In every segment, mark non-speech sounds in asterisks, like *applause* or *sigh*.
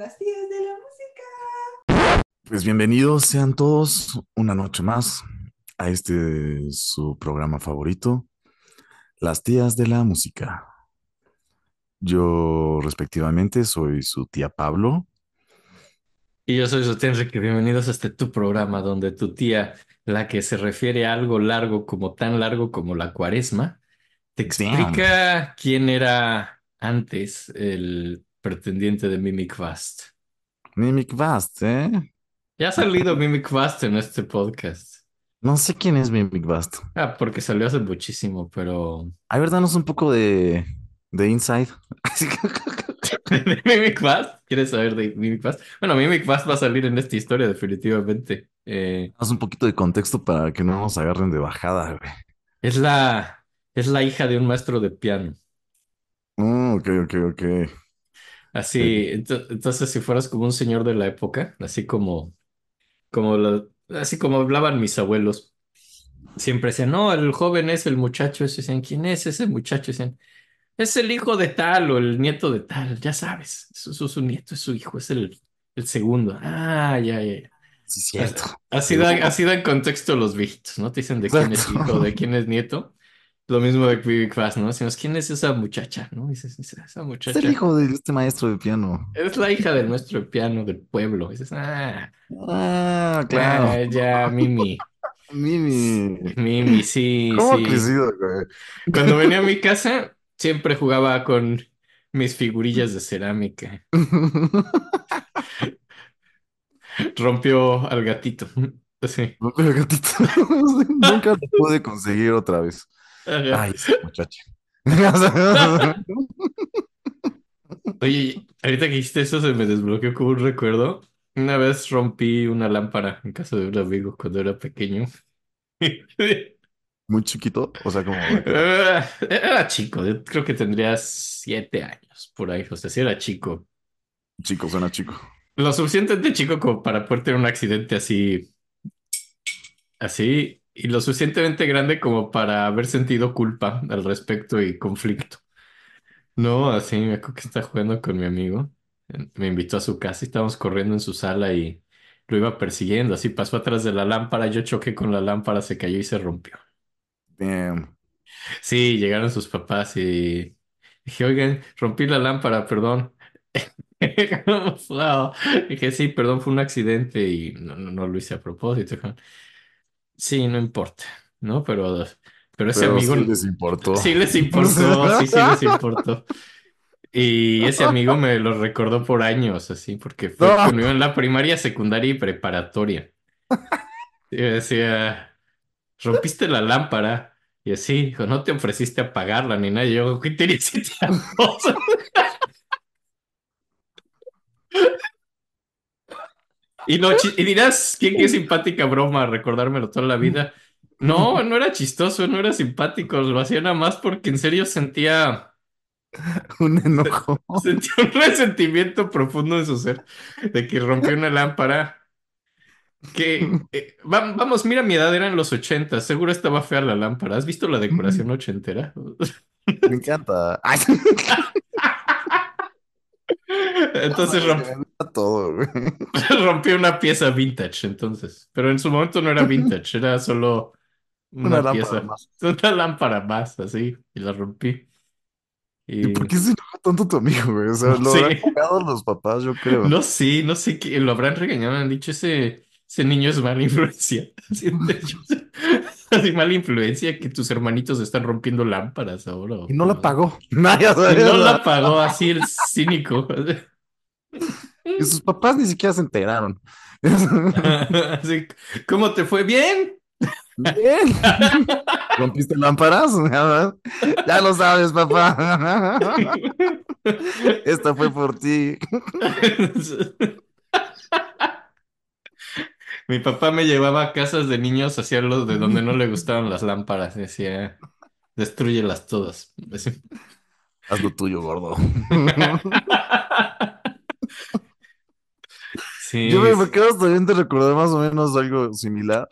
las tías de la música. Pues bienvenidos sean todos una noche más a este su programa favorito, Las tías de la música. Yo respectivamente soy su tía Pablo. Y yo soy su tía Enrique. Bienvenidos a este tu programa donde tu tía, la que se refiere a algo largo como tan largo como la cuaresma, te explica quién era antes el pretendiente de Mimic Vast. Mimic Vast, ¿eh? Ya ha salido Mimic Vast en este podcast. No sé quién es Mimic Vast. Ah, porque salió hace muchísimo, pero. A ver, danos un poco de, de inside. *laughs* ¿De Mimic Vast? ¿Quieres saber de Mimic Vast? Bueno, Mimic Vast va a salir en esta historia, definitivamente. Eh, Haz un poquito de contexto para que no nos agarren de bajada, güey. es la, es la hija de un maestro de piano. Mm, ok, ok, ok. Así, Sí. ento- entonces, si fueras como un señor de la época, así como, como lo- así como hablaban mis abuelos, siempre decían, no, el joven es el muchacho, ese decían, ¿quién es ese muchacho? Decían, es el hijo de tal o el nieto de tal, ya sabes, es su nieto, es su hijo, es el, el segundo. Ah, ya, ya, ya. Sí, cierto. Así dan, así dan contexto los viejitos, ¿no? Te dicen de quién es Exacto. hijo, de quién es nieto. Lo mismo de Big Fast, ¿no? Decimos, ¿quién es esa muchacha? ¿No? Dices, esa esa Es muchacha. el hijo de este maestro de piano. Es la hija del nuestro piano del pueblo. Dices, ah, Ah, ah, claro. ya, Mimi. *laughs* Mimi. Mimi, sí, ¿Cómo sí. crecido, güey? Cuando venía a mi *laughs* casa, siempre jugaba con mis figurillas de cerámica. *laughs* Rompió al gatito. Sí. No, pero gatito, nunca lo pude conseguir otra vez. Ajá. Ay, esa muchacha. *laughs* Oye, ahorita que dijiste eso se me desbloqueó como un recuerdo. Una vez rompí una lámpara en casa de un amigo cuando era pequeño. Muy chiquito, o sea, como Eh, Era chico, yo creo que tendría siete años por ahí, o sea, sí era chico. chico, suena chico. Lo suficientemente chico como para poder tener un accidente así, así, y lo suficientemente grande como para haber sentido culpa al respecto y conflicto. No, así me acuerdo que estaba jugando con mi amigo, me invitó a su casa y estábamos corriendo en su sala y lo iba persiguiendo, así pasó atrás de la lámpara, yo choqué con la lámpara, se cayó y se rompió. Damn. Sí, llegaron sus papás y dije, oigan, rompí la lámpara, perdón. *laughs* Dije, sí, perdón, fue un accidente y no, no, no lo hice a propósito. Sí, no importa, ¿no? Pero, pero ese Pero amigo sí les importó. sí les *laughs* importó, sí, sí les importó. Y ese amigo *laughs* me lo recordó por años, así, porque fue No. conmigo en la primaria, secundaria y preparatoria. *laughs* Y me decía, rompiste la lámpara. Y así, dijo, no te ofreciste a apagarla ni nada. Y yo, ¿qué tenía siete años? Y, no, y dirás, ¿quién qué simpática broma recordármelo toda la vida? No, no era chistoso, no era simpático, lo hacía nada más porque en serio sentía, *laughs* Un enojo. *laughs* sentía un resentimiento profundo en su ser de que rompió una lámpara. Que, eh, va- vamos, mira, mi edad eran los 80, seguro estaba fea la lámpara. ¿Has visto la decoración ochentera? Me encanta. Ay, *laughs* *laughs* Entonces romp- todo, *laughs* rompió una pieza vintage, entonces. Pero en su momento no era vintage, era solo *laughs* Una una lámpara pieza, más. una lámpara más, así, y la rompí. ¿Y Y por qué se enoja tanto tu amigo, güey? O sea, lo Sí. habrán jugado los papás, yo creo. no sé, no sé qué, lo habrán regañado, han dicho ese, ese niño es mala influencia. *laughs* Así, de mala influencia que tus hermanitos están rompiendo lámparas ahora. Y no la pagó. *laughs* Ya Y no la pagó así el cínico. *laughs* Y sus papás ni siquiera se enteraron. Así, ¿cómo te fue? Bien. Bien. ¿Rompiste lámparas? Ya lo sabes, papá. Esta fue por ti. Mi papá me llevaba a casas de niños hacia los de donde no le *laughs* gustaban las lámparas. Decía, destruyelas todas. Haz lo tuyo, gordo. *laughs* Sí. Yo me, quedo hasta bien de recordar más o menos algo similar.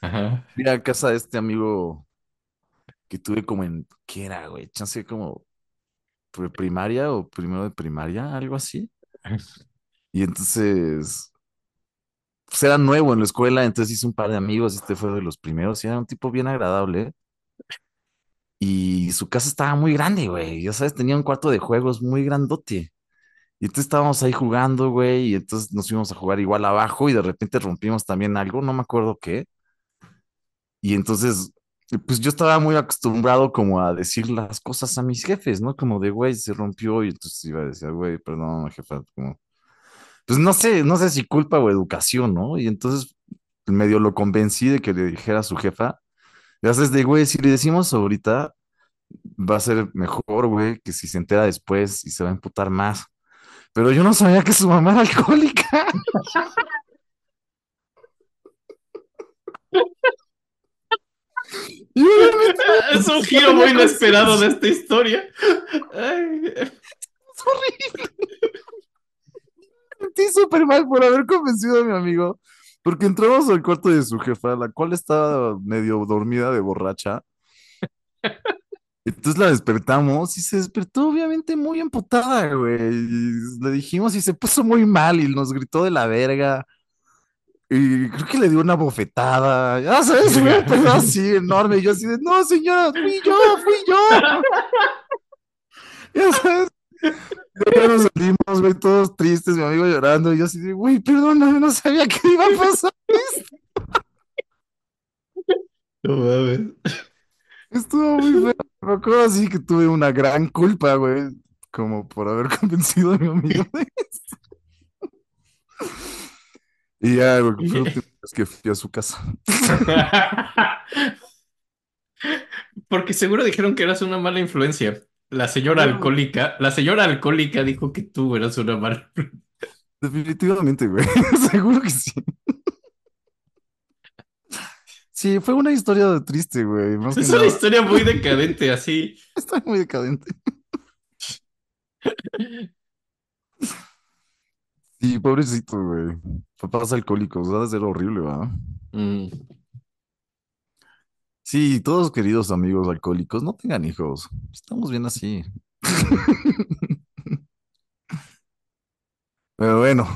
Ajá. Fui a casa de este amigo que tuve como en, ¿qué era, güey? Chance como primaria o primero de primaria, algo así. *laughs* Y entonces, pues era nuevo en la escuela, entonces hice un par de amigos, este fue de los primeros, y era un tipo bien agradable. Y su casa estaba muy grande, güey. Ya sabes, tenía un cuarto de juegos muy grandote. Y entonces estábamos ahí jugando, güey, y entonces nos fuimos a jugar igual abajo y de repente rompimos también algo, no me acuerdo qué. Y entonces, pues yo estaba muy acostumbrado como a decir las cosas a mis jefes, ¿no? Como de, güey, se rompió y entonces iba a decir, güey, perdón, jefa, como, pues no sé, no sé si culpa o educación, ¿no? Y entonces medio lo convencí de que le dijera a su jefa, ya sabes, de, güey, si le decimos ahorita, va a ser mejor, güey, que si se entera después y se va a emputar más. Pero yo no sabía que su mamá era alcohólica. *laughs* Es un giro muy inesperado de esta historia. Ay, es horrible. Sentí súper mal por haber convencido a mi amigo. Porque entramos al cuarto de su jefa, la cual estaba medio dormida de borracha. Entonces la despertamos y se despertó obviamente muy emputada, güey. Y le dijimos y se puso muy mal y nos gritó de la verga. Y creo que le dio una bofetada. Ya sabes, güey, *laughs* pero así enorme. Y yo así de, no, señora, fui yo, fui yo. *laughs* Ya sabes. *laughs* Ya nos salimos, güey, todos tristes, mi amigo llorando. Y yo así de, güey, perdóname, no sabía que iba a pasar. *laughs* no mames. Estuvo muy feo. Me acuerdo así que tuve una gran culpa, güey, como por haber *laughs* convencido a mi amigo de esto. Y ya, güey, fue la última vez que fui a su casa. Porque seguro dijeron que eras una mala influencia. La señora No. alcohólica, la señora alcohólica dijo que tú eras una mala. *laughs* Definitivamente, güey. *laughs* Seguro que sí. Sí, fue una historia triste, güey. Más que Es una nada. historia muy decadente, *laughs* así. Está muy decadente. Sí, pobrecito, güey. Papás alcohólicos, ha de ser horrible, ¿verdad? Mm. Sí, todos queridos amigos alcohólicos, no tengan hijos. Estamos bien así. *laughs* Pero bueno,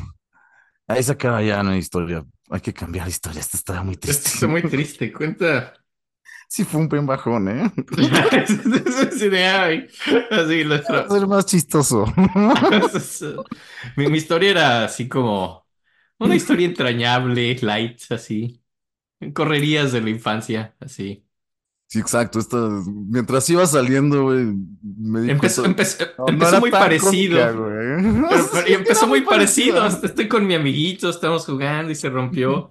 ahí se acaba ya una historia. Hay que cambiar la historia. Esta está muy Esto triste. está muy triste, cuenta. *laughs* Sí, fue un buen bajón, ¿eh? *laughs* Así de, ay, así lo Va a ser más chistoso. mi, mi historia era así como una historia entrañable, light, así. Correrías de la infancia, así. Sí, exacto. Esta, mientras iba saliendo, güey, me di Empezó, cuenta- empezó, No, no empezó era muy parecido. cómica, güey. *laughs* Pero, Sí, pero- y sí, empezó muy parecido. Estoy con mi amiguito, estamos jugando y se rompió.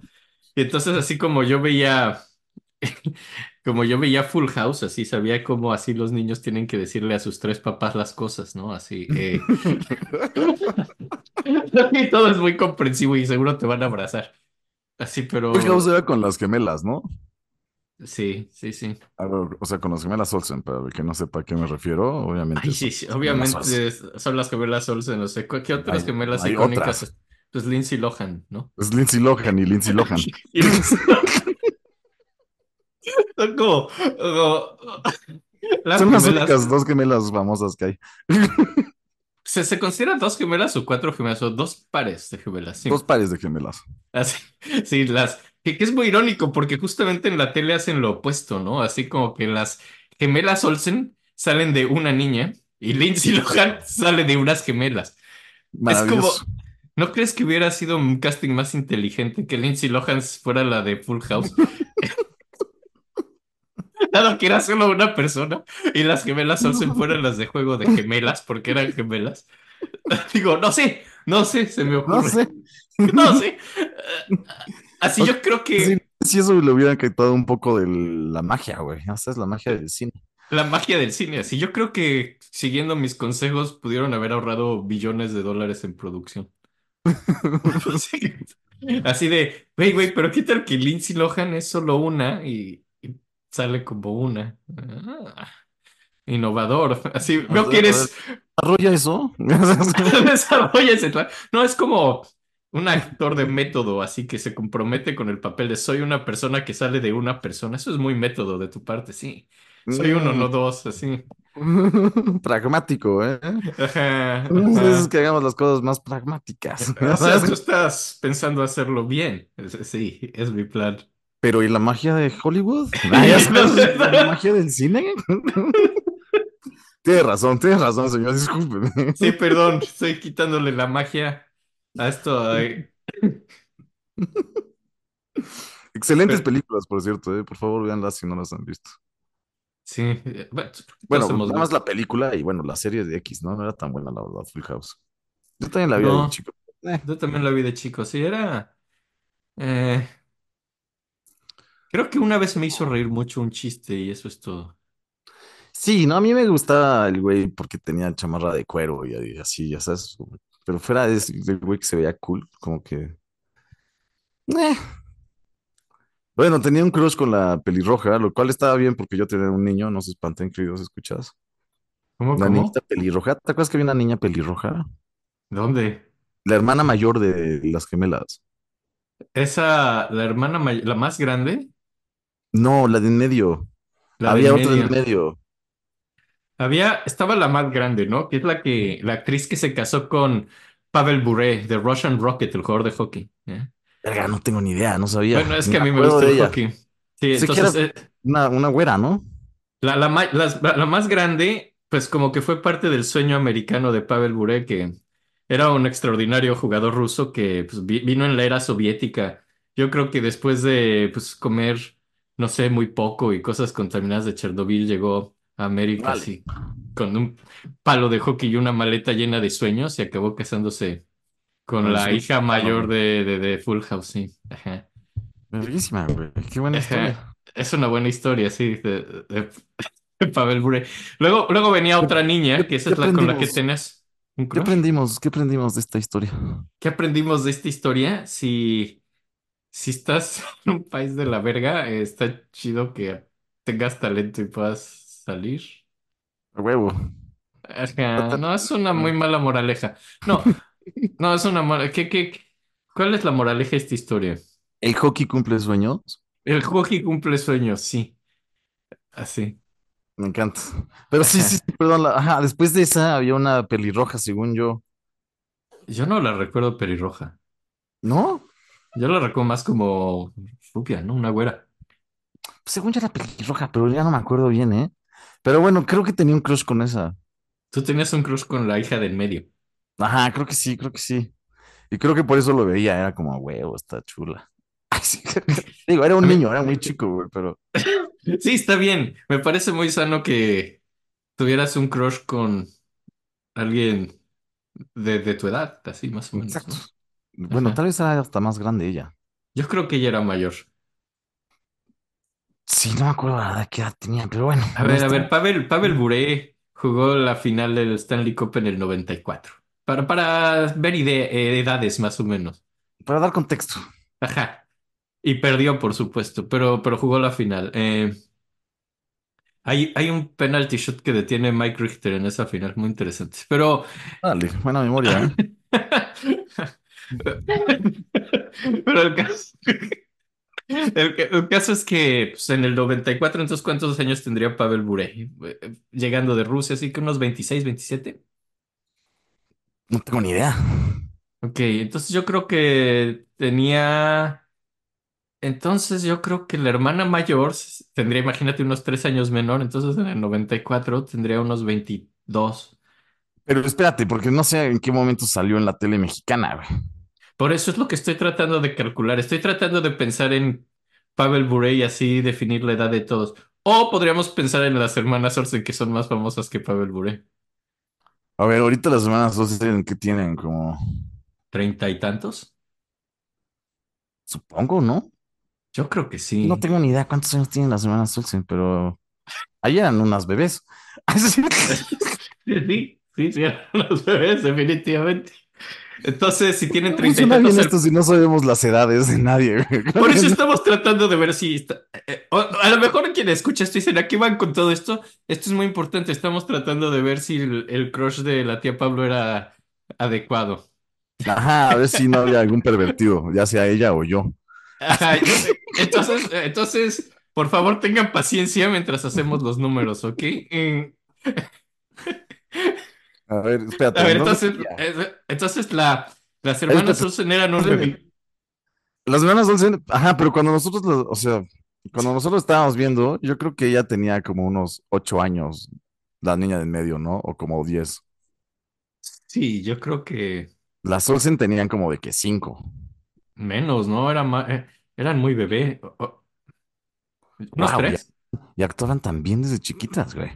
Y entonces, así como yo veía, *laughs* como yo veía Full House, así sabía cómo así los niños tienen que decirle a sus tres papás las cosas, ¿no? Así. eh. *laughs* Y todo es muy comprensivo y seguro te van a abrazar. Así, pero House era con las gemelas, ¿no? sí, sí, sí. A ver, o sea, con las gemelas Olsen, para el que no sepa a qué me refiero, obviamente. Ay, sí, sí, obviamente son las gemelas Olsen, no sé. ¿Qué otras Hay- gemelas hay icónicas? otras. Pues Lindsay Lohan, ¿no? Es Lindsay Lohan y Lindsay Lohan. *laughs* Y Lindsay Lohan. Son como, como- las Son las únicas dos gemelas famosas que hay. ¿Se, se consideran dos gemelas o cuatro gemelas o dos pares de gemelas? Sí. Dos pares de gemelas. Así, *laughs* sí, las. Que, que es muy irónico porque justamente en la tele hacen lo opuesto, ¿no? Así como que las gemelas Olsen salen de una niña y Lindsay *laughs* Lohan sale de unas gemelas. Maravilloso. ¿No crees que hubiera sido un casting más inteligente que Lindsay Lohan fuera la de Full House? *laughs* Dado que era solo una persona y las gemelas Olsen fueran las de juego de gemelas, porque eran gemelas. *laughs* Digo, no sé, no sé, se me ocurre. *laughs* No sé. No *laughs* sé. Así yo creo que si eso le hubiera quitado un poco de la magia, güey. Esa es la magia del cine. la magia del cine, así yo creo que siguiendo mis consejos pudieron haber ahorrado billones de dólares en producción. Así, así de, güey, güey, pero qué tal que Lindsay Lohan es solo una y, y sale como una. Ah, innovador. Así, veo que eres. ¿Desarrolla eso? *laughs* *laughs* Desarrolla ese No, es como un actor de método, así que se compromete con el papel de soy una persona que sale de una persona. Eso es muy método de tu parte, sí. Soy uno, Mm. no dos, así. *laughs* Pragmático, ¿eh? Ajá, ajá. que hagamos las cosas más pragmáticas. O sea, tú estás pensando hacerlo bien. Es- Sí, es mi plan. Pero ¿y la magia de Hollywood? La magia del cine. Tienes razón, tienes razón, señor, discúlpeme. Sí, perdón, estoy quitándole la magia a esto. ay. Excelentes Pero- películas, por cierto, ¿eh? Por favor, véanlas si no las han visto. Sí, eh, bueno, Bueno, nada más la película y bueno, la serie de X, ¿no? No era tan buena, la verdad, Full House. Yo también la vi de chico. Eh, yo también la vi de chico. Sí, era. eh, creo que una vez me hizo reír mucho un chiste y eso es todo. Sí, no, a mí me gustaba el güey porque tenía chamarra de cuero y, así, ya sabes. Pero fuera de ese del güey que se veía cool, como que. eh. Bueno, tenía un crush con la pelirroja, lo cual estaba bien porque yo tenía un niño, no se espanten, queridos escuchados. ¿Cómo, La niñita cómo? pelirroja, ¿te acuerdas que había una niña pelirroja? ¿Dónde? La hermana mayor de las gemelas. Esa, la hermana may- la más grande, No, la de en medio. la Había otra en medio. Había, estaba la más grande, ¿no? Que es la que, la actriz que se casó con Pavel Bure, de Russian Rocket, el jugador de hockey. ¿eh? Verga, no tengo ni idea, no sabía. Bueno, es que a mí me gusta el ella. hockey. Sí, entonces, eh, una, una güera, ¿no? la, la, las- la más grande, pues como que fue parte del sueño americano de Pavel Bure, que era un extraordinario jugador ruso que pues, vi- vino en la era soviética. Yo creo que después de pues, comer, no sé, muy poco y cosas contaminadas de Chernobyl, llegó América Vale. así, con un palo de hockey y una maleta llena de sueños y acabó casándose con la hija mayor de, de, de Full House, sí. Ajá. Verguísima, güey. Qué buena historia. Es una buena historia, sí, de, de- de Pavel Bure. Luego, luego venía otra niña, ¿Qué, que esa es la con la que un ¿Qué aprendimos? ¿Qué aprendimos de esta historia? ¿Qué aprendimos de esta historia? Si, si estás *laughs* en un país de la verga, está chido que tengas talento y puedas salir. A huevo. Ajá, No, es una muy mala moraleja. No, *laughs* no, es una mala. ¿Qué, qué, qué? ¿Cuál es la moraleja de esta historia? ¿El hockey cumple sueños? El hockey cumple sueños, sí. Así. Me encanta. Pero sí, sí, perdón. la- ajá, después de esa había una pelirroja, según yo. Yo no la recuerdo pelirroja. ¿No? Yo la recuerdo más como rubia, ¿no? Una güera. Según yo era pelirroja, pero ya no me acuerdo bien, ¿eh? Pero bueno, creo que tenía un crush con esa. Tú tenías un crush con la hija del medio. Ajá, creo que sí, creo que sí. Y creo que por eso lo veía, era como, huevo, está chula. *laughs* Digo, era A un niño, era muy chico, güey, pero *laughs* Sí, está bien. Me parece muy sano que tuvieras un crush con alguien de, de tu edad, así más o menos, exacto. ¿no? Bueno, Ajá. tal vez era hasta más grande ella. Yo creo que ella era mayor. Sí, no me acuerdo la edad que edad tenía, pero bueno, A ver, a ver, Pavel, Pavel Bure jugó la final del Stanley Cup en el 94. Para, para ver ide- eh, edades más o menos. Para dar contexto. Ajá. Y perdió, por supuesto, pero, pero jugó la final. Eh, hay, hay un penalty shot que detiene Mike Richter en esa final, muy interesante. Pero, Dale, buena memoria, ¿eh? *laughs* pero el caso, el, ca- el caso es que pues, en el 94, entonces, ¿cuántos años tendría Pavel Bure? Eh, Llegando de Rusia, así que unos 26, 27. No tengo ni idea. Ok, entonces yo creo que tenía. Entonces yo creo que la hermana mayor tendría, imagínate, unos tres años menor, entonces en el 94 tendría unos 22. Pero espérate, porque no sé en qué momento salió en la tele mexicana, güey. Por eso es lo que estoy tratando de calcular. Estoy tratando de pensar en Pavel Bure y así definir la edad de todos. O podríamos pensar en las hermanas Olsen que son más famosas que Pavel Bure. A ver, ahorita las semanas dos que tienen como, ¿Treinta y tantos? supongo, ¿no? Yo creo que No sí. tengo ni idea cuántos años tienen las semanas Olsen, pero ahí eran unas bebés. *laughs* *laughs* Sí, sí, sí, eran los bebés, definitivamente. Entonces, si tienen No treinta y tantos, esto si no sabemos las edades de nadie. *laughs* Por eso estamos tratando de ver si está- eh, o- a lo mejor quien escucha esto dicen, ¿a qué van con todo esto? Esto es muy importante. Estamos tratando de ver si el, el crush de la tía Pablo era adecuado. Ajá, a ver si no había algún pervertido, ya sea ella o yo. Ajá, eh, entonces, eh, entonces, por favor, tengan paciencia mientras hacemos los números, ¿ok? *laughs* A ver, espérate. A ver, entonces, entonces la, las hermanas. Olsen eran un bebé. *laughs* Las hermanas Olsen, ajá, pero cuando nosotros, o sea, cuando nosotros estábamos viendo, yo creo que ella tenía como unos ocho años, la niña de en medio, ¿no? O como diez. Sí, yo creo que Las Olsen tenían como de que cinco. menos, ¿no? Era ma- eh, eran muy bebé. O- o- ¿Unos Wow, tres? Y actuaban tan bien desde chiquitas, güey.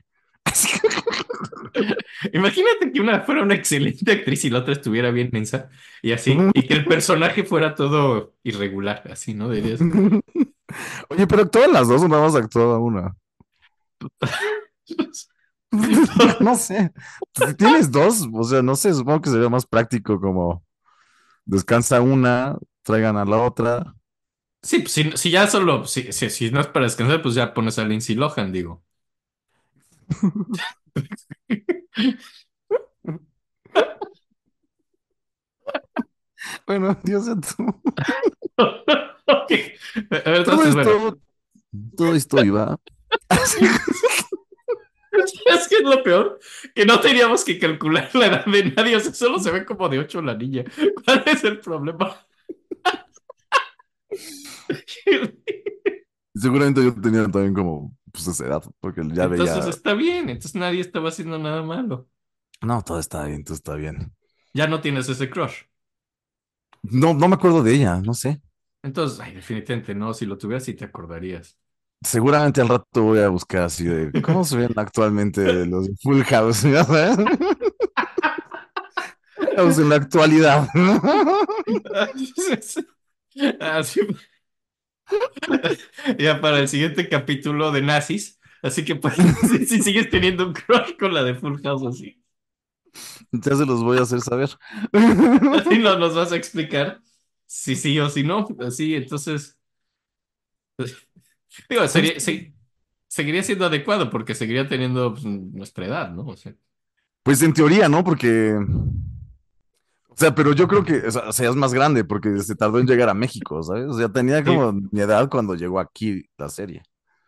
*laughs* Imagínate que una fuera una excelente actriz y la otra estuviera bien mensa y así, y que el personaje fuera todo irregular, así, ¿no? Dirías, *laughs* Oye, pero actuaban las dos o nada más actuaba una. *laughs* No sé. Si tienes dos, o sea, no sé, supongo que sería más práctico como descansa una, traigan a la otra. Sí, pues si, si ya solo, si, si, si no es para descansar, pues ya pones a Lindsay Lohan, digo. *laughs* *laughs* Bueno, Dios mío, tú. Ok. A ver, Todo entonces, bueno, esto, todo esto iba. es que es lo peor, que no teníamos que calcular la edad de nadie, o sea, solo se ve como de ocho la niña. ¿Cuál es el problema? Seguramente yo tenía también como pues esa edad, porque ya Entonces veía. está bien, entonces nadie estaba haciendo nada malo. No, todo está bien, todo está bien. Ya no tienes ese crush. No, no me acuerdo de ella, no sé. Entonces, ay, definitivamente no, si lo tuvieras sí te aguardarías. Seguramente al rato voy a buscar así de cómo se ven actualmente los Full House, *laughs* ¿ya sabes? En la actualidad. *laughs* Así- *laughs* Ya para el siguiente capítulo de nazis. Así que pues, *laughs* si, si sigues teniendo un crush con la de Full House así. Ya se los voy a hacer saber. *laughs* Así no nos vas a explicar si sí o si no. Así, entonces. Digo, sería, sí, seguiría siendo adecuado porque seguiría teniendo pues, nuestra edad, ¿no? O sea, Pues en teoría, ¿no? Porque. O sea, pero yo creo que, o sea, o sea, es más grande porque se tardó en llegar a México, ¿sabes? O sea, tenía como mi edad cuando llegó aquí la serie.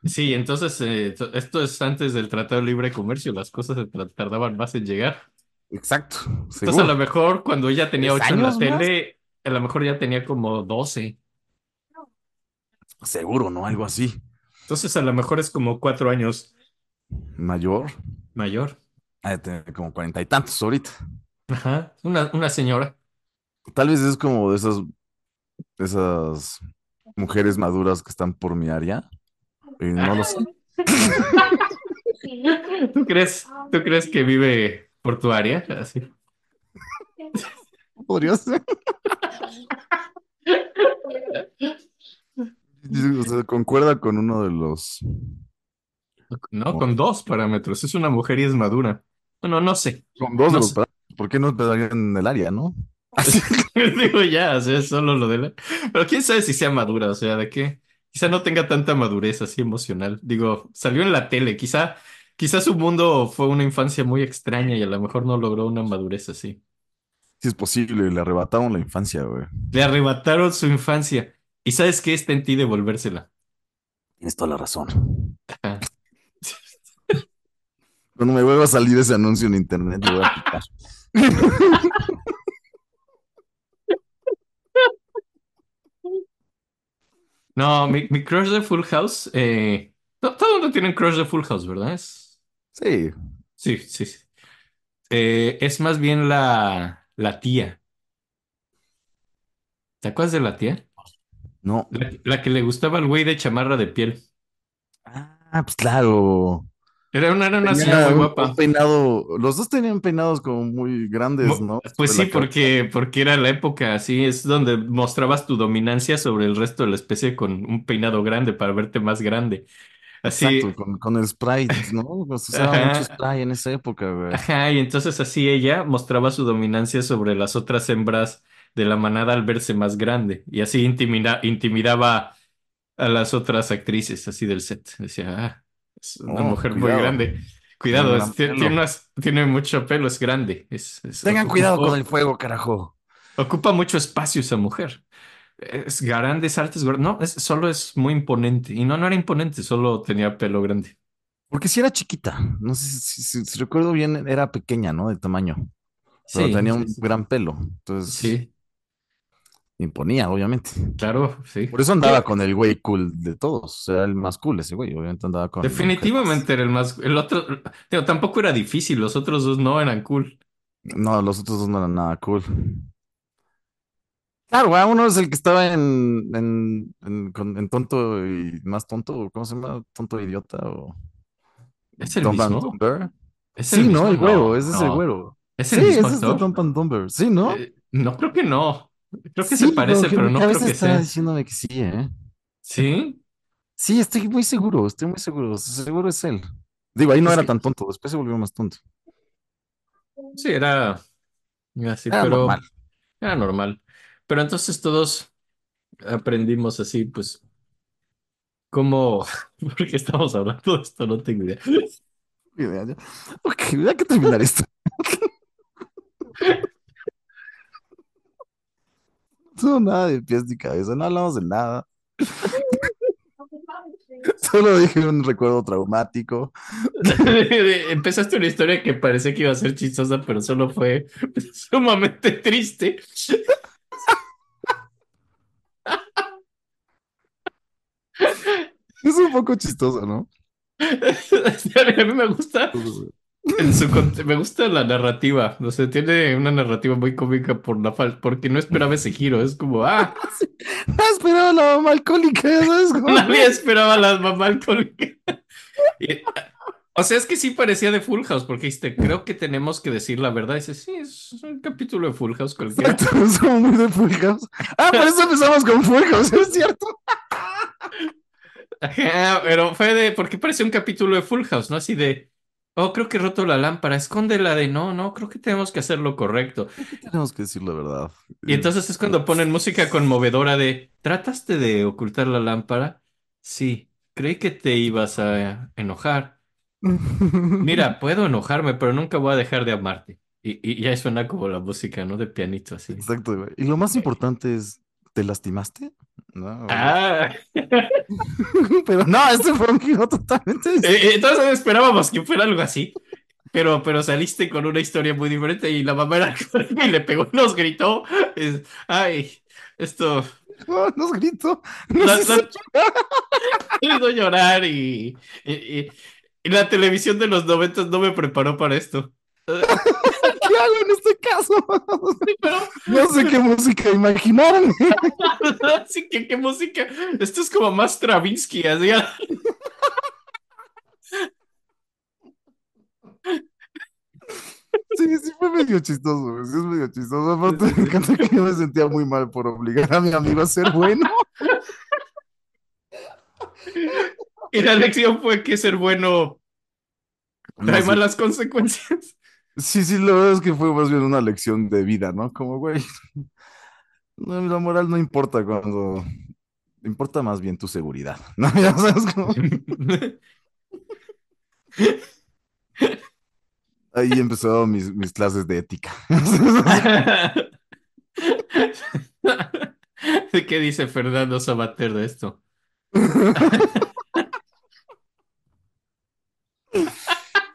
sí, entonces eh, to- esto es antes del Tratado de Libre Comercio, las cosas se tardaban más en llegar. Exacto, Entonces, a lo mejor cuando ella tenía ¿Diez 8 en la más? tele, a lo mejor ya tenía como 12. Seguro, ¿no? Algo así. Entonces, a lo mejor es como 4 años Mayor. mayor. De tener como cuarenta y tantos ahorita. Ajá, una, una señora. Tal vez es como de esas, esas mujeres maduras que están por mi área. Y no lo sé. *laughs* ¿Tú crees, ¿Tú crees que vive por tu área? Así. Podría ser. *laughs* O sea, concuerda con uno de los. No, con dos parámetros. Es una mujer y es madura. Bueno, no sé. Con dos No de los. sé. ¿Por qué no empezarían en el área, no? *laughs* Digo ya, o sea, solo lo de la... Pero quién sabe si sea madura, o sea, de qué. Quizá no tenga tanta madurez así emocional. Digo, salió en la tele, quizá, quizá su mundo fue una infancia muy extraña y a lo mejor no logró una madurez así. Si es posible, le arrebataron la infancia, güey. Le arrebataron su infancia. ¿Y sabes qué está en ti devolvérsela? Tienes toda la razón. Ajá. Cuando me vuelva a salir ese anuncio en internet, le voy a picar. *laughs* *laughs* No, mi, mi crush de Full House, eh, to- todo el mundo tiene un crush de Full House, ¿verdad? Es- Sí. sí, sí, sí. Eh, es más bien la, la tía. ¿Te acuerdas de la tía? No. La, la que le gustaba al güey de chamarra de piel. Ah, pues claro. Era una, era una señora muy guapa. peinado. Los dos tenían peinados como muy grandes, ¿no? Pues sí, porque, porque era la época, así es donde mostrabas tu dominancia sobre el resto de la especie con un peinado grande para verte más grande. Así, Exacto, con, con el spray, *laughs* ¿no? Pues usaba Ajá. mucho spray en esa época, güey. Ajá, y entonces así ella mostraba su dominancia sobre las otras hembras de la manada al verse más grande. Y así intimida- intimidaba a las otras actrices así del set. Decía, ah, es una Oh, mujer muy grande. Cuidado, Tiene es- gran tiene, pelo. unas- tiene mucho pelo, es grande. Es, es- Tengan ocupa- cuidado con el fuego, carajo. Ocupa mucho espacio esa mujer. Es grandes, altas, gor- no, es, solo es muy imponente. Y no, no era imponente, solo tenía pelo grande. Porque si era chiquita, no sé si, si- si recuerdo bien, era pequeña, ¿no? De tamaño, pero Sí, tenía sí, un sí. gran pelo, entonces Sí, imponía, obviamente. claro, sí. Por eso andaba con el güey cool de todos, o sea, el más cool ese güey, obviamente andaba con... Definitivamente era el más. El otro. digo, tampoco era difícil, los otros dos no eran cool. No, los otros dos no eran nada cool. Claro, güey, uno es el que estaba en, en, en, con- en tonto y más tonto, ¿cómo se llama? Tonto idiota o... ¿Es el and mismo? Dumber. ¿Es Sí, mismo? ¿no? El güero, No, ese es el güero. ¿Es Sí, el mismo ese es? Dumb and Dumber. Sí, ¿no? Eh, no, creo que no. Creo que Sí, se parece, pero no creo que está sea. diciéndome que sí, ¿eh? ¿Sí? Sí, estoy muy seguro, estoy muy seguro. Seguro es él. Digo, ahí no Es era que- tan tonto, después se volvió más tonto. Sí, era así, Era pero normal. era normal. Pero entonces todos aprendimos así, pues, cómo, *laughs* porque estamos hablando de esto, no tengo idea. Ok, hay que terminar esto. *laughs* *laughs* No, nada de pies ni cabeza, no hablamos de nada. *laughs* Solo dije un recuerdo traumático. *laughs* Empezaste una historia que parecía que iba a ser chistosa, pero solo fue sumamente triste. Es un poco chistoso, ¿no? A mí me gusta en su cont- me gusta la narrativa, o sea, tiene una narrativa muy cómica por la fal porque no esperaba ese giro, es como, ah, *laughs* No *laughs* esperaba la mamá alcohólica, ¿sabes? Como- nadie esperaba la mamá alcohólica. Y, o sea, es que sí parecía de Full House, porque dijiste, creo que tenemos que decir la verdad. Y dice, sí, es un capítulo de Full House cualquiera. Exacto, somos muy de Full House. Ah, por eso empezamos con Full House, es cierto. *laughs* Ajá, pero fue de, porque parece un capítulo de Full House, ¿no? Así de, oh, creo que he roto la lámpara, escóndela de, no, no, creo que tenemos que hacer lo correcto. Tenemos que decir la verdad. Y entonces es cuando ponen música conmovedora de, ¿trataste de ocultar la lámpara? Sí, creí que te ibas a enojar. *laughs* Mira, puedo enojarme, pero nunca voy a dejar de amarte. Y, y ya suena como la música, ¿no? De pianito así. Exacto, güey. Y lo más importante es, ¿te lastimaste? No, Ah, *laughs* pero no, este fue un giro totalmente eh, eh, entonces esperábamos que fuera algo así. Pero, pero saliste con una historia muy diferente y la mamá era *laughs* y le pegó y nos gritó. es, Ay, esto No, nos gritó. Nos *laughs* hizo hizo llorar y, y, y- y la televisión de los noventas no me preparó para esto. ¿Qué hago en este caso? Pero, No sé qué música imaginaron. así *laughs* que qué música. Esto es como más Stravinsky, así. Sí, sí fue medio chistoso, sí es medio chistoso. Aparte me encanta que yo me sentía muy mal por obligar a mi amigo a ser bueno. Y la lección fue que ser bueno trae No, sí, malas consecuencias. Sí, sí, la verdad es que fue más bien una lección de vida, ¿no? Como, güey, *laughs* no, la moral no importa cuando... Importa más bien tu seguridad, *laughs* ¿no? Ya sabes, como... Ahí empezaron mis, mis clases de ética. *laughs* ¿Qué dice Fernando Sabater de esto?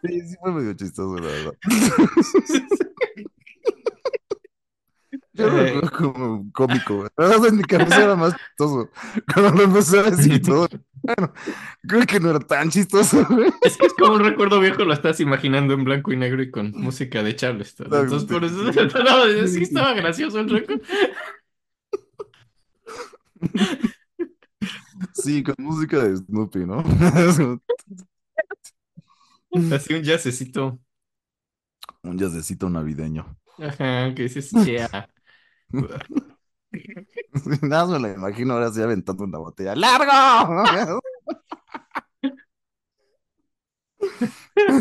Sí, sí fue medio chistoso, la verdad. Yo lo Eh. recuerdo como cómico. La verdad, en mi cabeza era más chistoso. Cuando lo empecé a decir todo. Bueno, creo que no era tan chistoso, güey. Es que es como un recuerdo viejo, lo estás imaginando en blanco y negro y con música de Charleston. Ah, Entonces, por eso estaba gracioso el recuerdo. Sí, con música de Snoopy, ¿no? *laughs* *laughs* Así un jazzecito. Un jazzecito navideño. Ajá, que dices, *laughs* yeah. Nada más me lo imagino ahora sí aventando una botella. ¡Largo! *laughs*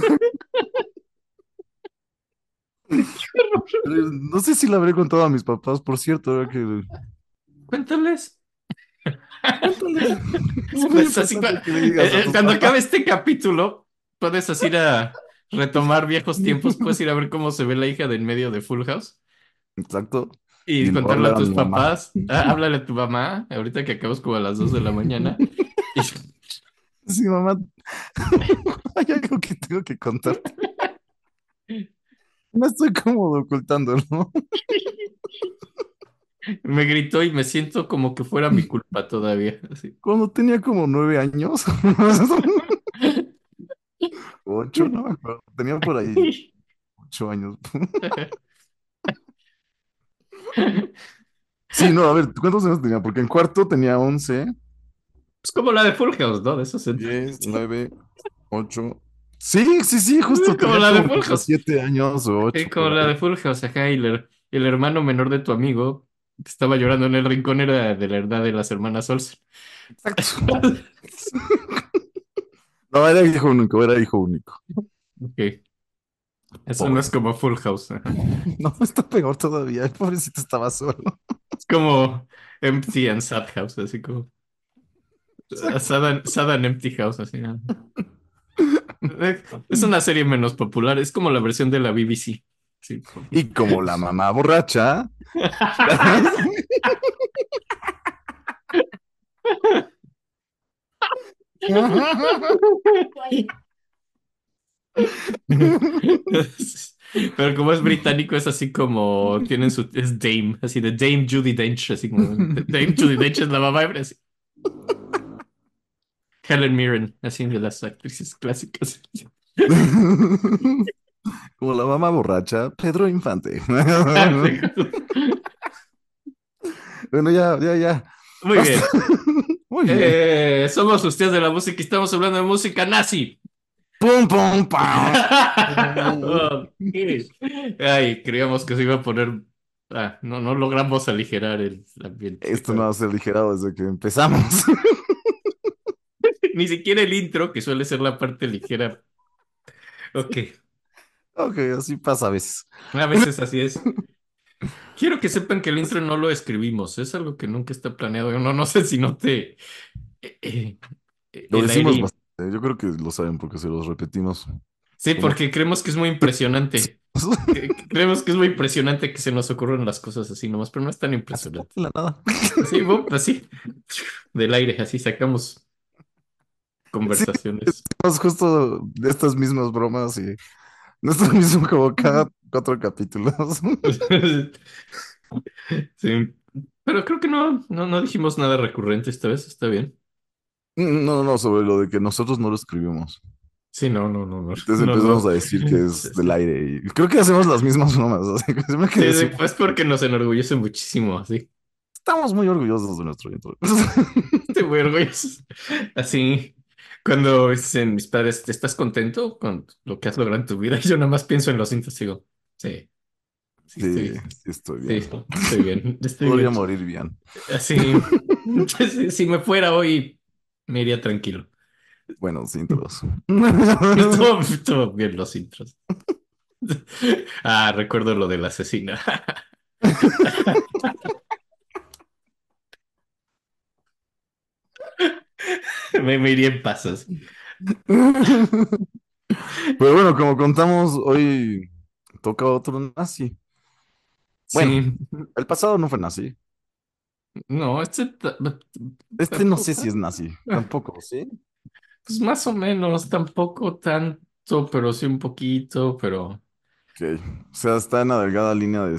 No sé si la habré contado a mis papás, por cierto, ahora que... Cuéntales. Es muy Pues así, importante cua- que le digas a eh, tus cuando papás. acabe este capítulo, puedes así ir a retomar viejos tiempos, puedes ir a ver cómo se ve la hija de en medio de Full House Exacto. y, Y contarle a tus papás. Ah, háblale a tu mamá, ahorita que acabas como a las 2 de la mañana. *laughs* Sí, mamá. *laughs* Hay algo que tengo que contarte. No estoy cómodo ocultándolo. *laughs* Me gritó y me siento como que fuera mi culpa todavía. así. Cuando tenía como nueve años. Ocho, no me acuerdo. Tenía por ahí *laughs* ocho años. *laughs* Sí, no, a ver, ¿cuántos años tenía? Porque en cuarto tenía once, Es como la de Full House, ¿no? De esos diez, nueve, ocho. Sí, sí, sí, justo. Como tenía la de como Full House. siete años o ocho. Sí, como la de Full House, ajá, y el, el hermano menor de tu amigo que estaba llorando en el rincón era de la edad de las hermanas Olsen. Exacto. *laughs* No, era hijo único, era hijo único. Ok. Eso no es como Full House. ajá. *laughs* No, está peor todavía. El pobrecito estaba solo. Es como Empty and Sad House, así como. Sad and, Sad and Empty House, así. ¿no? *laughs* Es una serie menos popular, es como la versión de la BBC. Sí. Y como la mamá borracha. *laughs* *laughs* Pero como es británico, es así como tienen su es Dame, así de Dame Judy Dench, así como Dame Judy Dench es la mamá así. Helen Mirren, así de las actrices clásicas. Como la mamá borracha, Pedro Infante. *laughs* Bueno, ya, ya, ya. Muy bien. *laughs* Muy bien. Eh, somos ustedes de la música y estamos hablando de música nazi. Pum, pum, pam. *laughs* Ay, creíamos que se iba a poner. Ah, no, no logramos aligerar el ambiente. Esto no va a ser ligerado desde que empezamos. *laughs* Ni siquiera el intro, que suele ser la parte ligera. Ok, Ok, así pasa a veces. a veces así es. Quiero que sepan que el intro no lo escribimos, es algo que nunca está planeado. No, no sé si no te. eh, eh, Lo decimos aire- bastante. Yo creo que lo saben porque se los repetimos. Sí, porque creemos que es muy impresionante. Que *laughs* Creemos que es muy impresionante que se nos ocurran las cosas así nomás, pero no es tan impresionante. La nada. Así, boom, así, del aire, así sacamos conversaciones. Hacemos justo de estas mismas bromas y nuestro mismo como cada *laughs* cuatro capítulos. *laughs* Sí, pero creo que no, no, no dijimos nada recurrente esta vez, está bien. No, no, no, sobre lo de que nosotros no lo escribimos. Sí, no, no, no, no. Entonces no, empezamos no. a decir que es *laughs* del aire y creo que hacemos las mismas bromas. *laughs* Así que Sí, después porque nos enorgullece muchísimo, así. estamos muy orgullosos de nuestro intro. Estoy muy orgulloso. Así, cuando dicen mis padres, ¿te estás contento con lo que has logrado en tu vida? Yo nada más pienso en los cintos y digo, sí, sí, Sí, estoy, sí estoy sí, bien. estoy bien, estoy Podría bien. morir bien. Así, si, *laughs* si me fuera hoy, me iría tranquilo. Buenos intros. *laughs* Estuvo, *laughs* estuvo bien los intros. Ah, recuerdo lo de la asesina. Me, me iría en pasas. Pero bueno, como contamos, hoy toca otro nazi. Bueno. Sí. El pasado no fue nazi. No, este Este no sé si es *laughs* nazi. Tampoco, ¿sí? pues más o menos, tampoco tanto, pero sí un poquito, pero Ok. O sea, está en la delgada línea de...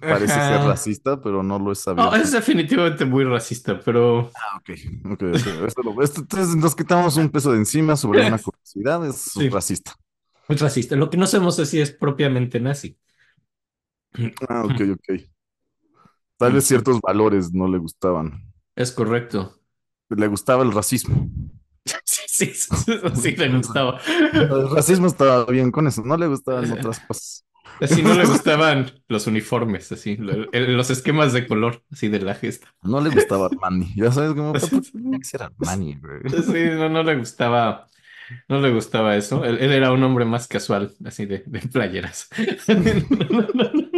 Parece ser racista, pero no lo es No, abierto. es definitivamente muy racista, pero Ah, ok, ok, ok. Esto lo- esto- entonces nos quitamos un peso de encima sobre una *laughs* curiosidad, es Sí. racista. Es racista. Lo que no sabemos es si es propiamente nazi. Ah, ok, ok. Tal vez ciertos valores no le gustaban. Es correcto. Le gustaba el racismo. *laughs* Sí, sí, sí, sí le gustaba. El racismo estaba bien con eso, no le gustaban otras cosas. Así no le gustaban los uniformes, así, los esquemas de color, así de la gesta. No le gustaba Armani. Ya sabes cómo *laughs* ¿por qué Armani, güey? Sí, no, no le gustaba, no le gustaba eso. Él, él era un hombre más casual, así de, de playeras. No, no, no, no.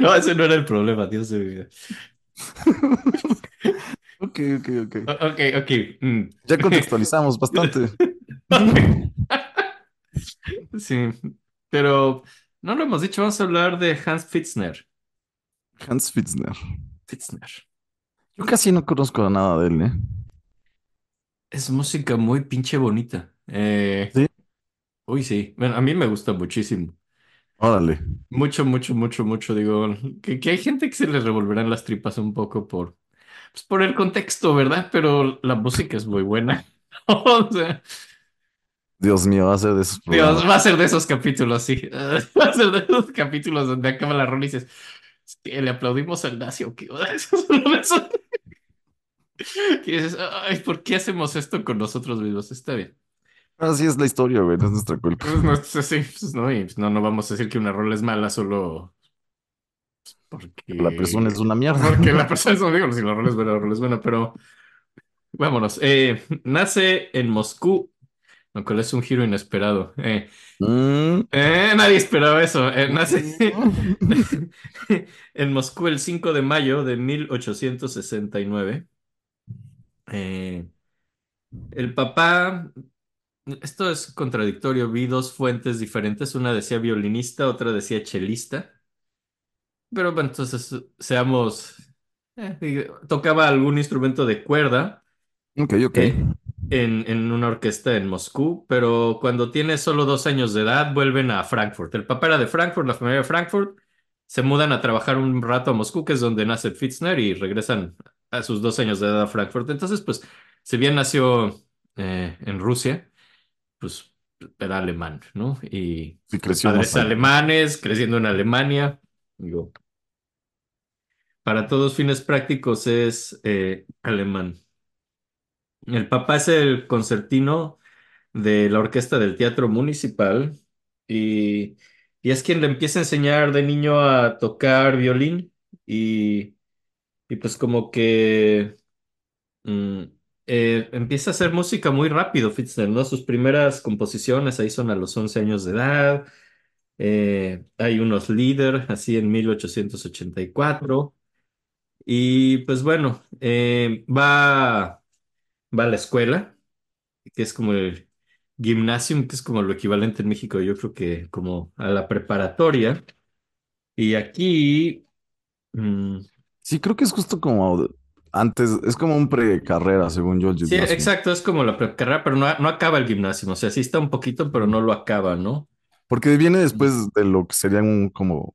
No, ese no era el problema, Dios de mi vida. *laughs* Ok, ok, ok. O- Ok, ok. mm. Ya contextualizamos bastante. *laughs* Sí, pero no lo hemos dicho, vamos a hablar de Hans Fitzner. Hans Fitzner. Fitzner. Yo casi no conozco nada de él, ¿eh? Es música muy pinche bonita. Eh, Sí. uy, sí. Bueno, a mí me gusta muchísimo. Órale. Mucho, mucho, mucho, mucho. Digo, que, que hay gente que se les revolverán las tripas un poco por, pues, por el contexto, ¿verdad? Pero la música es muy buena. *laughs* O sea, Dios mío, va a ser de esos Dios, programas. va a ser de esos capítulos, sí. *laughs* Va a ser de esos capítulos donde acaba la rola y dices, "Es que le aplaudimos al nazi o qué. Eso es persona *laughs* dices, ay, ¿por qué hacemos esto con nosotros mismos? Está bien. Así es la historia, güey, no es nuestra culpa. Pues no, pues, sí, pues no, y pues no, no vamos a decir que una rola es mala solo porque... La persona es una mierda. Porque la *laughs* persona es, no digo, si la rola es buena, la rola es buena, pero vámonos. Eh, nace en Moscú, lo cual es un giro inesperado. Eh, Mm, eh, nadie esperaba eso. Nace *laughs* en Moscú el 5 de mayo de 1869. Eh, el papá, esto es contradictorio, vi dos fuentes diferentes, una decía violinista, otra decía chelista. Pero bueno, entonces seamos, eh, tocaba algún instrumento de cuerda ok, ok. eh, en, en una orquesta en Moscú, pero cuando tiene solo dos años de edad vuelven a Frankfurt. El papá era de Frankfurt, la familia de Frankfurt, se mudan a trabajar un rato a Moscú, que es donde nace Fitzner, y regresan a sus dos años de edad a Frankfurt. Entonces, pues, si bien nació eh, en Rusia, pues era alemán, ¿no? Y Sí, creció padres alemanes, creciendo en Alemania. Digo, para todos fines prácticos es eh, alemán. El papá es el concertino de la orquesta del Teatro Municipal y, y es quien le empieza a enseñar de niño a tocar violín y, y pues como que mm, eh, empieza a hacer música muy rápido, Fitzner, ¿no? Sus primeras composiciones ahí son a los 11 años de edad. Eh, hay unos líder así en 1884 y pues bueno, eh, va, va a la escuela que es como el gymnasium, que es como lo equivalente en México, yo creo que como a la preparatoria. Y aquí, mm, Sí, creo que es justo como antes, es como un precarrera, según yo, el sí, gimnasio. exacto, es como la precarrera, pero no, no acaba el gimnasio, o sea, sí está un poquito, pero no lo acaba, ¿no? Porque viene después de lo que sería un como,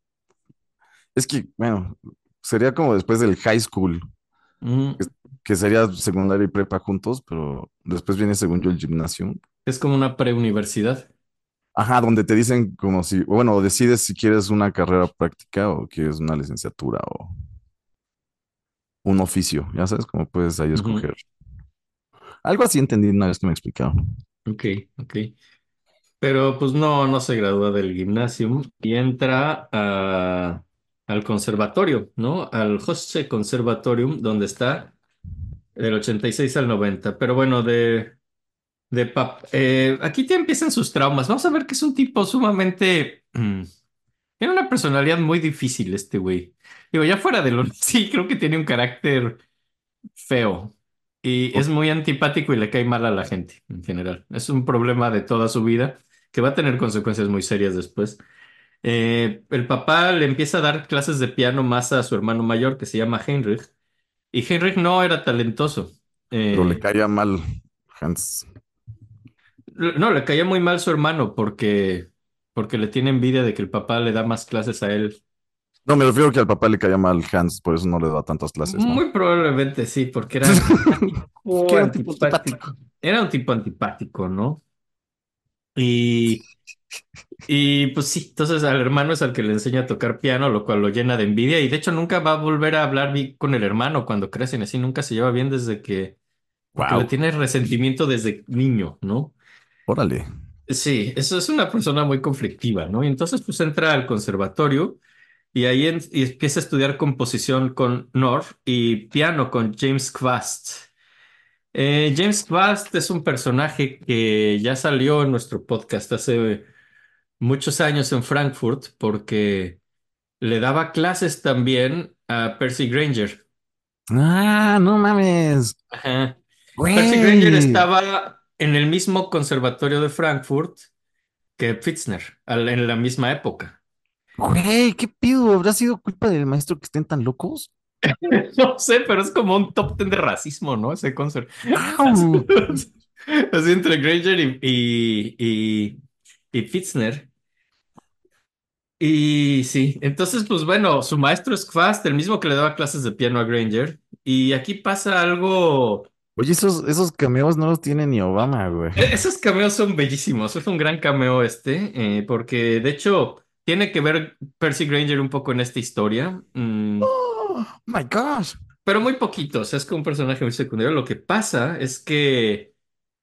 es que, bueno, sería como después del high school, Mm, que sería secundaria y prepa juntos, pero después viene, según yo, el gimnasio. es como una preuniversidad. Ajá, donde te dicen como si, bueno, decides si quieres una carrera práctica o quieres una licenciatura o un oficio, ya sabes, cómo puedes ahí escoger. Algo así entendí una vez que me explicaron. Ok, ok. Pero pues no, no se gradúa del gimnasium y entra a- al conservatorio, ¿no? Al Hofsche Conservatorium, donde está del 86 al 90. Pero bueno, de, de pap- eh, aquí te empiezan sus traumas. Vamos a ver que es un tipo sumamente... tiene una personalidad muy difícil este güey. Digo, ya fuera de lo... *laughs* Sí, creo que tiene un carácter feo. Y es muy antipático y le cae mal a la gente en general. Es un problema de toda su vida que va a tener consecuencias muy serias después. Eh, el papá le empieza a dar clases de piano más a su hermano mayor que se llama Heinrich. Y Heinrich no era talentoso. Pero le Eh, caía mal Hans. no, le caía muy mal su hermano porque, porque le tiene envidia de que el papá le da más clases a él. No, me refiero que al papá le caía mal Hans, por eso no le da tantas clases, ¿no? Muy probablemente sí, porque era *laughs* antipático, Que era un tipo antipático. Era un tipo antipático, ¿no? Y, y pues sí, entonces al hermano es al que le enseña a tocar piano, lo cual lo llena de envidia. Y de hecho nunca va a volver a hablar con el hermano cuando crecen, así nunca se lleva bien desde que, Wow. le tiene resentimiento desde niño, ¿no? Órale. Sí, eso es una persona muy conflictiva, ¿no? Y entonces pues entra al conservatorio y ahí en- y empieza a estudiar composición con North y piano con James Kvast. Eh, James Kvast es un personaje que ya salió en nuestro podcast hace muchos años en Frankfurt porque le daba clases también a Percy Granger. Ah, no mames. Ajá. Percy Güey. Granger estaba en el mismo conservatorio de Frankfurt que Fitzner, al- en la misma época. Güey, ¿qué pido? ¿Habrá sido culpa del maestro que estén tan locos? *laughs* No sé, pero es como un top ten de racismo, ¿no? Ese concert. ¡Au! *laughs* Así entre Granger y, y, y, y Fitzner. Y sí, entonces, pues bueno, su maestro es Kvast, el mismo que le daba clases de piano a Granger. Y aquí pasa algo. Oye, esos, esos cameos no los tiene ni Obama, güey. e- Esos cameos son bellísimos. Es un gran cameo este, eh, porque de hecho tiene que ver Percy Granger un poco en esta historia. Mm, Oh, my gosh. pero muy poquito, o sea, es como un personaje muy secundario. Lo que pasa es que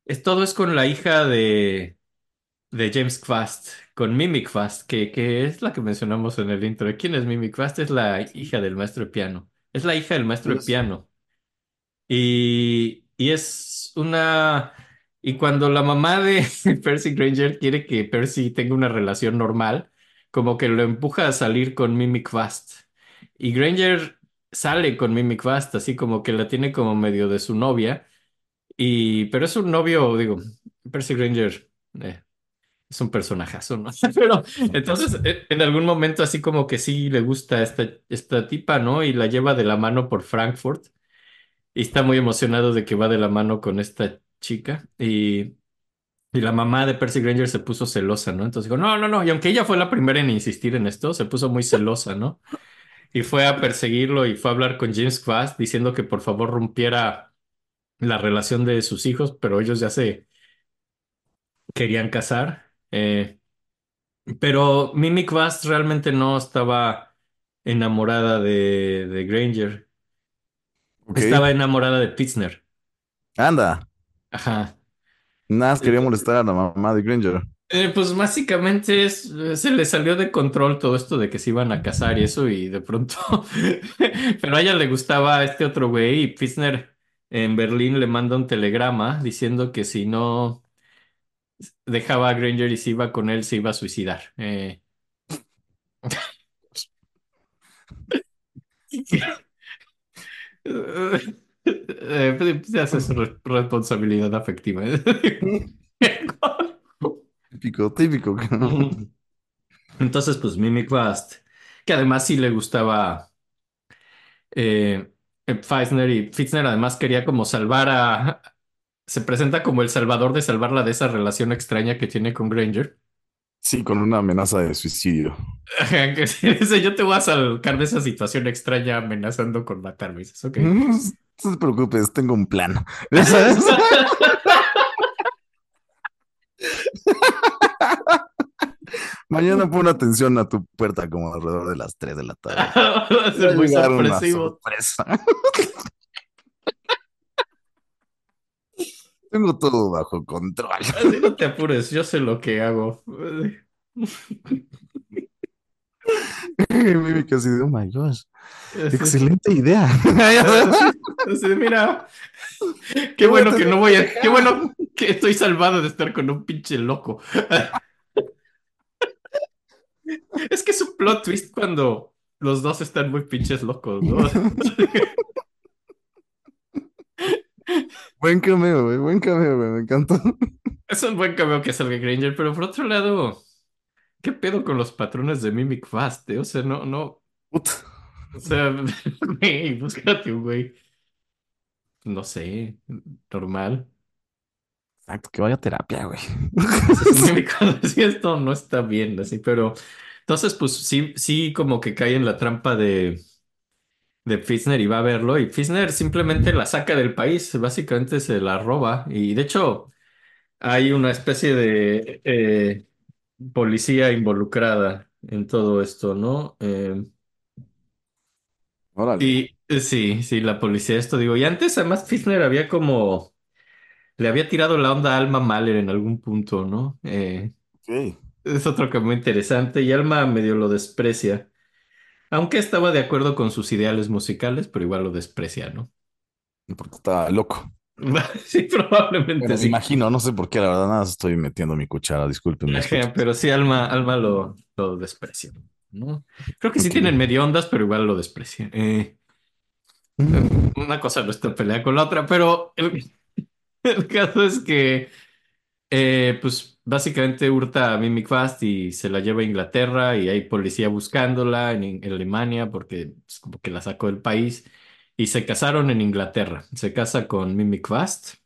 es, todo es con la hija de, de James Kvast, con Mimi Kvast, que, que es la que mencionamos en el intro. ¿Quién es Mimi Kvast? Es la hija del maestro de piano. Es la hija del maestro de piano. Y, y es una... Y cuando la mamá *laughs* de Percy Granger quiere que Percy tenga una relación normal, como que lo empuja a salir con Mimi Kvast. Y Granger sale con Mimi Kvast, así como que la tiene como medio de su novia. Y, pero es un novio, digo, Percy Granger eh, es un personajazo, ¿no? *laughs* Pero entonces eh, en algún momento así como que sí le gusta esta, esta tipa, ¿no? Y la lleva de la mano por Frankfurt. Y está muy emocionado de que va de la mano con esta chica. Y, y la mamá de Percy Granger se puso celosa, ¿no? Entonces dijo, no, no, no. Y aunque ella fue la primera en insistir en esto, se puso muy celosa, ¿no? Y fue a perseguirlo y fue a hablar con James Quast diciendo que por favor rompiera la relación de sus hijos, pero ellos ya se querían casar. Eh, pero Mimi Quast realmente no estaba enamorada de, de Granger. Estaba enamorada de Pitzner. Anda. Ajá. Nada más quería molestar a la mamá de Granger. Eh, pues básicamente es, eh, se le salió de control todo esto de que se iban a casar y eso y de pronto, *laughs* pero a ella le gustaba este otro güey y Pfister en Berlín le manda un telegrama diciendo que si no dejaba a Granger y se iba con él se iba a suicidar. Eh, *laughs* eh, se hace su re- responsabilidad afectiva. *laughs* Típico, típico. Ujú. Entonces, pues Mimi Quast, que además sí le gustaba eh, eh, Pfizer y Fitzner además quería como salvar a... Se presenta como el salvador de salvarla de esa relación extraña que tiene con Granger. Sí, con una amenaza de suicidio. *laughs* Yo te voy a sacar de esa situación extraña amenazando con matarme. Y dices, ok. No te preocupes, tengo un plan. ¿Ya sabes? *laughs* Mañana pon atención a tu puerta como alrededor de las 3 de la tarde. *laughs* Va a ser muy sorpresivo. sorpresa. Tengo todo bajo control. *laughs* Así no te apures, yo sé lo que hago. *laughs* Mimi casi de, oh my gosh, excelente idea. *laughs* Mira, qué bueno que no voy a, qué bueno que estoy salvado de estar con un pinche loco. Es que es un plot twist cuando los dos están muy pinches locos, ¿no? Buen cameo, güey, buen cameo, güey, me encantó. Es un buen cameo que salga Granger, pero por otro lado, ¿qué pedo con los patrones de Mimic Fast? eh? O sea, no, no, Puta. o sea, *laughs* güey, búscate un güey, no sé, normal. Exacto, que vaya a terapia, güey. *laughs* Sí, esto no está bien, así, pero entonces, pues sí, sí, como que cae en la trampa de, de Fisner y va a verlo, y Fisner simplemente la saca del país, básicamente se la roba, y de hecho, hay una especie de eh, policía involucrada en todo esto, ¿no? Eh, Órale. y eh, sí, sí, la policía, esto digo, y antes además Fisner había como, le había tirado la onda a Alma Mahler en algún punto, ¿no? Eh, Ok. es otro que muy interesante, y Alma medio lo desprecia, aunque estaba de acuerdo con sus ideales musicales, pero igual lo desprecia, ¿no? Porque está loco. *laughs* Sí, probablemente Bueno, me imagino, no sé por qué, la verdad, nada, estoy metiendo mi cuchara, discúlpenme. Pero sí, Alma, Alma lo, lo desprecia, ¿no? Creo que sí Ok. tienen medio ondas, pero igual lo desprecia. Eh, una cosa no está pelea con la otra, pero el, *laughs* el caso es que, eh, pues, básicamente hurta a Mimi Quast y se la lleva a Inglaterra y hay policía buscándola en, en Alemania porque es como que la sacó del país y se casaron en Inglaterra. Se casa con Mimi Quast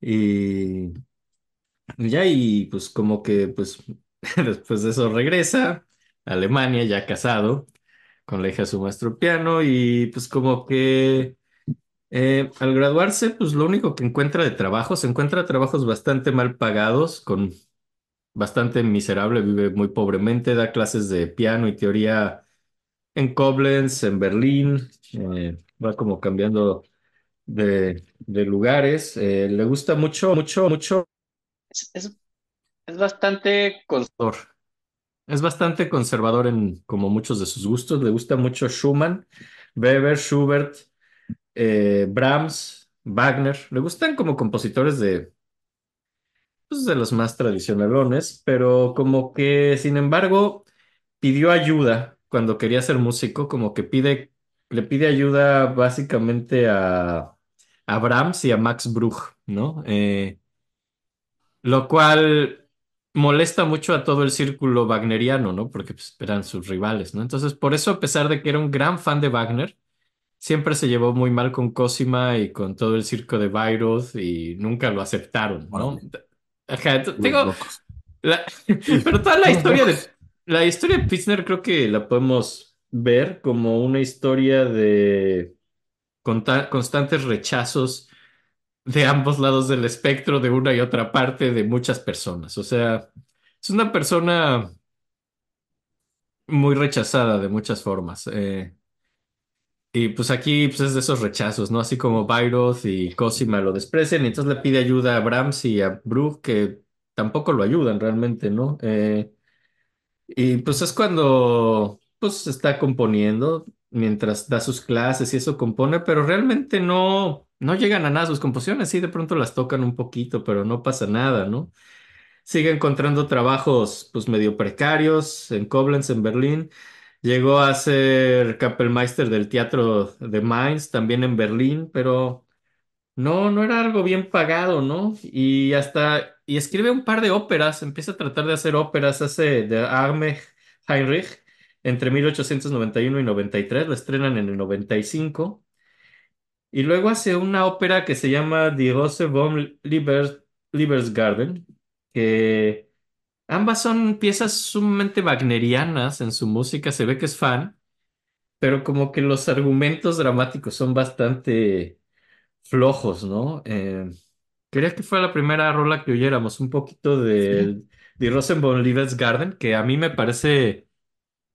Y ya, y pues como que pues *laughs* después de eso regresa a Alemania, ya casado, con la hija de su maestro piano, y pues como que eh, al graduarse, pues lo único que encuentra de trabajo, se encuentra trabajos bastante mal pagados, con bastante miserable, vive muy pobremente, da clases de piano y teoría en Koblenz, en Berlín, eh, va como cambiando de, de lugares. Eh, le gusta mucho, mucho, mucho. Es, es, es bastante conservador. Es bastante conservador en como muchos de sus gustos. Le gusta mucho Schumann, Weber, Schubert, eh, Brahms, Wagner. Le gustan como compositores de, pues, de los más tradicionalones, pero como que, sin embargo, pidió ayuda cuando quería ser músico, como que pide, le pide ayuda básicamente a, a Brahms y a Max Bruch, ¿no? Eh, lo cual molesta mucho a todo el círculo wagneriano, ¿no? Porque pues, eran sus rivales, ¿no? Entonces, por eso, a pesar de que era un gran fan de Wagner, siempre se llevó muy mal con Cosima y con todo el circo de Bayreuth y nunca lo aceptaron, ¿no? Ajá, la- *laughs* *laughs* pero toda la historia de la historia de Pfister creo que la podemos ver como una historia de conta- constantes rechazos de ambos lados del espectro, de una y otra parte, de muchas personas. O sea, es una persona muy rechazada de muchas formas. eh, y pues aquí pues, es de esos rechazos, ¿no? Así como Bayreuth y Cosima lo desprecian, y entonces le pide ayuda a Brahms y a Bruch, que tampoco lo ayudan realmente, ¿no? Eh, y pues es cuando pues está componiendo, mientras da sus clases y eso compone, pero realmente no, no llegan a nada sus composiciones, sí, de pronto las tocan un poquito, pero no pasa nada, ¿no? Sigue encontrando trabajos pues medio precarios en Koblenz, en Berlín. Llegó a ser Kapellmeister del Teatro de Mainz, también en Berlín, pero no, no era algo bien pagado, ¿no? Y hasta, y escribe un par de óperas, empieza a tratar de hacer óperas, hace de Arme Heinrich entre 1891 y 93, la estrenan en el 95, y luego hace una ópera que se llama Die Rose vom Liebes, Liebesgarten, que ambas son piezas sumamente wagnerianas en su música, se ve que es fan, pero como que los argumentos dramáticos son bastante flojos, ¿no? Eh, quería que fuera la primera rola que oyéramos, un poquito Sí. de, de Rosenborn Garden, que a mí me parece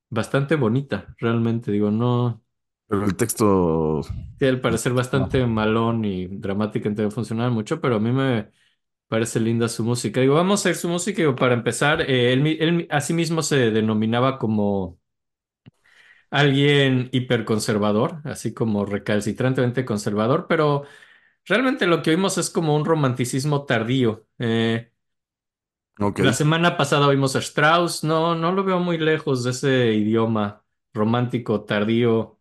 bastante bonita, realmente, digo, no, Pero el texto, tiene al parecer no. bastante malón y dramática, debe funcionar mucho, pero a mí me parece linda su música. Digo, vamos a ver su música, digo, para empezar, eh, él, él a sí mismo se denominaba como alguien hiperconservador, así como recalcitrantemente conservador, pero realmente lo que oímos es como un romanticismo tardío. Eh, la semana pasada oímos a Strauss, no, no lo veo muy lejos de ese idioma romántico tardío.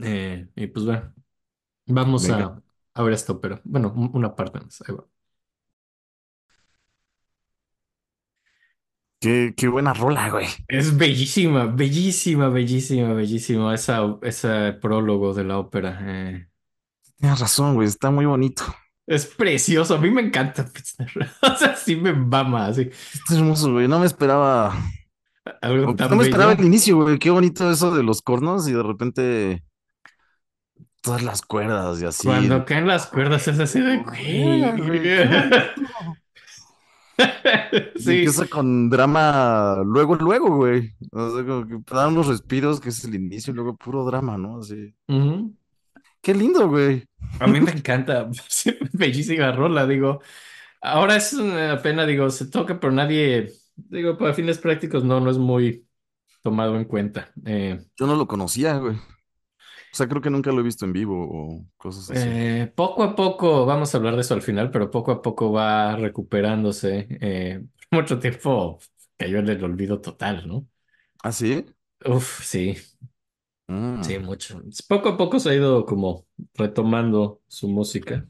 Eh, y pues bueno, vamos a, a ver esto, pero bueno, un- una parte más. Ahí va. Qué, qué buena rola, güey. Es bellísima, bellísima, bellísima, bellísima esa, ese prólogo de la ópera. eh. Tienes razón, güey. Está muy bonito. Es precioso, a mí me encanta Pfister. *laughs* O sea, sí me mama, así. Está hermoso, güey. No me esperaba. Algo No me esperaba el inicio, güey. Qué bonito eso de los cornos y de repente todas las cuerdas y así. Cuando caen las cuerdas es así de, güey, güey. *laughs* *laughs* Sí. empieza con drama luego, luego, güey. O sea, como que da unos respiros, que es el inicio, y luego puro drama, ¿no? Así. Ujú. Qué lindo, güey. A mí me encanta. *laughs* Bellísima rola, digo. Ahora es una pena, digo, se toca, pero nadie, digo, para fines prácticos no, no es muy tomado en cuenta. Eh, Yo no lo conocía, güey. O sea, creo que nunca lo he visto en vivo o cosas así. eh, poco a poco, vamos a hablar de eso al final, pero poco a poco va recuperándose. Eh, *laughs* mucho tiempo cayó en el olvido total, ¿no? ¿Ah, sí? Uf, sí, sí, Mm, mucho. Poco a poco se ha ido como retomando su música.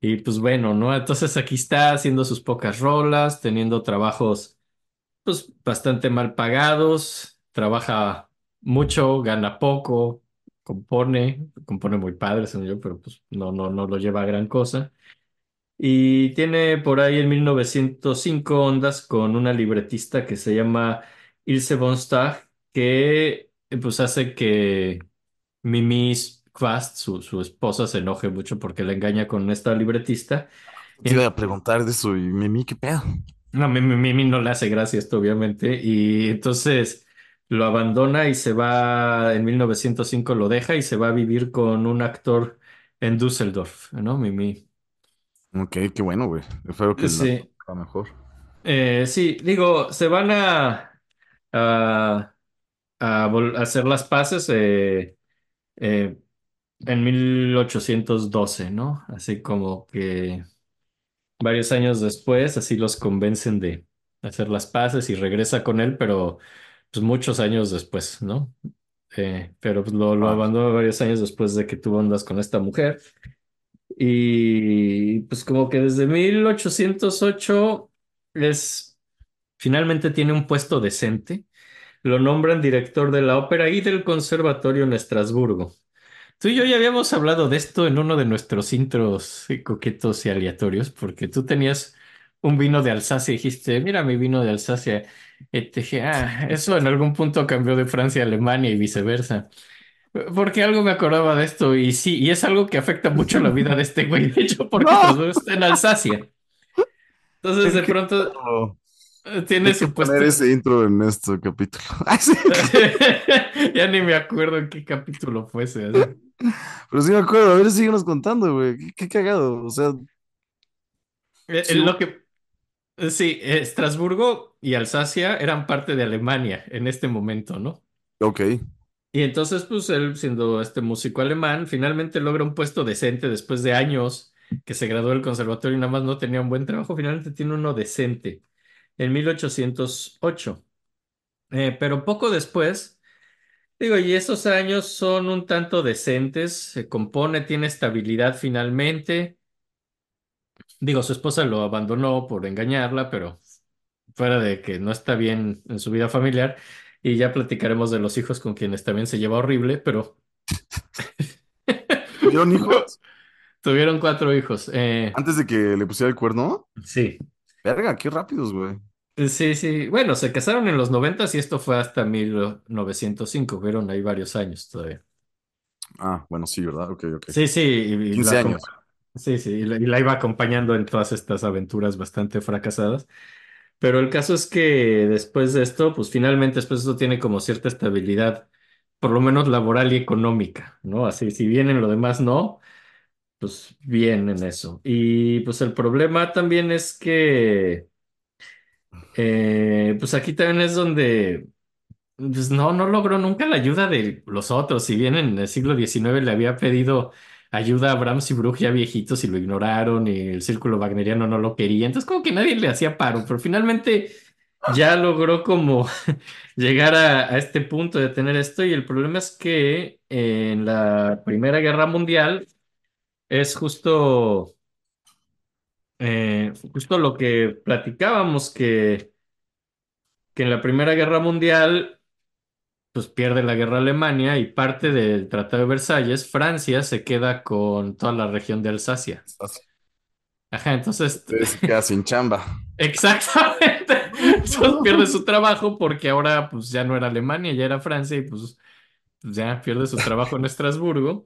Y pues bueno, ¿no? Entonces aquí está haciendo sus pocas rolas, teniendo trabajos pues bastante mal pagados, trabaja mucho, gana poco, compone, compone muy padre, según yo, pero pues no, no, no lo lleva a gran cosa. Y tiene por ahí en 1905 ondas con una libretista que se llama Ilse von Stach, que pues hace que Mimi Kvast, su, su esposa, se enoje mucho porque la engaña con esta libretista. Te iba a preguntar de eso y Mimi, ¿qué pedo? No, Mimi, Mimi no le hace gracia esto, obviamente. Y entonces lo abandona y se va, en 1905 lo deja y se va a vivir con un actor en Düsseldorf, ¿no? Mimi. Ok, qué bueno, güey. Espero que Sí, va mejor. eh, sí, digo, se van a, a, a hacer las paces eh, eh, en 1812, ¿no? Así como que varios años después, así los convencen de hacer las paces y regresa con él, pero pues muchos años después, ¿no? Eh, pero pues, lo, lo Ah, abandonó varios años después de que tuvo ondas con esta mujer. Y pues como que desde 1808 es, finalmente tiene un puesto decente. Lo nombran director de la ópera y del conservatorio en Estrasburgo. Tú y yo ya habíamos hablado de esto en uno de nuestros intros coquetos y aleatorios, porque tú tenías un vino de Alsacia y dijiste, mira mi vino de Alsacia. Y te dije, ah, eso en algún punto cambió de Francia a Alemania y viceversa. Porque algo me acordaba de esto y sí, y es algo que afecta mucho la vida de este güey, de hecho, porque ¡No! pues, está en Alsacia. Entonces de que, pronto tiene su puesto. poner ese intro en este capítulo. *laughs* Sí. *laughs* Ya ni me acuerdo en qué capítulo fuese. así. Pero sí me acuerdo, a ver, síguenos contando, güey. Qué, qué cagado. O sea, Eh, sí, Lo que sí, Estrasburgo y Alsacia eran parte de Alemania en este momento, ¿no? ok. Y entonces, pues él, siendo este músico alemán, finalmente logra un puesto decente después de años que se graduó del conservatorio y nada más no tenía un buen trabajo. Finalmente tiene uno decente en 1808. Eh, pero poco después, digo, y esos años son un tanto decentes, se compone, tiene estabilidad finalmente. Digo, su esposa lo abandonó por engañarla, pero fuera de que no está bien en su vida familiar. Y ya platicaremos de los hijos con quienes también se lleva horrible, pero *laughs* ¿Tuvieron hijos? tuvieron cuatro hijos. Eh, Antes de que le pusiera el cuerno. sí, Verga, qué rápidos, güey. sí, sí. Bueno, se casaron en los noventas y esto fue hasta 1905. Fueron ahí varios años todavía. Ah, bueno, sí, ¿verdad? Ok, ok. Sí, sí, y 15 la, años. Sí, sí, y la, iba acompañando en todas estas aventuras bastante fracasadas. Pero el caso es que después de esto, pues finalmente después de esto tiene como cierta estabilidad, por lo menos laboral y económica, ¿no? Así, si bien en lo demás no, pues bien en eso. Y pues el problema también es que, eh, pues aquí también es donde, pues no, no logró nunca la ayuda de los otros. Si bien en el siglo XIX le había pedido ayuda a Brahms y Bruch ya viejitos y lo ignoraron y el círculo wagneriano no lo quería. Entonces como que nadie le hacía paro, pero finalmente ya logró como *laughs* llegar a, este punto de tener esto y el problema es que en la Primera Guerra Mundial es justo, eh, justo lo que platicábamos, que, que en la Primera Guerra Mundial pues pierde la guerra Alemania y parte del Tratado de Versalles, Francia se queda con toda la región de Alsacia. Ajá, entonces, se quedan sin chamba. *laughs* exactamente, entonces pierde su trabajo porque ahora pues ya no era Alemania, ya era Francia y pues ya pierde su trabajo en Estrasburgo.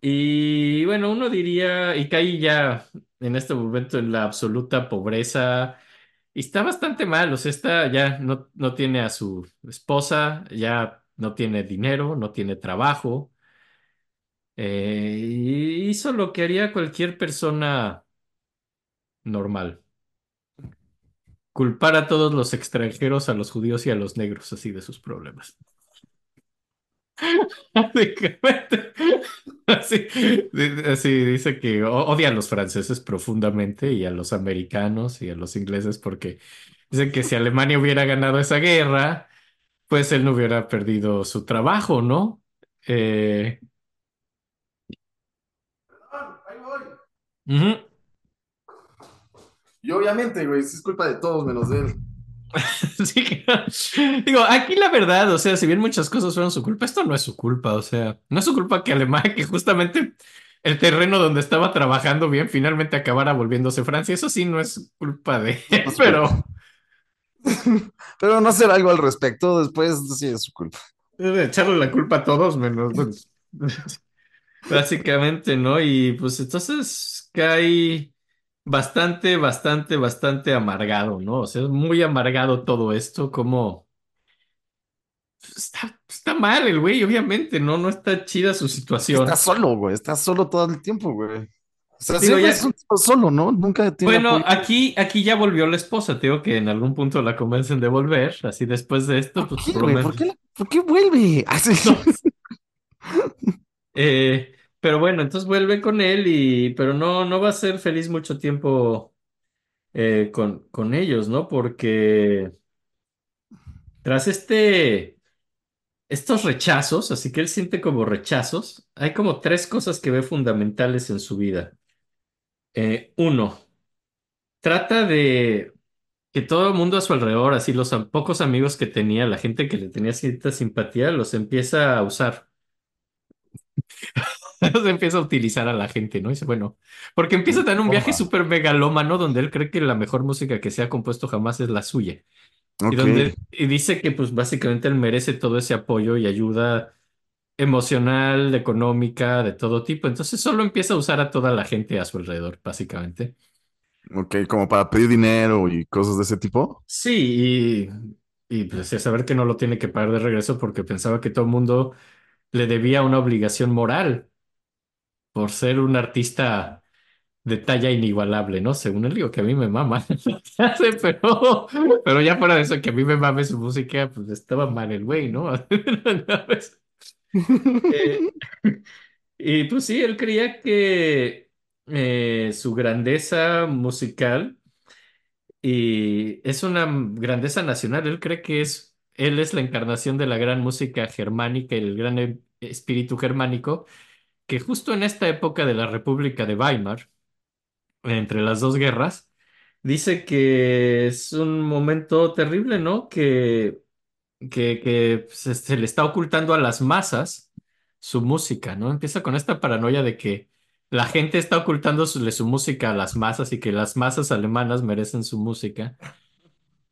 Y bueno, uno diría, y cae ya en este momento en la absoluta pobreza, y está bastante mal, o sea, está, ya no, no tiene a su esposa, ya no tiene dinero, no tiene trabajo, eh, hizo lo que haría cualquier persona normal, culpar a todos los extranjeros, a los judíos y a los negros, así de sus problemas. Básicamente, así, di- así dice que odia a los franceses profundamente y a los americanos y a los ingleses porque dice que si Alemania hubiera ganado esa guerra, pues él no hubiera perdido su trabajo, ¿no? Eh, Ahí voy. ujú. Y obviamente, güey, es culpa de todos menos de él. *laughs* Sí, que- digo, aquí la verdad, o sea, si bien muchas cosas fueron su culpa, esto no es su culpa, o sea, no es su culpa que Alemania, que justamente el terreno donde estaba trabajando bien finalmente acabara volviéndose Francia. Eso sí no es culpa de él, No pero *laughs* Pero no hacer algo al respecto después sí es su culpa. echarle la culpa a todos menos. *laughs* Básicamente, ¿no? Y pues entonces cae bastante, bastante, bastante amargado, ¿no? O sea, es muy amargado todo esto, como está, está mal el güey, obviamente, ¿no? No está chida su situación. Está solo, güey. Está solo todo el tiempo, güey. O sea, Digo, ya- es un tipo solo, ¿no? Nunca tiene Bueno, apoyo. aquí, aquí ya volvió la esposa, te digo que en algún punto la convencen de volver, así después de esto, ¿Por pues qué, por qué, la- por qué vuelve? *laughs* Así. Eh, pero bueno, entonces vuelve con él y, pero no, no va a ser feliz mucho tiempo eh, con, con ellos, ¿no? Porque tras este, estos rechazos, así que él siente como rechazos, hay como tres cosas que ve fundamentales en su vida. Eh, uno, trata de que todo el mundo a su alrededor, así los pocos amigos que tenía, la gente que le tenía cierta simpatía, los empieza a usar. *laughs* Se empieza a utilizar a la gente, ¿no? Dice, bueno, porque empieza a tener un viaje súper megalómano donde él cree que la mejor música que se ha compuesto jamás es la suya. Y, donde, y dice que pues básicamente él merece todo ese apoyo y ayuda emocional, económica, de todo tipo. Entonces solo empieza a usar a toda la gente a su alrededor, básicamente. Ok, como para pedir dinero y cosas de ese tipo. Sí, y, y pues a saber que no lo tiene que pagar de regreso porque pensaba que todo el mundo le debía una obligación moral por ser un artista de talla inigualable, ¿no? Según él digo que a mí me mama, *laughs* pero, pero ya fuera de eso, que a mí me mame su música, pues estaba mal el güey, ¿no? *laughs* Eh, y pues sí, él creía que eh, su grandeza musical y es una grandeza nacional, él cree que es, él es la encarnación de la gran música germánica y el gran e- espíritu germánico, que justo en esta época de la República de Weimar, entre las dos guerras, dice que es un momento terrible, ¿no? Que, que, se le está ocultando a las masas su música, ¿no? Empieza con esta paranoia de que la gente está ocultándole su música a las masas y que las masas alemanas merecen su música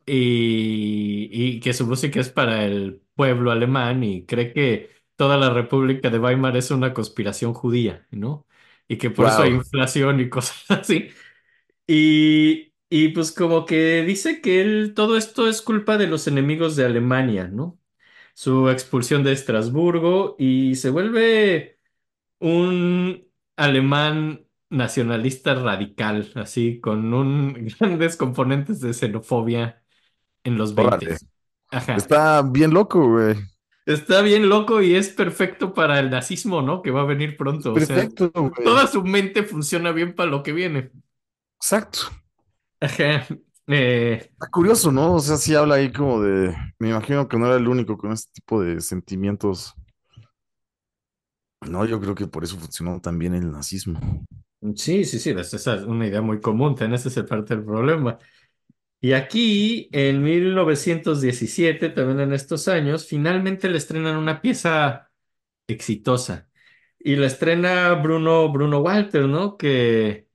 y, y que su música es para el pueblo alemán y cree que toda la República de Weimar es una conspiración judía, ¿no? Y que por eso hay Wow. inflación y cosas *laughs* así. Y, y pues como que dice que él, todo esto es culpa de los enemigos de Alemania, ¿no? Su expulsión de Estrasburgo y se vuelve un alemán nacionalista radical, así, con un *laughs* grandes componentes de xenofobia en los 20. Órale. Ajá. Está bien loco, güey. Está bien loco y es perfecto para el nazismo, ¿no? Que va a venir pronto. O sea, Perfecto, güey. toda su mente funciona bien para lo que viene. Exacto. Ajá. Eh, Está curioso, ¿no? O sea, sí habla ahí como de. Me imagino que no era el único con este tipo de sentimientos. No, yo creo que por eso funcionó también el nazismo. Sí, sí, sí, esa es una idea muy común, ten, ese es el parte del problema. Y aquí, en 1917, también en estos años, finalmente le estrenan una pieza exitosa. Y la estrena Bruno, Bruno Walter, ¿no? Que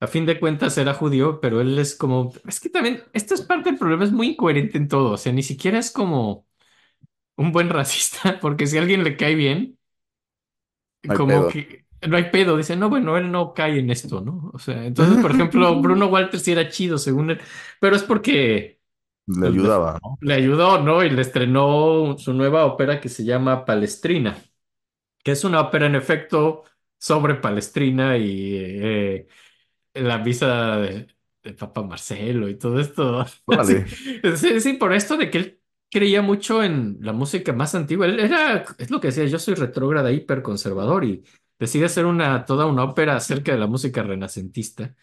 a fin de cuentas era judío, pero él es como... Es que también, esto es parte del problema, es muy incoherente en todo, o sea, ni siquiera es como un buen *laughs* racista, porque si a alguien le cae bien, como pedo. que no hay pedo, dice, no, bueno, él no cae en esto, ¿no? O sea, entonces, por ejemplo, *laughs* Bruno Walter sí era chido, según él, pero es porque Le pues, ayudaba, ¿no? le ayudó, ¿no? Y le estrenó su nueva ópera que se llama Palestrina, que es una ópera en efecto sobre Palestrina y eh, la visa de, de Papa Marcelo y todo esto. Órale. *laughs* Sí, sí, sí, por esto de que él creía mucho en la música más antigua. Él era, es lo que decía, yo soy retrógrada, hiperconservador y decide hacer una, toda una ópera acerca de la música renacentista.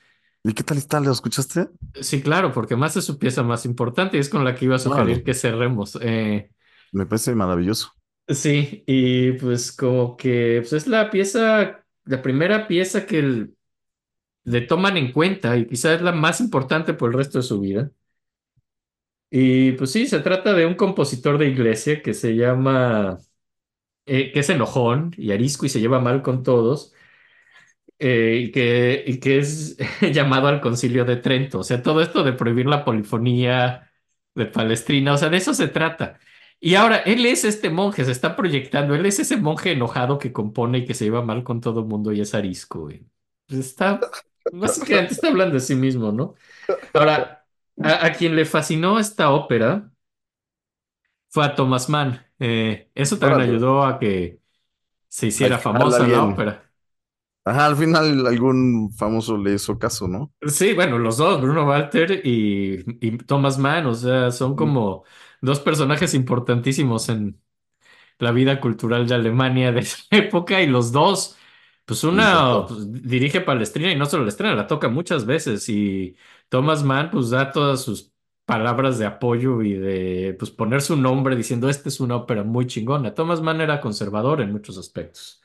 ¿Y qué tal está? ¿Lo escuchaste? Sí, claro, porque más es su pieza más importante y es con la que iba a sugerir que cerremos. Eh, Me parece maravilloso. Sí, y pues como que pues es la pieza, la primera pieza que el- le toman en cuenta y quizás es la más importante por el resto de su vida. Y pues sí, se trata de un compositor de iglesia que se llama, eh, que es enojón y arisco y se lleva mal con todos. eh, y que, y que es *laughs* llamado al Concilio de Trento. O sea, todo esto de prohibir la polifonía de Palestrina, o sea, de eso se trata. Y ahora, él es este monje, se está proyectando, él es ese monje enojado que compone y que se lleva mal con todo el mundo y es arisco, güey. Pues está, básicamente está hablando de sí mismo, ¿no? Ahora, a, a quien le fascinó esta ópera fue a Thomas Mann. Eh, eso también Órale. ayudó a que se Al hiciera final famosa la alguien- ópera. Ajá, al final algún famoso le hizo caso, ¿no? Sí, bueno, los dos, Bruno Walter y, y Thomas Mann, o sea, son como dos personajes importantísimos en la vida cultural de Alemania de esa *laughs* época y los dos, pues una Exacto. pues, dirige Palestrina y no solo la estrena, la toca muchas veces y Thomas Mann pues da todas sus palabras de apoyo y de pues poner su nombre diciendo esta es una ópera muy chingona. Thomas Mann era conservador en muchos aspectos.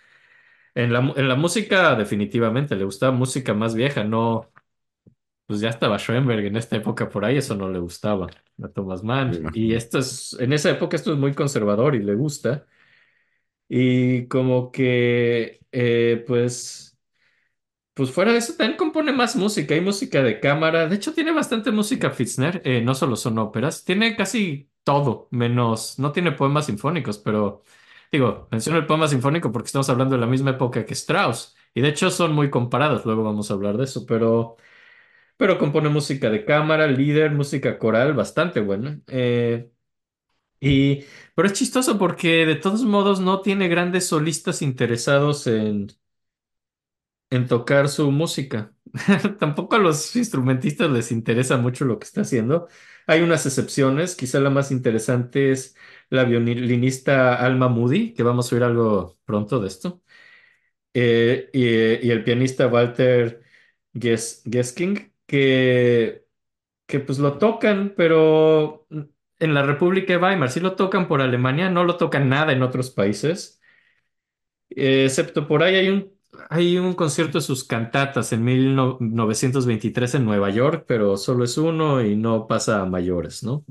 En la, en la música definitivamente le gustaba música más vieja, no pues ya estaba Schoenberg en esta época por ahí, eso no le gustaba a Thomas Mann. Y esto es, en esa época esto es muy conservador y le gusta. Y como que, eh, pues, pues fuera de eso, también compone más música. Hay música de cámara. De hecho, tiene bastante música Fitzner. eh, no solo son óperas. Tiene casi todo, menos, no tiene poemas sinfónicos, pero digo, menciono el poema sinfónico porque estamos hablando de la misma época que Strauss. Y de hecho son muy comparados. Luego vamos a hablar de eso, pero... Pero compone música de cámara, líder, música coral, bastante buena. Eh, y, pero es chistoso porque de todos modos no tiene grandes solistas interesados en, en tocar su música. *laughs* Tampoco a los instrumentistas les interesa mucho lo que está haciendo. Hay unas excepciones, quizá la más interesante es la violinista Alma Moody, que vamos a oír algo pronto de esto. Eh, y, el pianista Walter Ges- Gesking, que que pues lo tocan, pero en la República de Weimar sí lo tocan por Alemania, no lo tocan nada en otros países, excepto por ahí hay un, hay un concierto de sus cantatas en 1923 en Nueva York, pero solo es uno y no pasa a mayores, ¿no?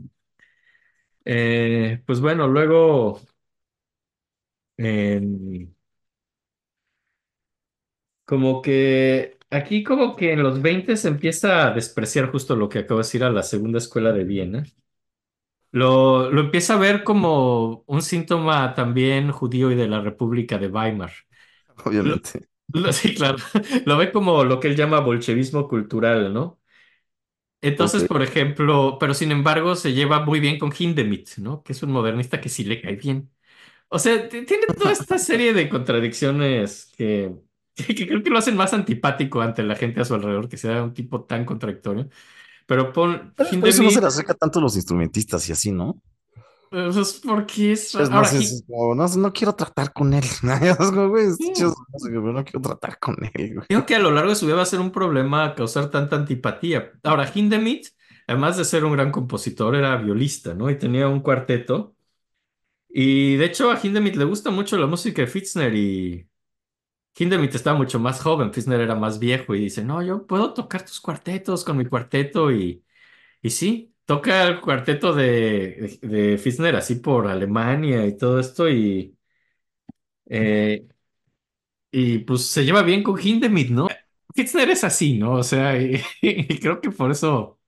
Eh, pues bueno, luego como que aquí como que en los 20 se empieza a despreciar justo lo que acabo de decir a la segunda escuela de Viena. Lo, lo empieza a ver como un síntoma también judío y de la República de Weimar. Obviamente. Lo- *laughs* sí, claro. Lo ve como lo que él llama bolchevismo cultural, ¿no? Ok. Entonces, por ejemplo, pero sin embargo se lleva muy bien con Hindemith, ¿no? Que es un modernista que sí le cae bien. O sea, t- tiene toda esta *laughs* serie de contradicciones que, *laughs* que creo que lo hacen más antipático ante la gente a su alrededor, que sea un tipo tan contradictorio. Pero pon por eso no se le Hindemith, acerca tanto a los instrumentistas y así, ¿no? Pues es porque es... Es Ahora, más, es Hi- es como, no, no quiero tratar con él. Güey, no quiero tratar con él, güey. Creo que a lo largo de su vida va a ser un problema causar tanta antipatía. Ahora, Hindemith, además de ser un gran compositor, era violista, ¿no? Y tenía un cuarteto. Y de hecho a Hindemith le gusta mucho la música de Fitzner y Hindemith estaba mucho más joven, Fitzner era más viejo y dice, no, yo puedo tocar tus cuartetos con mi cuarteto y, y sí, toca el cuarteto de, de, de Fitzner así por Alemania y todo esto y, eh, y pues se lleva bien con Hindemith, ¿no? Fitzner es así, ¿no? O sea, y, *laughs* y creo que por eso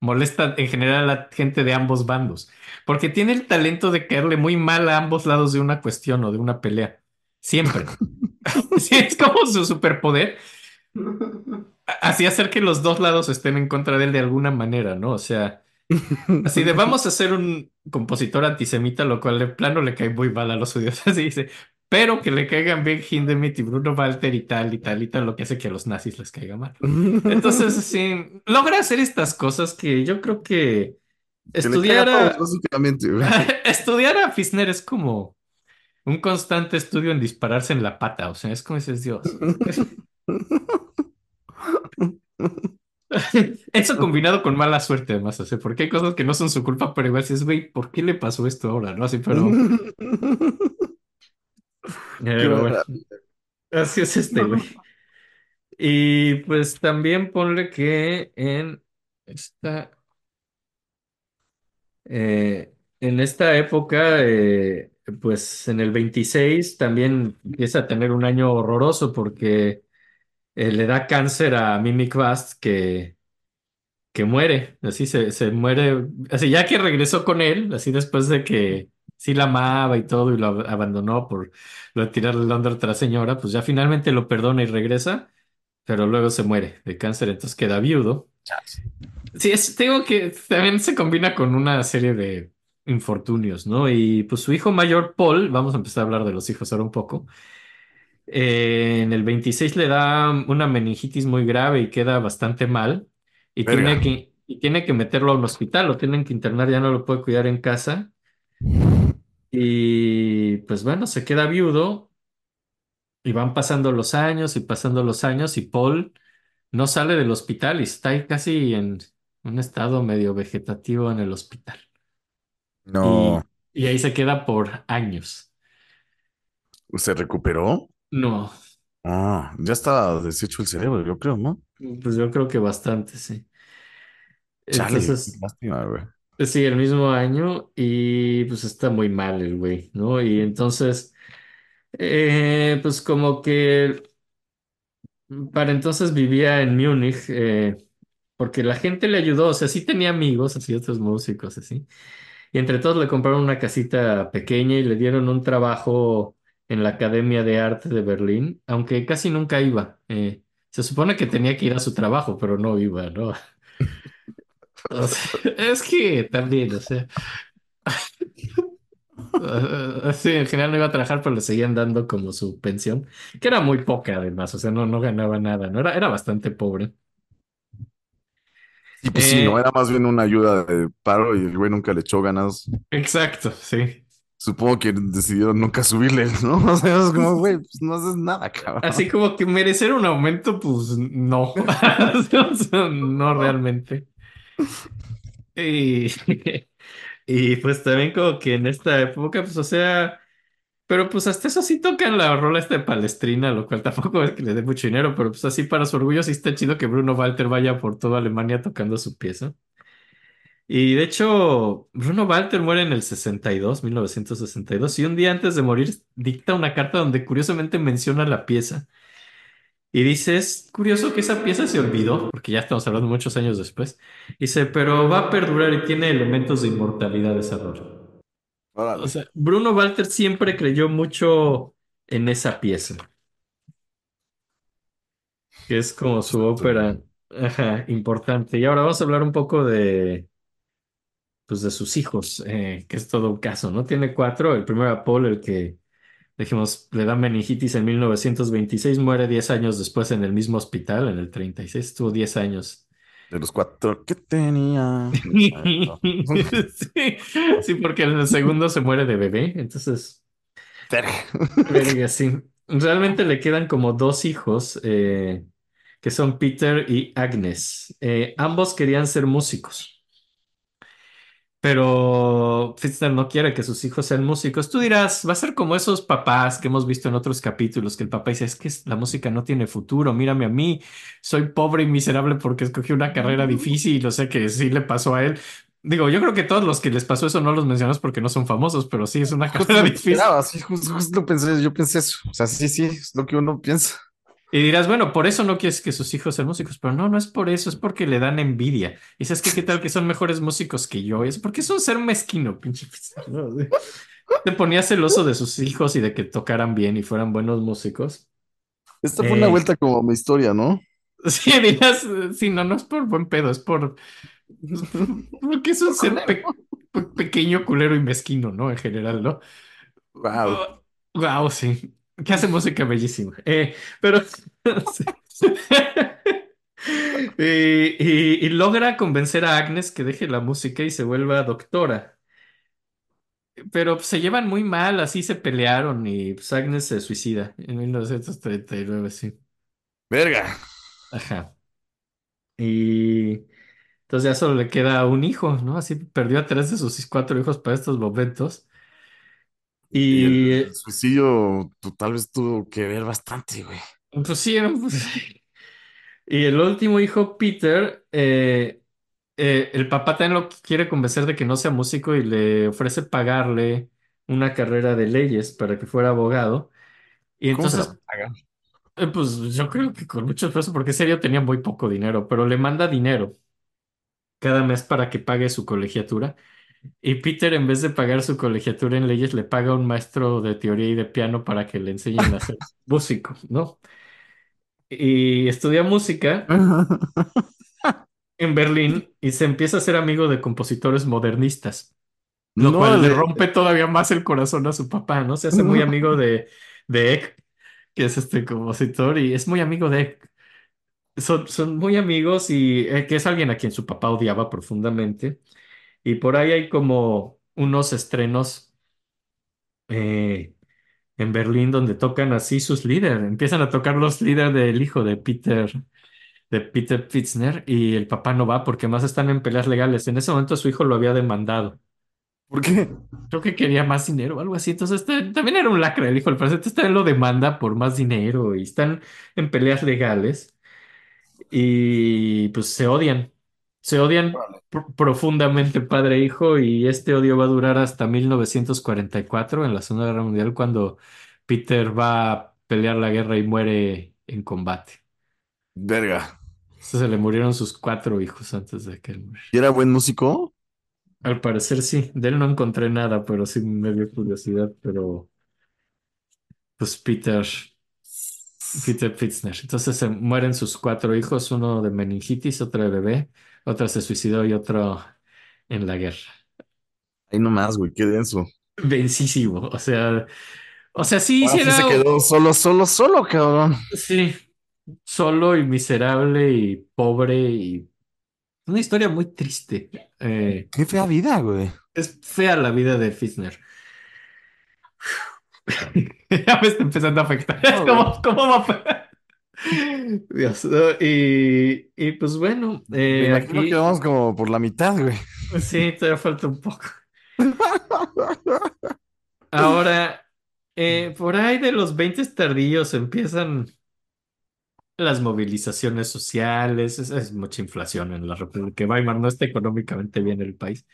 molesta en general a la gente de ambos bandos, porque tiene el talento de caerle muy mal a ambos lados de una cuestión o de una pelea. Siempre. *laughs* *laughs* Sí, es como su superpoder, así hacer que los dos lados estén en contra de él de alguna manera, ¿no? O sea, así de vamos a hacer un compositor antisemita, lo cual de plano le cae muy mal a los judíos, *laughs* así dice, pero que le caigan bien Hindemith y Bruno Walter y tal y tal y tal, lo que hace que a los nazis les caiga mal. Entonces, sí, logra hacer estas cosas que yo creo que estudiar a *laughs* estudiar a Fisner es como un constante estudio en dispararse en la pata, o sea, es como dices, Dios. *laughs* *laughs* Eso combinado con mala suerte, además, o sea, porque hay cosas que no son su culpa, pero igual dices, güey, ¿por qué le pasó esto ahora? ¿No? Así, pero, *laughs* Qué pero bueno, buena. así es este, güey. Y pues también ponle que en esta. Eh, en esta época, eh, pues en el 26 también empieza a tener un año horroroso porque eh, le da cáncer a Mimic Bast que, que muere, así se, se muere, así ya que regresó con él, así después de que sí la amaba y todo y lo ab- abandonó por lo de tirarle la onda a otra señora, pues ya finalmente lo perdona y regresa, pero luego se muere de cáncer, entonces queda viudo. Sí, es, tengo que también se combina con una serie de infortunios, ¿no? Y pues su hijo mayor, Paul, vamos a empezar a hablar de los hijos ahora un poco. Eh, en el 26 le da una meningitis muy grave y queda bastante mal. Y tiene que, y tiene que meterlo a un hospital, lo tienen que internar, ya no lo puede cuidar en casa. Y pues bueno, se queda viudo y van pasando los años y pasando los años y Paul no sale del hospital y está ahí casi en un estado medio vegetativo en el hospital. No, Y, y ahí se queda por años. ¿se recuperó? No, Ah, ya está deshecho el cerebro, yo creo, ¿no? pues yo creo que bastante, sí. Chale, qué Entonces, lástima, güey. sí, el mismo año y pues está muy mal el güey, ¿no? Y entonces, eh, pues como que para entonces vivía en Múnich, eh, porque la gente le ayudó, o sea, sí tenía amigos, así otros músicos, así. Y entre todos le compraron una casita pequeña y le dieron un trabajo en la Academia de Arte de Berlín, aunque casi nunca iba. Eh, se supone que tenía que ir a su trabajo, pero no iba, ¿no? *laughs* O sea, es que también, o sea, eh, *laughs* sí, en general no iba a trabajar, pero le seguían dando como su pensión, que era muy poca además, o sea, no, no ganaba nada, ¿no? Era, era bastante pobre. Y pues sí, no, Eh, era más bien una ayuda de paro y el güey nunca le echó ganas. exacto, sí. Supongo que decidieron nunca subirle, ¿no? *laughs* O sea, es como, güey, pues no haces nada, cabrón. Así como que merecer un aumento, pues *laughs* no, no realmente. Y, y pues también como que en esta época, pues o sea, pero pues hasta eso sí tocan la rola esta de Palestrina, lo cual tampoco es que le dé mucho dinero, pero pues así para su orgullo sí está chido que Bruno Walter vaya por toda Alemania tocando su pieza. Y de hecho, Bruno Walter muere en el 62, 1962, y un día antes de morir dicta una carta donde curiosamente menciona la pieza. Y dice, es curioso que esa pieza se olvidó, porque ya estamos hablando muchos años después. Dice, pero va a perdurar y tiene elementos de inmortalidad esa rola. O sea, Bruno Walter siempre creyó mucho en esa pieza, que es como su ópera, ajá, importante. Y ahora vamos a hablar un poco de, pues, de sus hijos, eh, que es todo un caso, ¿no? Tiene cuatro. El primero Paul, el que, dijimos, le da meningitis en 1926, muere 10 años después en el mismo hospital, en el 36, estuvo 10 años. De los cuatro que tenía. *laughs* Sí, sí, porque en el segundo se muere de bebé, entonces... Verga, sí. *laughs* Realmente le quedan como dos hijos, eh, que son Peter y Agnes. Eh, ambos querían ser músicos, pero Fitzner no quiere que sus hijos sean músicos. Tú dirás, va a ser como esos papás que hemos visto en otros capítulos, que el papá dice, es que la música no tiene futuro, mírame a mí, soy pobre y miserable porque escogí una carrera difícil, o sea que sí le pasó a él. Digo, yo creo que todos los que les pasó eso no los mencionas porque no son famosos, pero sí es una Justo carrera lo difícil. esperaba, sí, justo, justo lo pensé, yo pensé eso. O sea, sí, sí, es lo que uno piensa. Y dirás, bueno, por eso no quieres que sus hijos sean músicos, pero no, no es por eso, es porque le dan envidia. Y dices que qué tal que son mejores músicos que yo, es porque es un ser mezquino, pinche. ¿no? Te ponía celoso de sus hijos y de que tocaran bien y fueran buenos músicos. Esta fue una Eh, vuelta como mi historia, ¿no? *laughs* sí, dirás, sí, no, no es por buen pedo, es por, porque es un ser pe- pe- pequeño, culero y mezquino, ¿no? En general, ¿no? Wow. Wow, sí. Que hace música bellísima. Eh, pero. *laughs* *laughs* Y, y- y logra convencer a Agnes que deje la música y se vuelva doctora. Pero pues, se llevan muy mal, así se pelearon y pues, Agnes se suicida en 1939, sí. Verga. Ajá. Y entonces ya solo le queda un hijo, ¿no? Así perdió a tres de sus cuatro hijos para estos momentos. Y el suicidio pues, tal vez tuvo que ver bastante, güey. pues sí, pues, Y el último hijo, Peter, eh, eh, el papá también lo quiere convencer de que no sea músico y le ofrece pagarle una carrera de leyes para que fuera abogado. Y ¿Cómo se la entonces? Eh, pues yo creo que con mucho esfuerzo, porque en serio tenía muy poco dinero, pero le manda dinero cada mes para que pague su colegiatura. Y Peter, en vez de pagar su colegiatura en leyes, le paga a un maestro de teoría y de piano para que le enseñen a ser *laughs* músico, ¿no? Y estudia música *laughs* en Berlín y se empieza a ser amigo de compositores modernistas, lo No, cual le rompe todavía más el corazón a su papá, ¿no? Se hace muy amigo de, de Eck, que es este compositor, y es muy amigo de Eck. Son, son muy amigos y que es alguien a quien su papá odiaba profundamente. Y por ahí hay como unos estrenos eh, en Berlín donde tocan así sus líderes. Empiezan a tocar los líderes del hijo de Peter, de Peter Fitzner, y el papá no va porque más están en peleas legales. En ese momento su hijo lo había demandado. ¿Por qué? Creo que quería más dinero o algo así. Entonces este, también era un lacra el hijo del presidente. Este lo demanda por más dinero y están en peleas legales. y pues se odian, se odian pr- profundamente padre e hijo y este odio va a durar hasta 1944 en la Segunda Guerra Mundial cuando Peter va a pelear la guerra y muere en combate. Verga. Entonces se le murieron sus cuatro hijos antes de que él muriera. ¿Y era buen músico? Al parecer sí, de él no encontré nada, pero sí me dio curiosidad, pero pues Peter, Peter Fitzner. Entonces se mueren sus cuatro hijos, uno de meningitis, otro de bebé, otro se suicidó y otro en la guerra. Ahí nomás, güey, qué denso. Densísimo, o sea, o sea, sí Ahora sí hiciera, se quedó solo, solo, solo, cabrón. sí, solo y miserable y pobre y una historia muy triste. Eh, Qué fea vida, güey. es fea la vida de Fitzner. *laughs* Ya me está empezando a afectar. No, *laughs* como, ¿cómo va a Y, y pues bueno, Me eh, imagino aquí que vamos como por la mitad, güey. sí, todavía falta un poco. *laughs* Ahora, eh, por ahí de los 20 tardíos empiezan las movilizaciones sociales, es, es mucha inflación en la República de Weimar, no está económicamente bien el país.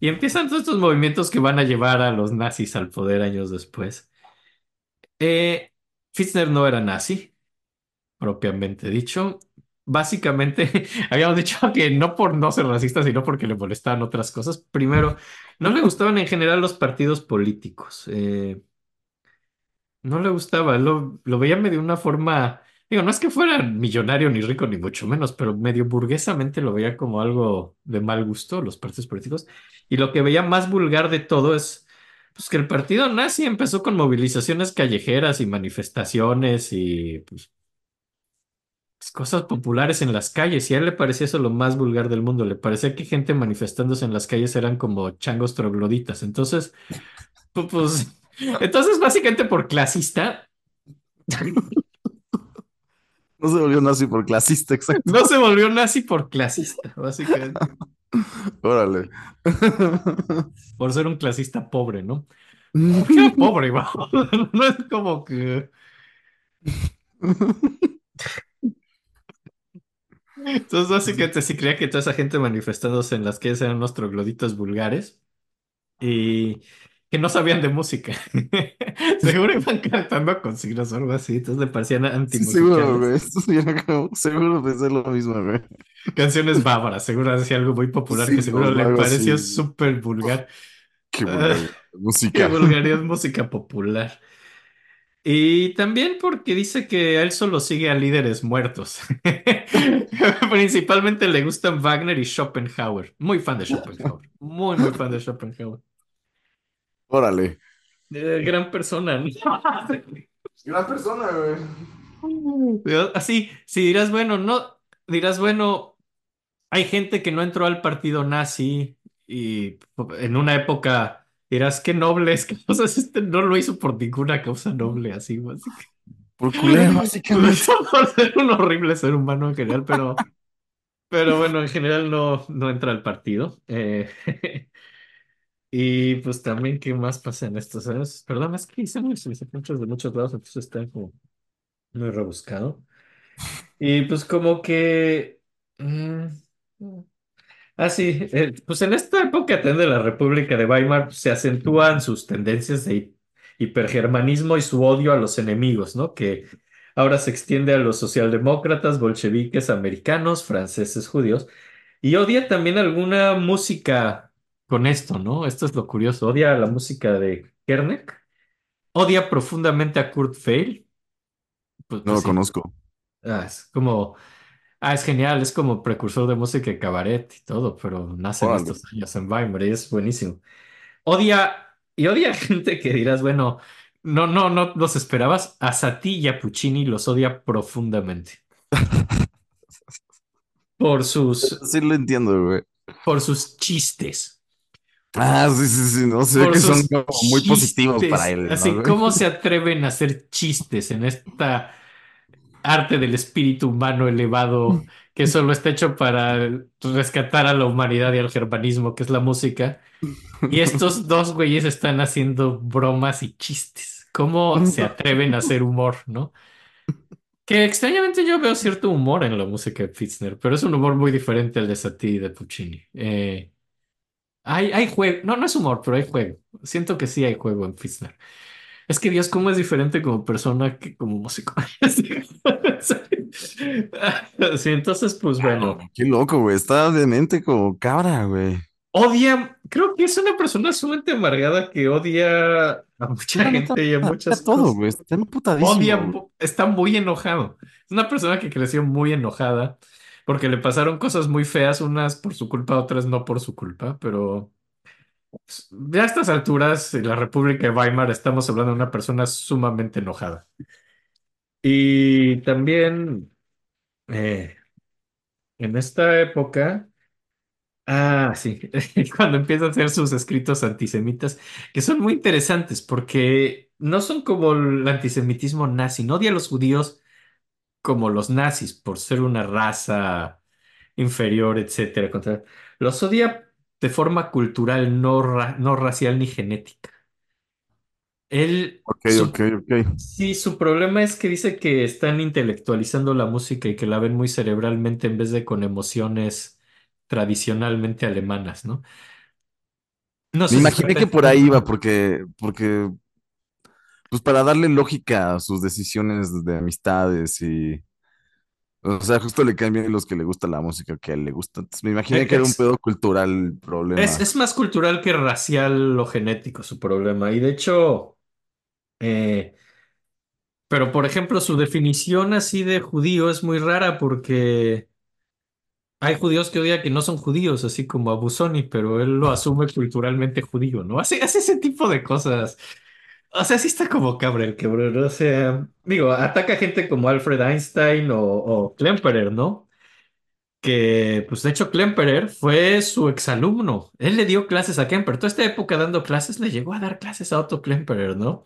Y empiezan todos estos movimientos que van a llevar a los nazis al poder años después. Eh, Fitzner no era nazi, propiamente dicho. Básicamente, *laughs* habíamos dicho *laughs* que no por no ser racista, sino porque le molestaban otras cosas. Primero, no le gustaban en general los partidos políticos. Eh, no le gustaba, lo, lo veía medio de una forma, digo, no es que fuera millonario ni rico ni mucho menos, pero medio burguesamente lo veía como algo de mal gusto, los partidos políticos. Y lo que veía más vulgar de todo es pues, que el partido nazi empezó con movilizaciones callejeras y manifestaciones y pues, cosas populares en las calles. Y a él le parecía eso lo más vulgar del mundo. Le parecía que gente manifestándose en las calles eran como changos trogloditas. Entonces, pu- pues, *laughs* entonces básicamente por clasista. *laughs* No se volvió nazi por clasista, exacto. No se volvió nazi por clasista, básicamente. Órale. Por ser un clasista pobre, ¿no? *laughs* Pobre, vamos. No es como que. Entonces, básicamente, sí creía que toda esa gente manifestándose en las calles eran unos trogloditas vulgares y que no sabían de música. *laughs* Seguro iban cantando consignas o algo así, entonces le parecían Sí, seguro, güey. Esto como- seguro pensé lo mismo, güey. Canciones bárbaras, seguro hacía algo muy popular Sí, que seguro le pareció súper vulgar. Qué vulgar *laughs* Qué música. vulgaridad música popular. Y también porque dice que él solo sigue a líderes muertos. *laughs* Principalmente le gustan Wagner y Schopenhauer. Muy fan de Schopenhauer. Muy, muy fan de Schopenhauer. Órale. Eh, gran persona. ¿no? Gran persona, güey. Así, si dirás, bueno, no, dirás, bueno, hay gente que no entró al partido nazi y en una época dirás, qué noble es, que *laughs* este no lo hizo por ninguna causa noble, así, así Por culero, básicamente. *laughs* por ser un horrible ser humano en general, pero, *laughs* pero bueno, en general no, no entra al partido. Eh, y pues también, ¿qué más pasa en estos años? Perdón, es que hice muchos muchos de muchos lados, entonces está como muy rebuscado. Y pues como que... mm, Ah, sí, eh, pues en esta época también de la República de Weimar se acentúan sus tendencias de hi- hipergermanismo y su odio a los enemigos, ¿no? Que ahora se extiende a los socialdemócratas, bolcheviques, americanos, franceses, judíos, y odia también alguna música con esto, ¿no? Esto es lo curioso, odia la música de Kernek, odia profundamente a Kurt Weill, pues, No pues lo sí, conozco. ah, es como, ah, es genial, es como precursor de música de cabaret y todo, pero nace en Órale. estos años en Weimar y es buenísimo. Odia, y odia *laughs* gente que dirás, bueno, no, no, no los esperabas. A Satie y a Puccini los odia profundamente. Por sus, Sí lo entiendo, güey. por sus chistes. Ah, sí, sí, sí. No sé Por que son sus como muy positivos chistes. para él, ¿no, Así, güey? ¿cómo se *laughs* atreven a hacer chistes en esta arte del espíritu humano elevado que solo está hecho para rescatar a la humanidad y al germanismo, que es la música? Y estos *laughs* dos güeyes están haciendo bromas y chistes. ¿Cómo se atreven a hacer humor, no? Que extrañamente yo veo cierto humor en la música de Fitzner, pero es un humor muy diferente al de Satie y de Puccini. Eh, hay, hay juego, no, no es humor, pero hay juego. Siento que sí hay juego en Fitzner. Es que Dios, cómo es diferente como persona que como músico. *laughs* Sí, entonces, pues bueno. Qué loco, güey. Está de mente como cabra, güey. Odia, creo que es una persona sumamente amargada que odia a mucha gente y a muchas todo, cosas. güey. Está emputadísimo. Odia, güey. está muy enojado. Es una persona que creció muy enojada porque le pasaron cosas muy feas, unas por su culpa, otras no por su culpa, pero ya a estas alturas, en la República de Weimar, estamos hablando de una persona sumamente enojada. Y también eh, en esta época. Ah, sí, *laughs* cuando empieza a hacer sus escritos antisemitas, que son muy interesantes porque no son como el antisemitismo nazi, no odia a los judíos como los nazis por ser una raza inferior, etcétera. contra- Los odia de forma cultural, no, ra- no racial ni genética. Él, Ok, ok, su, ok. sí, su problema es que dice que están intelectualizando la música y que la ven muy cerebralmente en vez de con emociones tradicionalmente alemanas, ¿no? No Me sé imaginé que por ahí iba, porque, porque, pues para darle lógica a sus decisiones de amistades y, o sea, justo le caen bien los que le gusta la música que a él le gusta. Entonces me imaginé que era un Es, pedo cultural el es, problema. es más cultural que racial o genético su problema. Y de hecho, eh, pero por ejemplo, su definición así de judío es muy rara porque hay judíos que odian que no son judíos, así como a Busoni, pero él lo asume culturalmente judío, ¿no? Hace, hace ese tipo de cosas. O sea, sí está como cabra el cabrón. O sea, digo, ataca a gente como Alfred Einstein o, o Klemperer, ¿no? que, pues de hecho, Klemperer fue su exalumno. Él le dio clases a Klemperer. Toda esta época dando clases, le llegó a dar clases a Otto Klemperer, ¿no?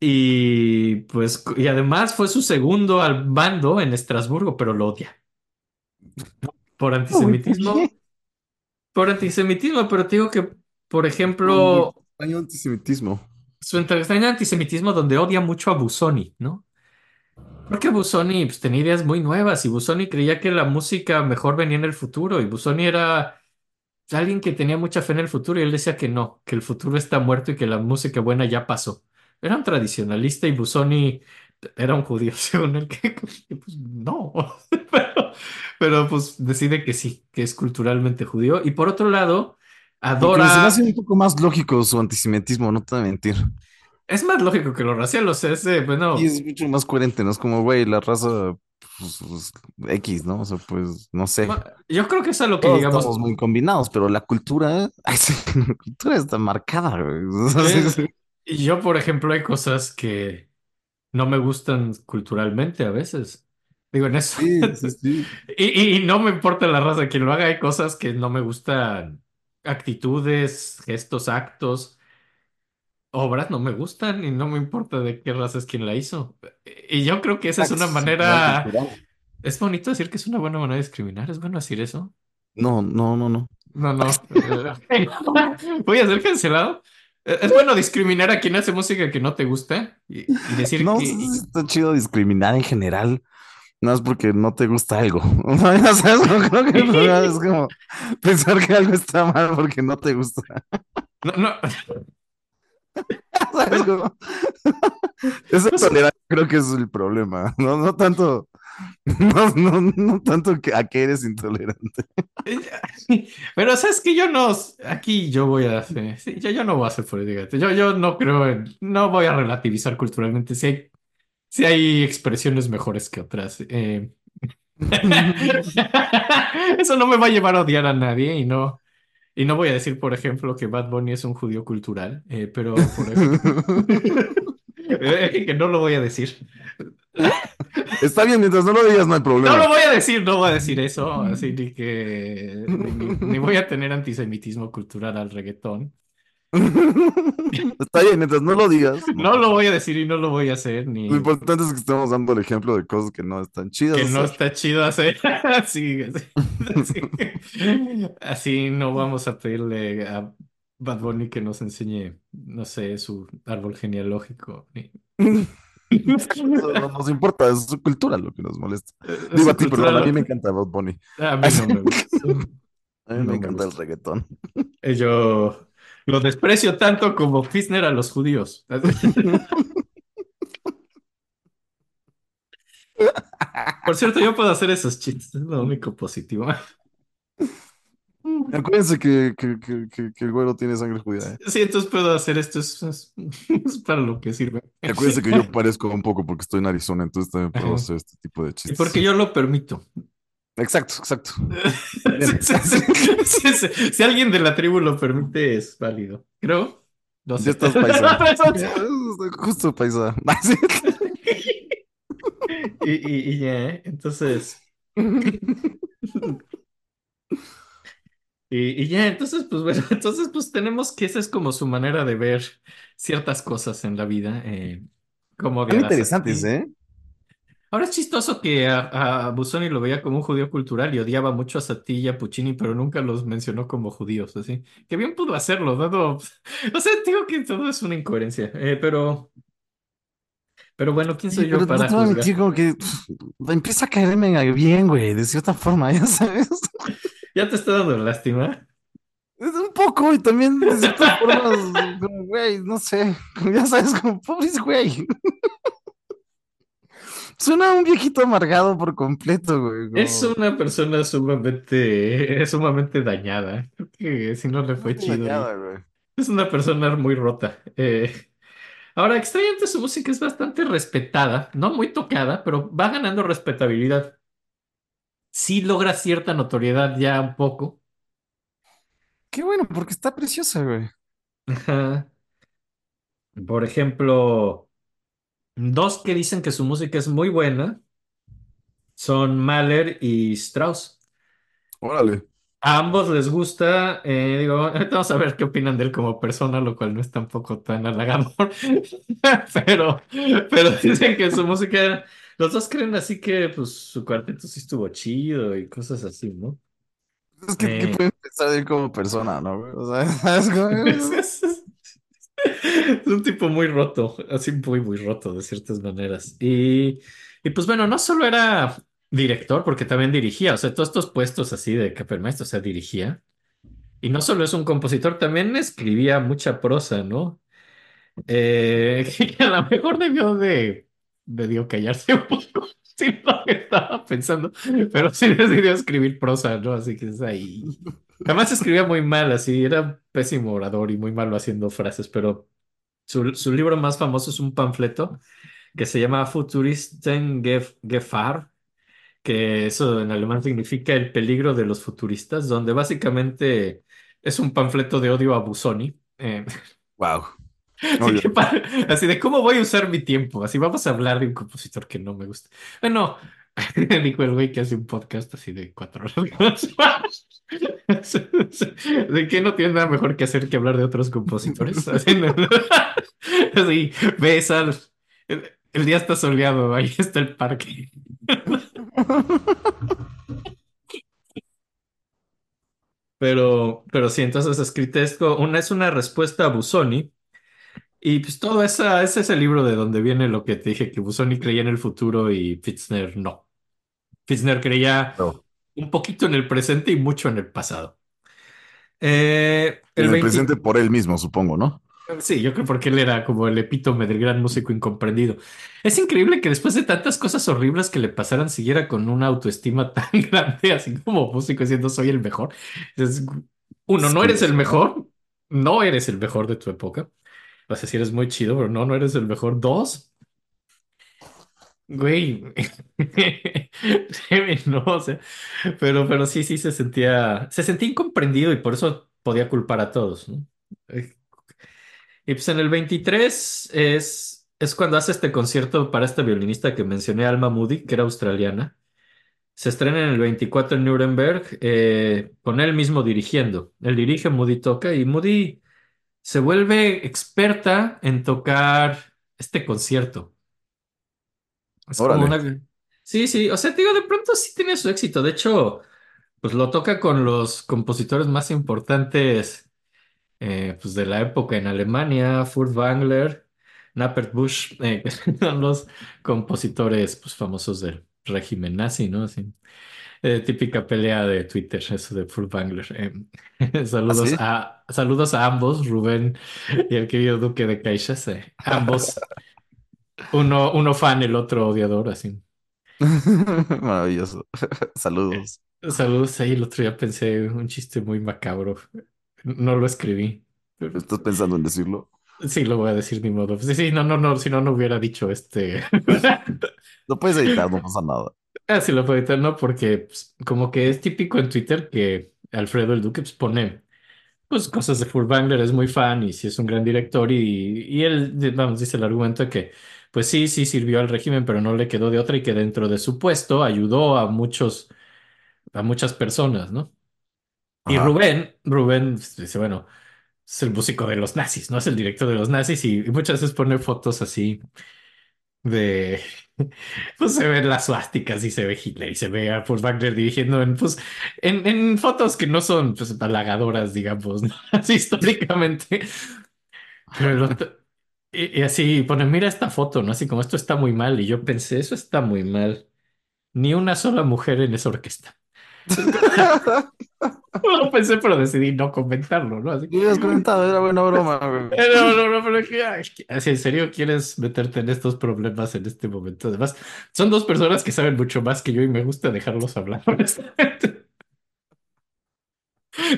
Y pues, y además fue su segundo al mando en Estrasburgo, pero lo odia. Por *laughs* No, güey, ¿por antisemitismo, por antisemitismo, pero te digo que, por ejemplo, extraño antisemitismo. Su extraño antisemitismo donde odia mucho a Busoni, ¿no? Porque Busoni pues, tenía ideas muy nuevas y Busoni creía que la música mejor venía en el futuro y Busoni era alguien que tenía mucha fe en el futuro y él decía que no, que el futuro está muerto y que la música buena ya pasó. Era un tradicionalista y Busoni era un judío, *laughs* según él, que, pues no, *laughs* pero, pero pues decide que sí, que es culturalmente judío. Y por otro lado, Aunque se me adora, hace un poco más lógico su antisemitismo, no te voy a mentir. es más lógico que lo racial, o sea, ese, Y bueno, es mucho más coherente, ¿no? Es como, güey, la raza, pues, pues, X, ¿no? O sea, pues, no sé. yo creo que es a lo que Todos llegamos. estamos muy combinados, pero la cultura, *laughs* ay, sí, la cultura está marcada, güey. *laughs* Sí, y yo, por ejemplo, hay cosas que no me gustan culturalmente a veces. Digo, en eso. Sí, sí, sí. *laughs* Y, y- y no me importa la raza, quien lo haga, hay cosas que no me gustan, actitudes, gestos, actos, obras no me gustan y no me importa de qué raza es quien la hizo. Y yo creo que esa es una manera, es bonito decir que es una buena manera de discriminar, es bueno decir eso. No, no, no, no. No, no. *laughs* Voy a ser cancelado. Es bueno discriminar a quien hace música que no te gusta y, y decir No, que... está chido discriminar en general. No es porque no te gusta algo. *laughs* O sea, no creo que es como pensar que algo está mal porque no te gusta. no, no. *laughs* ¿Sabes cómo? *laughs* Esa sea, tolerancia creo que es el problema. No, no tanto, no, no, no tanto que a que eres intolerante. Pero sabes que yo no, aquí yo voy a hacer, sí, yo, yo no voy a hacer política. Yo, yo no creo en, no voy a relativizar culturalmente. Si hay, si hay expresiones mejores que otras. eh. *laughs* Eso no me va a llevar a odiar a nadie y no, y no voy a decir, por ejemplo, que Bad Bunny es un judío cultural, eh, pero por ejemplo, *laughs* *laughs* que no lo voy a decir. Está bien, mientras no lo digas, no hay No problema. lo voy a decir, no voy a decir eso, así ni que ni- ni voy a tener antisemitismo cultural al reggaetón. *laughs* Está bien, mientras no lo digas. No lo voy a decir y no lo voy a hacer, ni Lo importante es que estamos dando el ejemplo de cosas que no están chidas. que no hacer. está chido hacer. *laughs* Así, así, así, Así no vamos a pedirle a Bad Bunny que nos enseñe, no sé, su árbol genealógico. ni- Eso no nos importa, es su cultura lo que nos molesta. Su Digo a ti, perdón, a mí me encanta Bad Bunny. A mí no me *laughs* gusta. A mí No me encanta el reggaetón. Eh, Yo lo desprecio tanto como Fisner a los judíos. *laughs* Por cierto, yo puedo hacer esos chistes, es lo único positivo. Acuérdense que, que, que, el güero tiene sangre judía. ¿eh? Sí, entonces puedo hacer esto, es, es- es para lo que sirve. Acuérdense que yo parezco un poco porque estoy en Arizona, entonces también puedo Ajá. hacer este tipo de Y chistes. porque yo lo permito. Exacto, exacto. Si, si- si- si- si alguien de la tribu lo permite, es válido. Creo. No sé. estás paisa. *laughs* Justo paisa. *laughs* Y, y- y ya, ¿eh? Entonces. *laughs* Y, y ya, entonces, pues bueno, entonces, pues tenemos que esa es como su manera de ver ciertas cosas en la vida. Eh, como interesantes, ¿eh? Ahora es chistoso que a, a Busoni lo veía como un judío cultural y odiaba mucho a Satie y a Puccini, pero nunca los mencionó como judíos, así. Que bien pudo hacerlo, dado... *laughs* O sea, digo que todo es una incoherencia, eh, pero... Pero bueno, ¿quién soy Sí, yo no para a juzgar? como que empieza a caerme bien, güey, de cierta forma, *laughs* ya sabes. ¿Ya te está dando lástima? Un poco, y también de ciertas formas, como, *laughs* güey, no sé, ya sabes, como pobre güey. Suena un viejito amargado por completo, güey. como- Es una persona sumamente, *laughs* sumamente dañada. Creo que si no le fue chido. dañada, güey. Es una persona muy rota. Eh, ahora, extrañamente su música es bastante respetada, no muy tocada, pero va ganando respetabilidad. Sí logra cierta notoriedad ya un poco. Qué bueno, porque está preciosa, güey. Ajá. Por ejemplo, dos que dicen que su música es muy buena son Mahler y Strauss. Órale. A ambos les gusta, eh, digo, ahorita vamos a ver qué opinan de él como persona, lo cual no es tampoco tan halagador, *laughs* pero, pero dicen que su música, los dos creen así que pues su cuarteto sí estuvo chido y cosas así, ¿no? Es que, Eh. pueden pensar de él como persona, ¿no? O sea. *laughs* Es, es- *laughs* es un tipo muy roto, así muy, muy roto de ciertas maneras. Y, y pues bueno, no solo era director, porque también dirigía, o sea, todos estos puestos así de Capelmaestro, o sea, dirigía. Y no solo es un compositor, también escribía mucha prosa, ¿no? Eh, *laughs* que a lo mejor debió de, debió callarse un poco, *laughs* lo que estaba pensando, pero sí decidió escribir prosa, ¿no? Así que es ahí. Además escribía muy mal, así, era un pésimo orador y muy malo haciendo frases, pero su, su libro más famoso es un panfleto que se llama Futuristen Gef- Gefahr, que eso en alemán significa el peligro de los futuristas, donde básicamente es un panfleto de odio a Busoni. eh, Wow. *laughs* Así, que así de cómo voy a usar mi tiempo. Así vamos a hablar de un compositor que no me gusta. Bueno, *laughs* dijo el güey que hace un podcast así de cuatro horas. *laughs* De que no tiene nada mejor que hacer que hablar de otros compositores. Así, *laughs* ves al. El, día está soleado, ahí está el parque. *laughs* Pero, pero sí, entonces Escritesco, una es una respuesta a Busoni. Y pues todo esa, ese es el libro de donde viene lo que te dije, que Busoni creía en el futuro y Fitzner no. Fitzner creía. Un poquito en el presente y mucho en el pasado. Eh, el En el 20 presente por él mismo, supongo, ¿no? Sí, yo creo porque él era como el epítome del gran músico incomprendido. Es increíble que después de tantas cosas horribles que le pasaran, siguiera con una autoestima *laughs* tan grande, así como músico diciendo soy el mejor. Es- uno, no eres el mejor, no eres el mejor de tu época. O sea, sí eres muy chido, pero no, no eres el mejor. Dos, güey. *laughs* No, o sea, pero, pero sí, sí se sentía, se sentía incomprendido y por eso podía culpar a todos, ¿no? Eh, Y pues en el 23 es, es cuando hace este concierto para esta violinista que mencioné, Alma Moody, que era australiana. Se estrena en el 24 en Nuremberg, eh, con él mismo dirigiendo. Él dirige, Moody toca y Moody se vuelve experta en tocar este concierto. Es como una... Sí, sí, o sea, te digo, de pronto sí tiene su éxito. De hecho, pues lo toca con los compositores más importantes eh, pues de la época en Alemania, Furtwängler, Norbert Busch, eh, *laughs* son los compositores pues, famosos del régimen nazi, ¿no? Así, eh, típica pelea de Twitter, eso de Furtwängler. Eh, *laughs* ¿Ah, saludos sí? a, saludos a ambos, Rubén y el querido Duque de Caixas, ambos, uno, uno fan, el otro odiador, así. *laughs* Maravilloso. *laughs* Saludos. Saludos ahí, el otro día pensé un chiste muy macabro, no lo escribí. ¿Estás pensando en decirlo? Sí, lo voy a decir ni modo. Sí, sí, no, no, no, si no, no hubiera dicho este. *laughs* Lo puedes editar, no pasa nada. Ah, sí, lo puedo editar, ¿no? Porque pues, como que es típico en Twitter que Alfredo el Duque pues, pone pues, cosas de Furtwängler, es muy fan y sí es un gran director y, y él, vamos, dice el argumento de que pues sí, sí sirvió al régimen, pero no le quedó de otra y que dentro de su puesto ayudó a muchos, a muchas personas, ¿no? Y. Rubén, Rubén dice, bueno, es el músico de los nazis, ¿no? Es el director de los nazis y, y muchas veces pone fotos así de, *laughs* pues se ven las suásticas y se ve Hitler y se ve a Paul Wagner dirigiendo en, pues, en, en fotos que no son, pues, halagadoras, digamos, *laughs* ¿no? Así históricamente. Pero el otro- y, y así pone, mira esta foto, ¿no? Así como esto está muy mal. Y yo pensé, eso está muy mal. Ni una sola mujer en esa orquesta. *laughs* Lo pensé, pero decidí no comentarlo, ¿no? Así. ¿Qué hubieras *laughs* comentado? Era buena broma, güey. No, no, no, pero que, ay, que- así, en serio quieres meterte en estos problemas en este momento. Además, son dos personas que saben mucho más que yo y me gusta dejarlos hablar, *laughs* honestamente.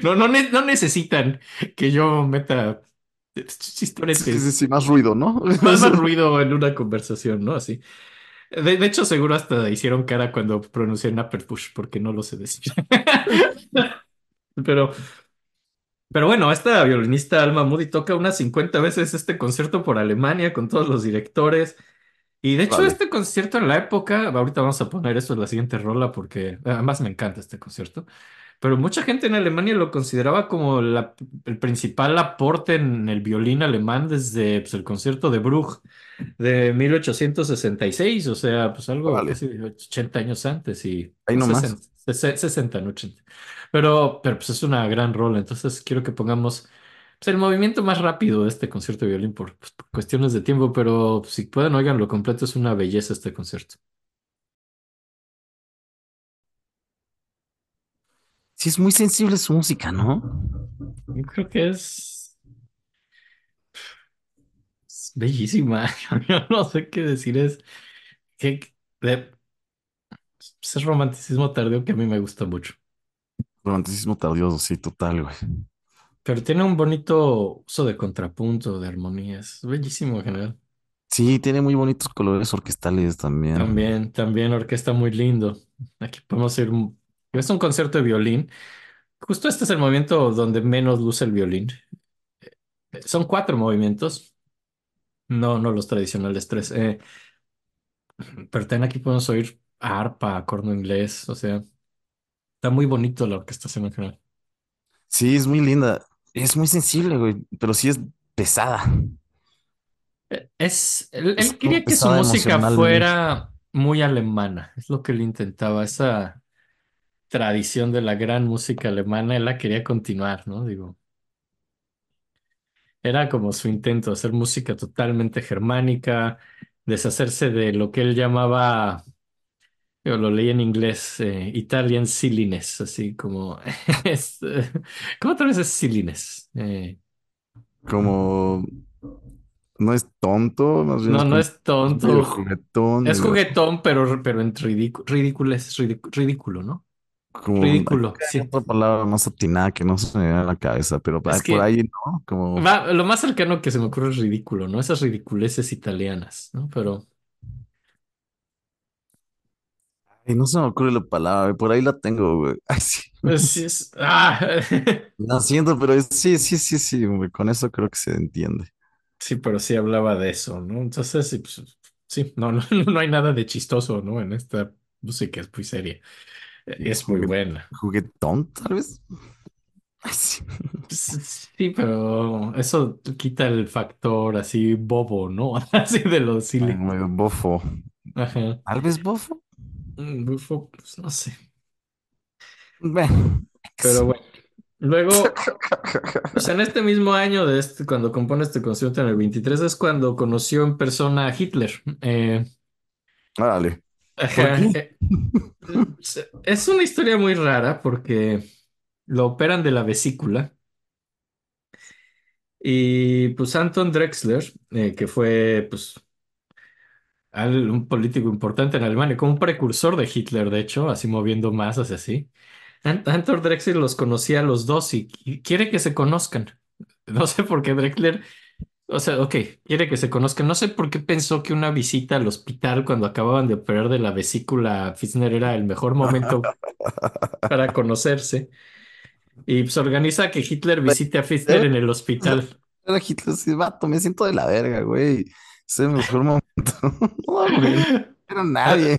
No, no, ne- no necesitan que yo meta *laughs* Sí, sí, chistoretes, sí, más ruido, ¿no? más, *laughs* más ruido en una conversación, ¿no? Así. De, de hecho, seguro hasta hicieron cara cuando pronuncié Push porque no lo sé decir. *laughs* Pero, pero bueno, esta violinista Alma Moody toca unas 50 veces este concierto por Alemania con todos los directores. Y de hecho, Vale. este concierto en la época, ahorita vamos a poner eso en la siguiente rola porque además me encanta este concierto, pero mucha gente en Alemania lo consideraba como la- el principal aporte en el violín alemán desde pues, el concierto de Bruch de 1866, o sea, pues algo Órale. casi 80 años antes y Ahí no, nomás. 60, 60, 60, no 80. Pero, pero pues es una gran rola, entonces quiero que pongamos pues, el movimiento más rápido de este concierto de violín por, pues, por cuestiones de tiempo, pero si pueden, oigan lo completo, es una belleza este concierto. Sí, es muy sensible su música, ¿no? Yo creo que es, es bellísima. *laughs* Yo no sé qué decir, es que de- es romanticismo tardío que a mí me gusta mucho. Romanticismo tardío, sí, total, güey. Pero tiene un bonito uso de contrapunto, de armonías. Es bellísimo en general. Sí, tiene muy bonitos colores orquestales también. También, también orquesta muy lindo. Aquí podemos ir. Es un concierto de violín. Justo este es el movimiento donde menos luce el violín. Eh, Son cuatro movimientos. No, no los tradicionales tres. Eh, pero también aquí podemos oír arpa, corno inglés. O sea, está muy bonito la orquestación en general. Sí, es muy linda. Es muy sensible, güey, pero sí es pesada. Eh, Es, él, Es él como quería que su pesada música emocionalmente. fuera muy alemana. Es lo que él intentaba. Esa tradición de la gran música alemana, él la quería continuar, ¿no? Digo, era como su intento, hacer música totalmente germánica, deshacerse de lo que él llamaba, yo lo leí en inglés, eh, Italian silliness, así como, *laughs* es, ¿cómo otra vez es silliness? Eh, como no es tonto, más bien No, es no es tonto. juguetón, Es juguetón, pero, pero en ridículo, ridículo es ridículo, ¿no? Como Ridículo, sí. otra palabra más atinada que no se me viene a la cabeza, pero Es por ahí, ¿no? Como va, lo más cercano que se me ocurre es ridículo, ¿no? Esas ridiculeces italianas, ¿no? Pero ay, no se me ocurre la palabra, por ahí la tengo, güey. *laughs* Ay, sí. pues, sí es. ¡Ah! *laughs* No siento, pero es- sí, sí, sí, sí, güey, con eso creo que se entiende. Sí, pero sí hablaba de eso, ¿no? Entonces, sí, pues, sí, no, *laughs* no, no hay nada de chistoso, ¿no? En esta música es muy seria. Es muy buena. juguetón, tal vez. Sí. Sí, pero eso quita el factor así bobo, ¿no? *laughs* Así de lo Ay, silly. bofo. Ajá. Tal vez bofo. Mm, bufo, pues no sé. Bueno. Pero bueno. Luego, pues en este mismo año de este, cuando compone este concierto en el 23 es cuando conoció en persona a Hitler. Eh, Órale. Eh, es una historia muy rara porque lo operan de la vesícula y pues Anton Drexler, eh, que fue pues al- un político importante en Alemania, como un precursor de Hitler, de hecho, así moviendo masas así. An- Anton Drexler los conocía a los dos y, y quiere que se conozcan. *laughs* No sé por qué Drexler, o sea, ok, quiere que se conozcan. No sé por qué pensó que una visita al hospital cuando acababan de operar de la vesícula Fisner era el mejor momento para conocerse. Y pues organiza que Hitler visite a Fisner en el hospital. era Hitler, sí, vato, me siento de la verga, güey. Es el mejor momento. *laughs* No, era nadie.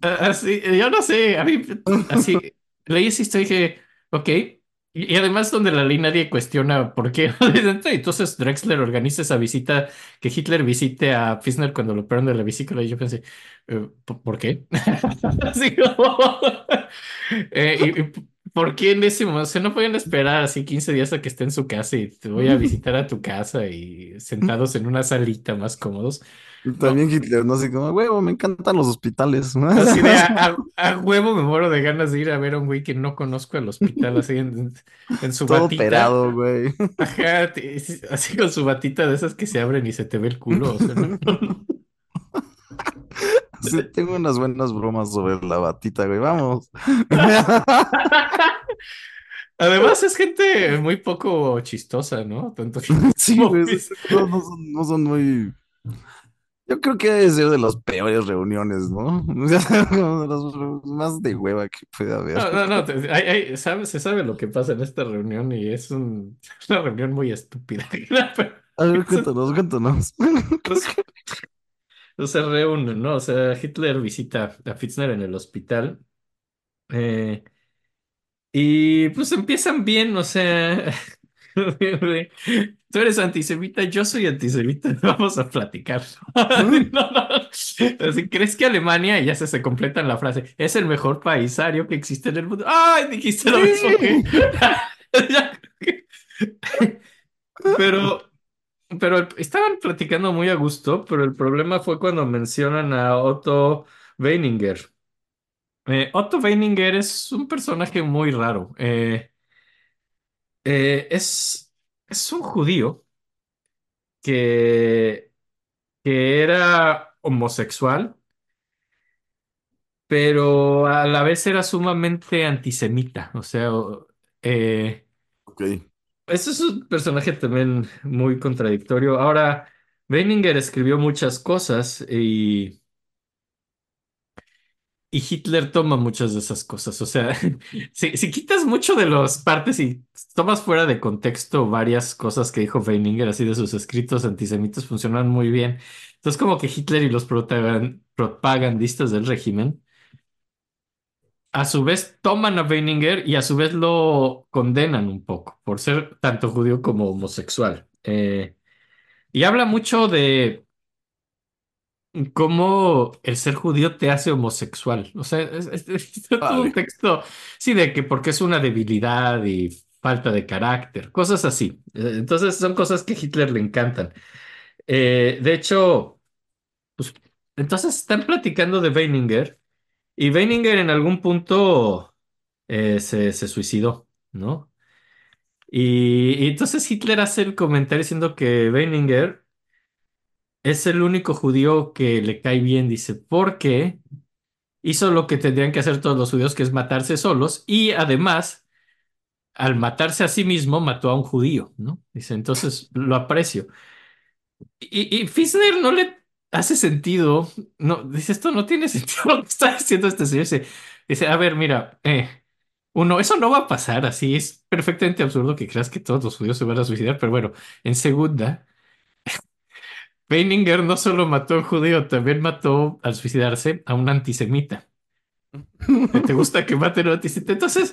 Así, yo no sé, a mí, así, leí esa historia y dije, ok, y, y además donde la ley nadie cuestiona por qué. *laughs* Entonces Drexler organiza esa visita, que Hitler visite a Fischer cuando lo operan de la vesícula y yo pensé, eh, ¿por por qué? *laughs* Así como, *laughs* eh, y, y ¿por qué en ese momento? O sea, no pueden esperar así 15 días a que esté en su casa y te voy a visitar a tu casa y sentados en una salita más cómodos. No, También Hitler, no sé cómo, huevo, me encantan los hospitales. Así de a, a- *laughs* a huevo me muero de ganas de ir a ver a un güey que no conozco al hospital, así en, en su Todo batita. operado, güey. Ajá, así con su batita de esas que se abren y se te ve el culo. o sea, ¿no? *laughs* Sí, tengo unas buenas bromas sobre la batita, güey. Vamos. *laughs* Además es gente muy poco chistosa, ¿no? Tanto Sí, güey, no, no son, no son muy. Yo creo que debe ser de las peores reuniones, ¿no? *laughs* O de las más de hueva que puede haber. No, no, no, te- hay- hay- sabe- se sabe lo que pasa en esta reunión y es un- *laughs* una reunión muy estúpida. *laughs* A ver, cuéntanos, cuéntanos. Pues, pues se reúnen, ¿no? O sea, Hitler visita a Fitzner en el hospital eh, y pues empiezan bien, o sea, *laughs* tú eres antisemita, yo soy antisemita, *laughs* vamos a platicar. *laughs* No, no. Así, ¿crees que Alemania, y ya se, se completa en la frase, es el mejor país ario que existe en el mundo? ¡Ay! Dijiste lo mismo que... Pero... Pero estaban platicando muy a gusto, pero el problema fue cuando mencionan a Otto Weininger. Eh, Otto Weininger es un personaje muy raro. Eh, eh, es, es un judío que, que era homosexual, pero a la vez era sumamente antisemita. O sea, o- eh, Ok. es un personaje también muy contradictorio. Ahora, Weininger escribió muchas cosas y... Hitler toma muchas de esas cosas. O sea, *laughs* si, quitas mucho de las partes y tomas fuera de contexto varias cosas que dijo Weininger, así de sus escritos antisemitas, funcionan muy bien. Entonces, como que Hitler y los propagandistas del régimen, a su vez toman a Weininger y a su vez lo condenan un poco por ser tanto judío como homosexual. Eh, y habla mucho de cómo el ser judío te hace homosexual. O sea, es, es- *laughs* es todo un texto, sí, de que porque es una debilidad y falta de carácter, cosas así. Eh, Entonces son cosas que a Hitler le encantan. Eh, de hecho, pues, entonces están platicando de Weininger y Weininger en algún punto eh, se, se suicidó, ¿no? Y, y entonces Hitler hace el comentario diciendo que Weininger es el único judío que le cae bien, dice, porque hizo lo que tendrían que hacer todos los judíos, que es matarse solos, y además, al matarse a sí mismo, mató a un judío, ¿no? Dice, entonces lo aprecio. Y, y Fischer no le hace sentido, no, dice, esto no tiene *laughs* sentido lo que está diciendo este señor. Dice, dice, a ver, mira, eh, uno, eso no va a pasar así, es perfectamente absurdo que creas que todos los judíos se van a suicidar, pero bueno, en segunda, Weininger no solo mató a un judío, también mató al suicidarse a un antisemita. ¿Te gusta que maten a un antisemita? Entonces,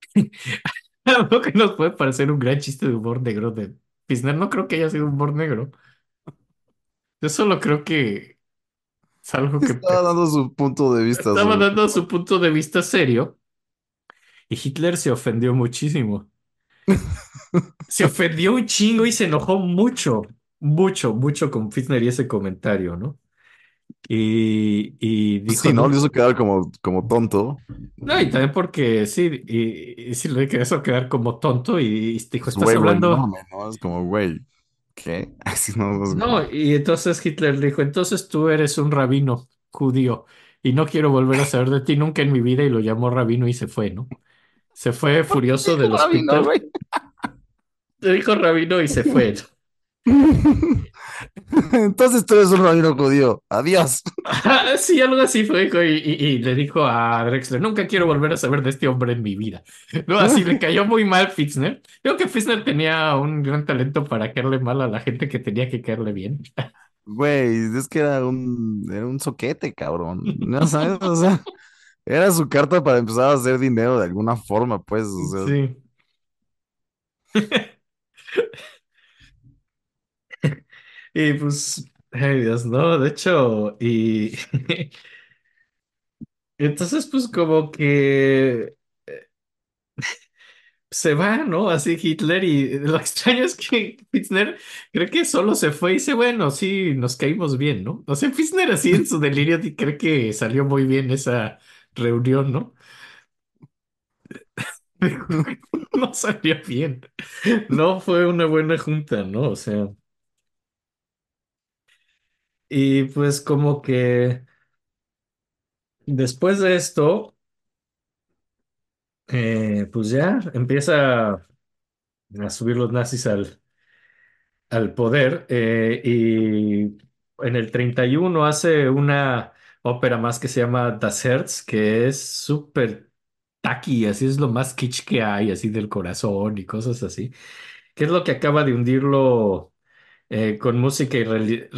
*laughs* algo que nos puede parecer un gran chiste de humor negro de Fischer, no creo que haya sido humor negro. Yo solo creo que es algo que Estaba dando su punto de vista estaba sobre- dando su punto de vista serio y Hitler se ofendió muchísimo. *laughs* Se ofendió un chingo y se enojó mucho, mucho, mucho con Fischer y ese comentario, ¿no? Y, y dijo, Sí, ¿no? "No". Lo hizo quedar como, como tonto. No, y también porque sí, y, y sí le hizo quedar como tonto y, y dijo, Pues, estás güey, güey, hablando... no, ¿no? Es como, güey, ¿qué? *laughs* Así no, es- No, y entonces Hitler dijo, entonces tú eres un rabino judío y no quiero volver a saber de ti nunca en mi vida y lo llamó rabino y se fue, ¿no? Se fue furioso del Rabino, hospital. güey. Le dijo rabino y se fue. *laughs* Entonces tú eres un rabino judío. Adiós. *laughs* Sí, algo así fue, y, y- y le dijo a Drexler, nunca quiero volver a saber de este hombre en mi vida. *laughs* No, así le cayó muy mal Fitzner. Creo que Fitzner tenía un gran talento para caerle mal a la gente que tenía que caerle bien. Güey, es que era un, era un soquete, cabrón. No sabes, o sea, era su carta para empezar a hacer dinero de alguna forma, pues, o sea, Sí. Y pues, ay Dios, no, de hecho, y *laughs* entonces pues como que se va, ¿no? Así Hitler y lo *laughs* extraño es que Fitzner cree que solo se fue y dice, bueno, sí, nos caímos bien, ¿no? O sea, Fitzner así en su delirio y cree que salió muy bien esa reunión, ¿no? *laughs* No salió bien, no fue una buena junta, ¿no? O sea, y pues como que después de esto... Eh, pues ya empieza a subir los nazis al, al poder eh, y en el 31 hace una ópera más que se llama Das Herz, que es súper tacky, así es lo más kitsch que hay, así del corazón y cosas así, que es lo que acaba de hundirlo eh, con música y,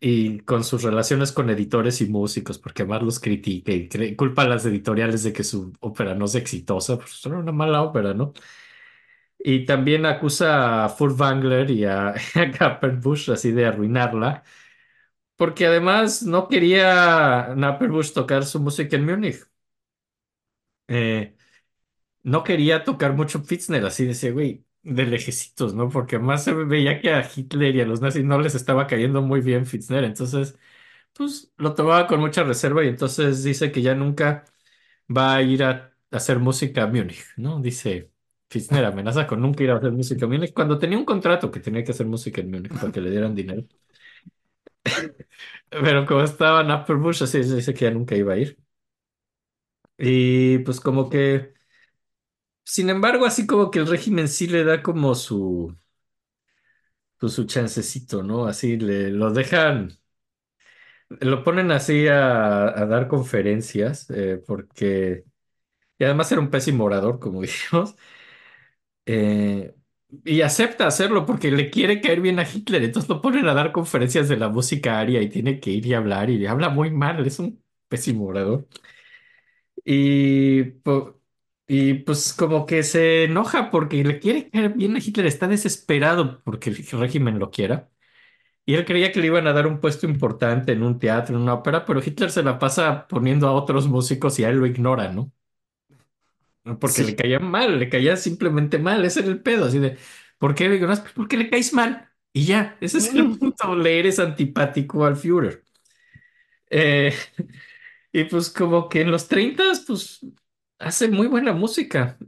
y con sus relaciones con editores y músicos, porque además los critica y culpa a las editoriales de que su ópera no es exitosa, pues era una mala ópera, ¿no? Y también acusa a Furtwängler y a, *laughs* a Kappenbusch así de arruinarla, porque además no quería Napperbusch tocar su música en Múnich. Eh, no quería tocar mucho Fitzner, así decía, güey, de lejecitos, ¿no? Porque además se veía que a Hitler y a los nazis no les estaba cayendo muy bien Fitzner, entonces, pues lo tomaba con mucha reserva y entonces dice que ya nunca va a ir a hacer música a Múnich, ¿no? Dice Fitzner amenaza con nunca ir a hacer música a Múnich cuando tenía un contrato que tenía que hacer música en Múnich para que le dieran dinero. *laughs* Pero como estaba en Upper Bush, así dice que ya nunca iba a ir. Y pues como que, sin embargo, así como que el régimen sí le da como su, pues, su chancecito, ¿no? Así le lo dejan, lo ponen así a, dar conferencias, eh, porque, y además era un pésimo orador, como *laughs* dijimos. Eh, y acepta hacerlo porque le quiere caer bien a Hitler. Entonces lo ponen a dar conferencias de la música aria y tiene que ir y hablar y habla muy mal. Es un pésimo orador. Y, po- y pues como que se enoja porque le quiere caer bien a Hitler. Está desesperado porque el régimen lo quiera. Y él creía que le iban a dar un puesto importante en un teatro, en una ópera, pero Hitler se la pasa poniendo a otros músicos y a él lo ignora, ¿no? Porque le Sí. caía mal, le caía simplemente mal, ese era el pedo, así de, ¿por qué le ignoras? Pues porque le caes mal. Y ya, ese es el punto, le eres antipático al Führer. Eh, *laughs* y pues como que en los 30, pues hace muy buena música.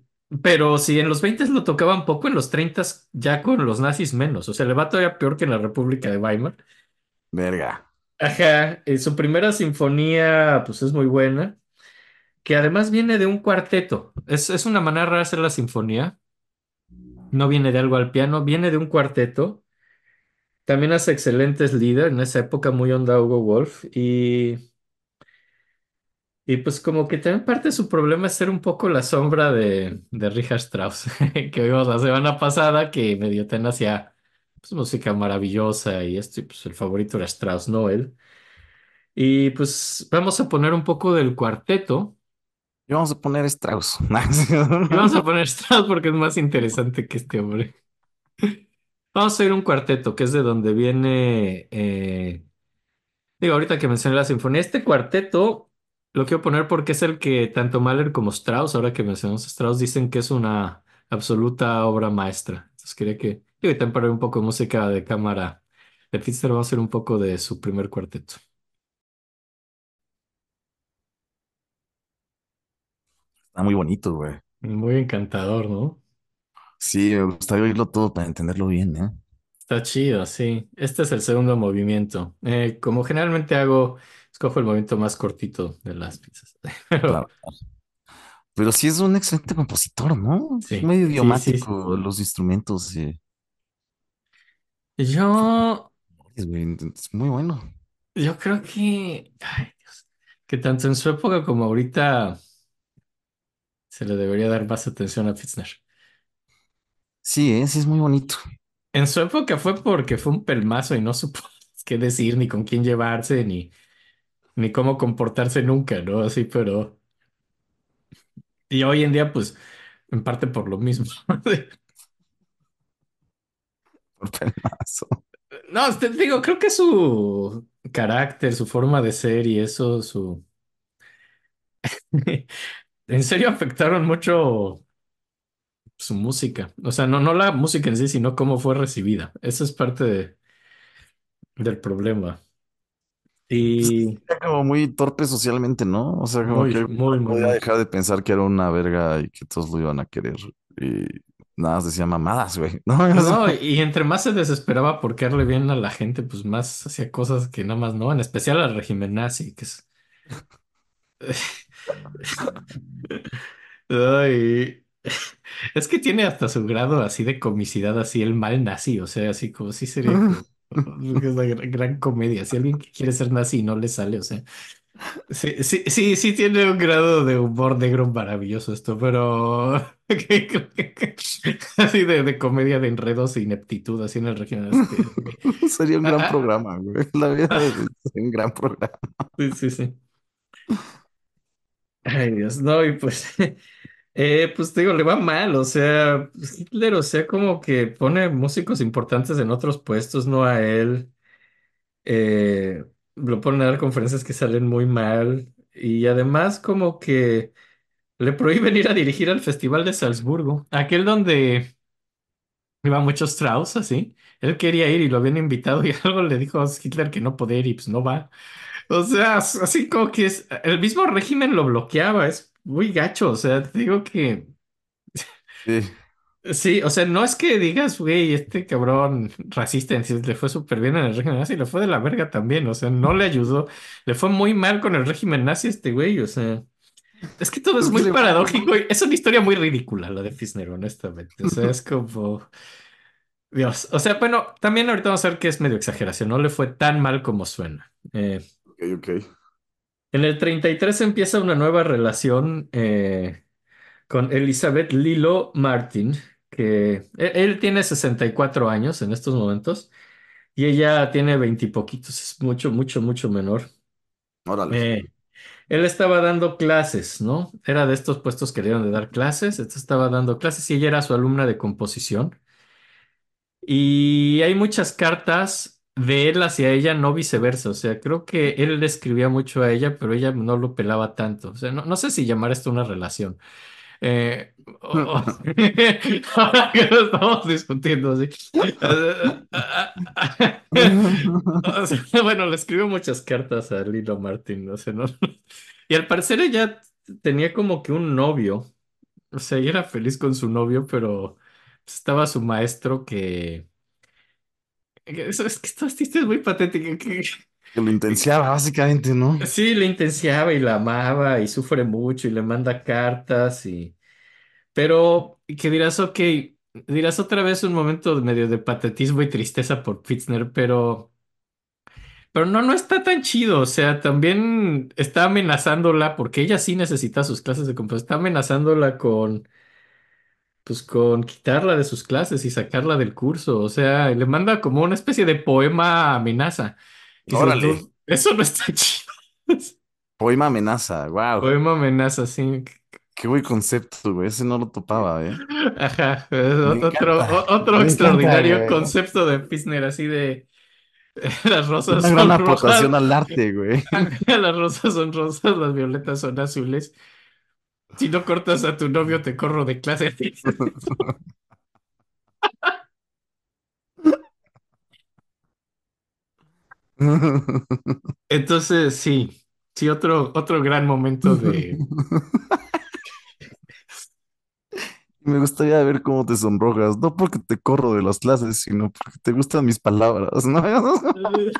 Pero si en los 20 lo tocaban poco, en los 30 ya con los nazis menos. O sea, le va todavía peor que en la República de Weimar. Verga. Ajá, eh, su primera sinfonía pues es muy buena, que además viene de un cuarteto. Es, es una manera rara de hacer la sinfonía. No viene de algo al piano, viene de un cuarteto. También hace excelentes líderes en esa época, muy onda Hugo Wolf. Y, y pues como que también parte de su problema es ser un poco la sombra de, de Richard Strauss, *laughs* que vimos la semana pasada, que medio ten hacía pues, música maravillosa y esto, y pues el favorito era Strauss, no él. Y pues vamos a poner un poco del cuarteto. Y vamos a poner Strauss. *laughs* Y vamos a poner Strauss porque es más interesante que este hombre. *laughs* Vamos a ir un cuarteto, que es de donde viene. eh, digo, ahorita que mencioné la sinfonía, este cuarteto lo quiero poner porque es el que tanto Mahler como Strauss, ahora que mencionamos a Strauss, dicen que es una absoluta obra maestra. Entonces quería que. Digo, y también para ver un poco de música de cámara de Fitzgerald, vamos a hacer un poco de su primer cuarteto. Está muy bonito, güey. Muy encantador, ¿no? Sí, me gustaría oírlo todo para entenderlo bien, ¿eh? Está chido, sí. Este es el segundo movimiento. Eh, como generalmente hago, escojo el movimiento más cortito de las piezas. *laughs* Pero Claro. Pero sí es un excelente compositor, ¿no? Es medio sí, sí. idiomático los instrumentos. eh, Yo, es muy bueno. yo creo que, ay, Dios, que tanto en su época como ahorita se le debería dar más atención a Fitzner. Sí, eh, sí es muy bonito. En su época fue porque fue un pelmazo y no supo *laughs* qué decir, ni con quién llevarse, ni, ni cómo comportarse nunca, ¿no? Así, pero. Y hoy en día, pues, en parte por lo mismo. *laughs* Por. No, te digo, creo que su carácter, su forma de ser y eso, su... *laughs* En serio afectaron mucho su música. O sea, no, no la música en sí, sino cómo fue recibida. Eso es parte de- del problema. Y Era como muy torpe socialmente, ¿no? O sea, como muy, que muy, no podía muy. dejar de pensar que era una verga y que todos lo iban a querer. Y nada más decía mamadas, güey. No, *laughs* No, y entre más se desesperaba por quedarle bien a la gente, pues más hacía cosas que nada más no, en especial al régimen nazi, que es... *laughs* Ay, es que tiene hasta su grado así de comicidad, así el mal nazi, o sea, así como sí sería *laughs* como es una gran, gran comedia. Si alguien que quiere ser nazi y no le sale, o sea, sí, sí, sí, sí tiene un grado de humor negro maravilloso esto, pero *laughs* así de, de comedia de enredos e ineptitud, así en el este, *laughs* sería un ah, gran ah, programa, güey. La vida ah, sería un gran programa. sí, sí, sí. Ay, Dios, no, y pues, *laughs* eh, pues te digo, le va mal, o sea, pues, Hitler, o sea, como que pone músicos importantes en otros puestos, no a él, eh, lo pone a dar conferencias que salen muy mal, y además como que le prohíben ir a dirigir al Festival de Salzburgo, aquel donde iba mucho Strauss, así, él quería ir y lo habían invitado y *laughs* algo le dijo a Hitler que no podía ir y pues no va. O sea, así como que es, el mismo régimen lo bloqueaba, es muy gacho, o sea, te digo que Sí. sí, o sea, no es que digas, güey, este cabrón racista, en sí, le fue súper bien en el régimen nazi, le fue de la verga también, o sea, no le ayudó, le fue muy mal con el régimen nazi este güey, o sea, es que todo es ¿Por qué muy paradójico, y es una historia muy ridícula la de Fischer, honestamente, o sea, es como, Dios, o sea, bueno, también ahorita vamos a ver que es medio exageración, no le fue tan mal como suena. Eh, Ok, ok. En el 33 empieza una nueva relación eh, con Elizabeth Lilo Martin, que e- él, tiene 64 años en estos momentos y ella tiene 20 y poquitos, es mucho, mucho, mucho menor. Órale. Eh, él estaba dando clases, ¿no? Era de estos puestos que le dieron de dar clases, entonces estaba dando clases y ella era su alumna de composición. Y hay muchas cartas de él hacia ella, no viceversa. O sea, creo que él le escribía mucho a ella, pero ella no lo pelaba tanto. O sea, no, no sé si llamar esto una relación. Eh, *laughs* *laughs* ahora que lo estamos discutiendo así. *laughs* O sea, bueno, le escribió muchas cartas a Lilo Martin, no sé, ¿no? Y al parecer ella tenía como que un novio O sea, ella era feliz con su novio, pero estaba su maestro que... Eso es que esta chiste es muy patética. Que, Que lo intenciaba, básicamente, ¿no? sí, le intensiaba y la amaba y sufre mucho y le manda cartas y... Pero que dirás, ok, dirás otra vez un momento medio de patetismo y tristeza por Fitzner, pero... Pero no, no está tan chido. O sea, también está amenazándola porque ella sí necesita sus clases de composición. Está amenazándola con, pues, con quitarla de sus clases y sacarla del curso. O sea, le manda como una especie de poema amenaza. Y Órale. "Dude, eso no está *laughs* chido. Poema amenaza, wow. Poema amenaza, sí. Qué buen concepto, güey. Ese no lo topaba, ¿eh? Ajá. Me otro, o- otro *laughs* Me extraordinario concepto de Pisner, así de *laughs* las rosas Una gran son aportación al arte, güey. Las rosas son rosas, las violetas son azules. Si no cortas a tu novio, te corro de clase. Entonces, sí, sí, otro, otro gran momento de... *laughs* Me gustaría ver cómo te sonrojas, no porque te corro de las clases, sino porque te gustan mis palabras, ¿no? *laughs*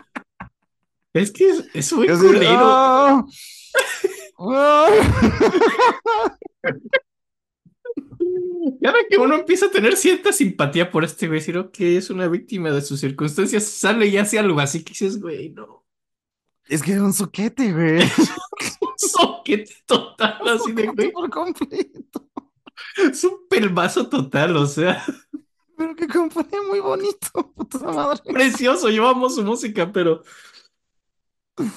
Es que es, es muy culero. Y ahora que uno empieza a tener cierta simpatía por este güey, decir, ok, es una víctima de sus circunstancias, sale y hace algo así que dices, güey, no. Es que era un soquete, güey. *laughs* Soquete total, así de, güey. por completo. Es un pelmazo total, o sea, Pero que compone muy bonito, *laughs* puta madre. precioso, llevamos su música, pero. *laughs*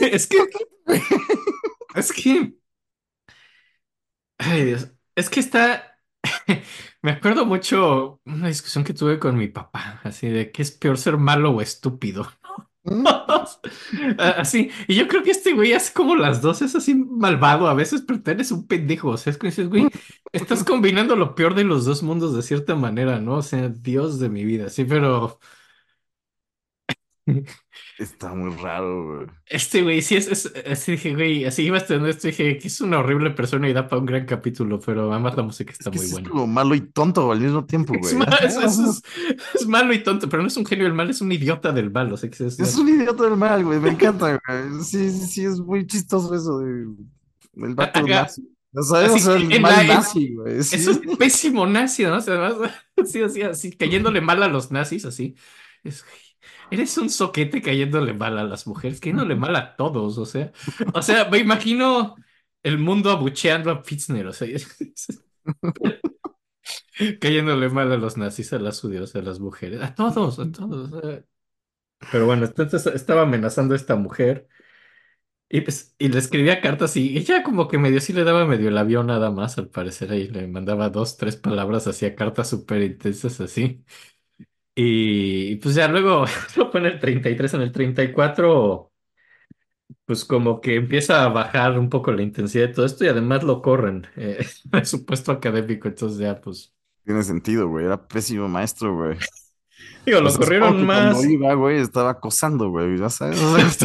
Es que, es que. Ay, Dios. Es que está. *laughs* Me acuerdo mucho una discusión que tuve con mi papá, así de que es peor ser malo o estúpido. *laughs* Así, y yo creo que este güey hace como las dos, es así malvado a veces, pero también es un pendejo. O sea, es que dices, güey, estás combinando lo peor de los dos mundos de cierta manera, ¿no? O sea, Dios de mi vida, sí, pero *laughs* Está muy raro, güey. este güey, sí es, es- así dije, güey, así iba estudiando esto, dije que es una horrible persona y da para un gran capítulo, pero además la música Es está que muy sí es buena. como malo y tonto al mismo tiempo, Es, güey. es- malo y tonto, pero no es un genio del mal, es un idiota del mal, o sea, que es, Es un idiota del mal, güey. Me encanta, güey. Sí, sí, sí, es muy chistoso eso de el vato nazi. ¿No sabes? Así, el mal la- nazi, güey. Sí. Eso es pésimo nazi, ¿no? O sea, *laughs* además, así, así, así, cayéndole mal a los nazis, así. Es, eres un soquete cayéndole mal a las mujeres, cayéndole mal a todos, o sea. O sea, me imagino el mundo abucheando a Fitzner, o sea. *laughs* cayéndole mal a los nazis, a las judíos, a las mujeres, a todos, a todos. o sea. Pero bueno, entonces estaba amenazando a esta mujer. Y, pues, y le escribía cartas y ella como que medio sí le daba medio el avión nada más, al parecer, ahí le mandaba dos, tres palabras, hacía cartas súper intensas así. Y, pues ya luego lo pone el 33 en el 34 pues como que empieza a bajar un poco la intensidad de todo esto y además lo corren eh, *laughs* de su puesto académico, entonces ya pues... Tiene sentido, güey. Era pésimo maestro, güey. *laughs* Digo, lo O sea, supongo corrieron más. Cuando iba, güey, estaba acosando, güey. Ya sabes. *laughs*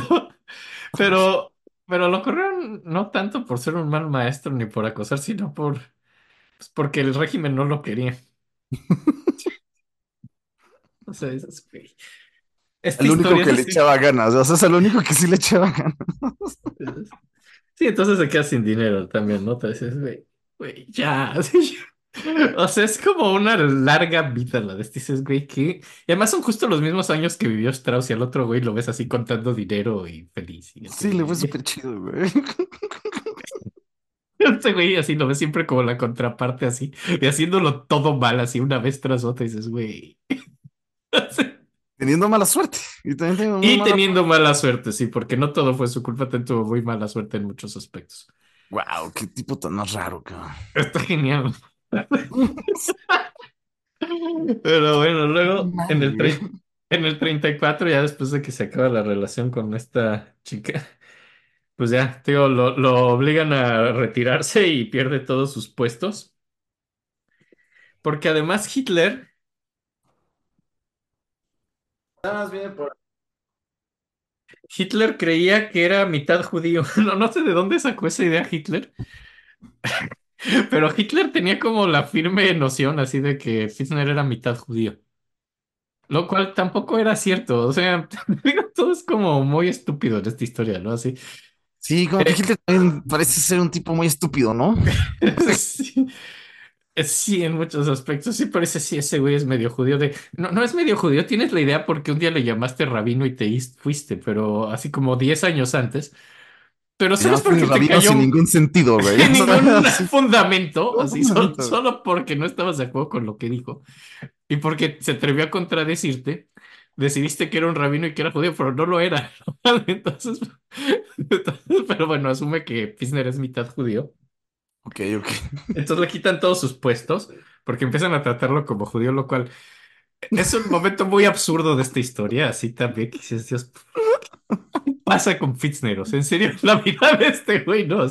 Pero, pero lo corrieron no tanto por ser un mal maestro ni por acosar, sino por, pues porque el régimen no lo quería. *laughs* O sea, es, güey. Esta el único que le así. echaba ganas. O sea, es el único que sí le echaba ganas. Sí, entonces se queda sin dinero también, ¿no? Te dices, güey, güey, *laughs* ya. O sea, es como una larga vida la de. Dices, güey, ¿qué? Y además son justo los mismos años que vivió Strauss y al otro güey lo ves así contando dinero y feliz. y Sí, le fue súper chido, güey. *laughs* Este güey así lo ves siempre como la contraparte así, y haciéndolo todo mal así una vez tras otra y dices, güey. *laughs* Teniendo mala suerte. Y mala- teniendo mala suerte, sí, porque no todo fue su culpa, tuvo muy mala suerte en muchos aspectos. Wow, qué tipo tan más raro, cabrón. Está genial. *laughs* Pero bueno, luego en el, tre- en el 34, ya después de que se acaba la relación con esta chica, pues ya, tío, lo, lo obligan a retirarse y pierde todos sus puestos. Porque además Hitler Hitler creía que era mitad judío. *laughs* No, no sé de dónde sacó esa idea Hitler. *laughs* Pero Hitler tenía como la firme noción así de que Fitzner era mitad judío. Lo cual tampoco era cierto. O sea, *laughs* digo, todo es como muy estúpido en esta historia, ¿no? Así. Sí, como que Hitler también parece ser un tipo muy estúpido, ¿no? Sí. Eh, Sí, en muchos aspectos. Sí, parece sí, ese güey es medio judío de. No, no es medio judío, tienes la idea porque un día le llamaste rabino y te is- fuiste, pero así como 10 años antes. Pero solo es llamaste porque te rabino cayó sin ningún sentido, güey. *laughs* *laughs* sin ningún fundamento, no, así, solo, fundamento. solo porque no estabas de acuerdo con lo que dijo. Y porque se atrevió a contradecirte, decidiste que era un rabino y que era judío, pero no lo era. *laughs* Entonces, entonces, pero bueno, asume que Pisner es mitad judío. Ok, ok. Entonces le quitan todos sus puestos porque empiezan a tratarlo como judío, lo cual es un momento muy absurdo de esta historia. Así también que dices, Dios, ¿qué pasa con Fitzneros? En serio, la vida de este güey, ¿no?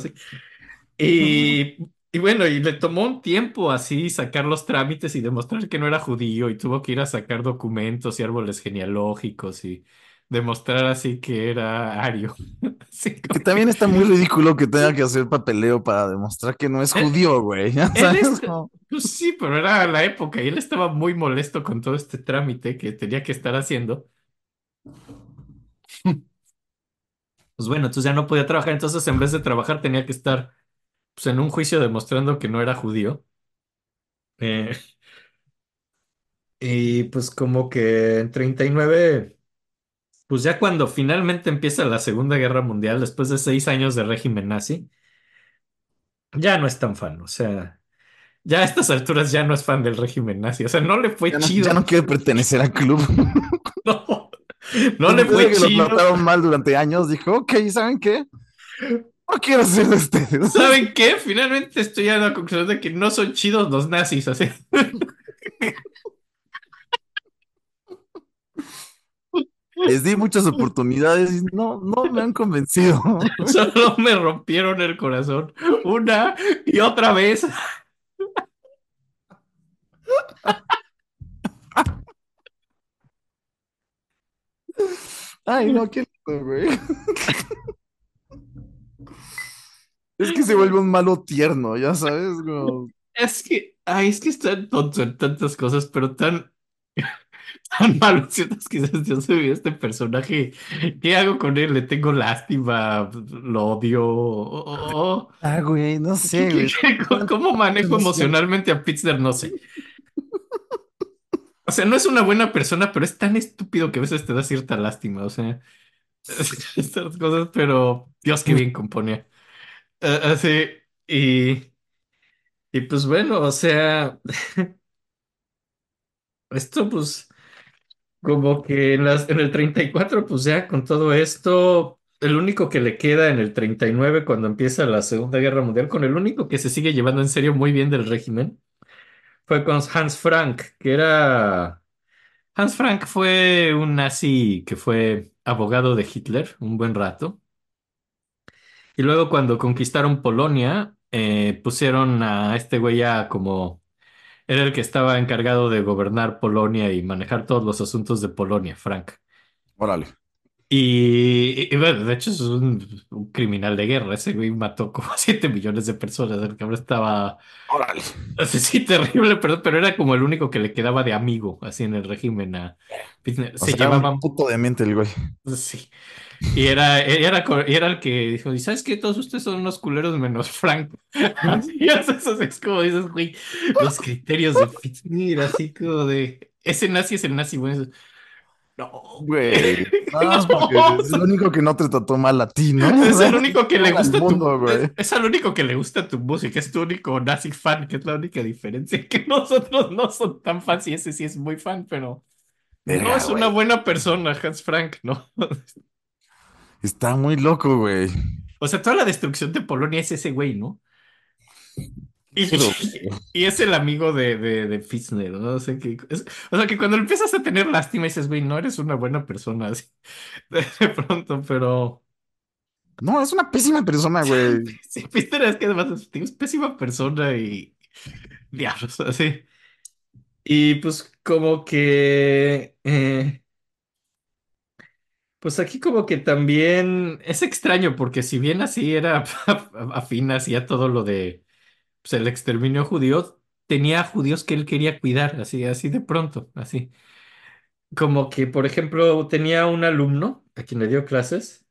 Y, y bueno, y le tomó un tiempo así sacar los trámites y demostrar que no era judío y tuvo que ir a sacar documentos y árboles genealógicos y demostrar así que era ario. *laughs* Que también está muy ridículo que tenga que hacer papeleo para demostrar que no es Él- judío, güey. *laughs* Pues sí, pero era la época y él estaba muy molesto con todo este trámite que tenía que estar haciendo. *laughs* Pues bueno, entonces ya no podía trabajar, entonces en vez de trabajar tenía que estar pues, en un juicio demostrando que no era judío. Eh, y pues como que en 39, pues ya cuando finalmente empieza la Segunda Guerra Mundial, después de seis años de régimen nazi, ya no es tan fan, o sea, ya a estas alturas ya no es fan del régimen nazi, o sea, no le fue Ya no, chido. ya no quiere pertenecer al club. *laughs* No, no le fue que lo chido. trataron mal durante años, dijo, ok, ¿saben qué? No quiero ser de ustedes. ¿Saben qué? Finalmente estoy a la conclusión de que no son chidos los nazis, así. *laughs* Les di muchas oportunidades y no, no me han convencido. *laughs* Solo me rompieron el corazón una y otra vez. Ay, no, qué lindo, güey. Es que se vuelve un malo tierno, ya sabes, como... Es que, ay, es que es tan tonto en tantas cosas, pero tan, tan malo ciertas que dices, Dios mío, este personaje, ¿qué hago con él? Le tengo lástima, lo odio. o- o- o- Ah, güey, no ¿Qué- sé, qué- güey. qué- ¿Cómo manejo emocionalmente a Pitzner? No sé. O sea, no es una buena persona, pero es tan estúpido que a veces te da cierta lástima. O sea, *laughs* estas cosas, pero Dios, qué bien componía. Eh, así, y, y pues bueno, o sea, *laughs* esto pues como que en el 34 pues ya con todo esto, el único que le queda en el 39 cuando empieza la Segunda Guerra Mundial, con el único que se sigue llevando en serio muy bien del régimen, fue con Hans Frank, que era... Hans Frank fue un nazi que fue abogado de Hitler un buen rato. Y luego cuando conquistaron Polonia, eh, pusieron a este güey ya como... Era el que estaba encargado de gobernar Polonia y manejar todos los asuntos de Polonia, Frank. Órale. Y, y, bueno, de hecho es un, un criminal de guerra. Ese güey mató como *laughs* 7 millones de personas. El cabrón estaba... Órale. Sí, sí, terrible, pero, pero era como el único que le quedaba de amigo, así en el régimen. a- Se O sea, llevaban un puto demente el güey. Sí. Y era, era, y era el que dijo, ¿y sabes qué? Todos ustedes son unos culeros menos Frank. Así es, eso es como dices, güey, los criterios de Fitzmir, así como de, ese nazi es el nazi, bueno. No, Güey. *laughs* No. porque es el único que no te trató mal a ti, ¿no? Es el *laughs* único que le gusta mundo, tu, es, es el único que le gusta tu música, es tu único nazi fan, que es la única diferencia, que nosotros no son tan fans y ese sí es muy fan, pero no es una buena persona, Hans Frank, ¿no? *laughs* Está muy loco, güey. O sea, toda la destrucción de Polonia es ese güey, ¿no? Y, Pero, y es el amigo de, de, de Fitzner, ¿no? O sea, que, es- o sea, que cuando empiezas a tener lástima dices, güey, no eres una buena persona, *laughs* así, de, pronto, pero No, es una pésima persona, güey. *laughs* sí, Fitzner es que además es pésima persona y diablos, así. Y pues como que, eh, pues aquí como que también es extraño, porque si bien así era *laughs* afín, hacía todo lo de pues, el exterminio judío, tenía judíos que él quería cuidar, así, así de pronto, así. Como que, por ejemplo, tenía un alumno a quien le dio clases,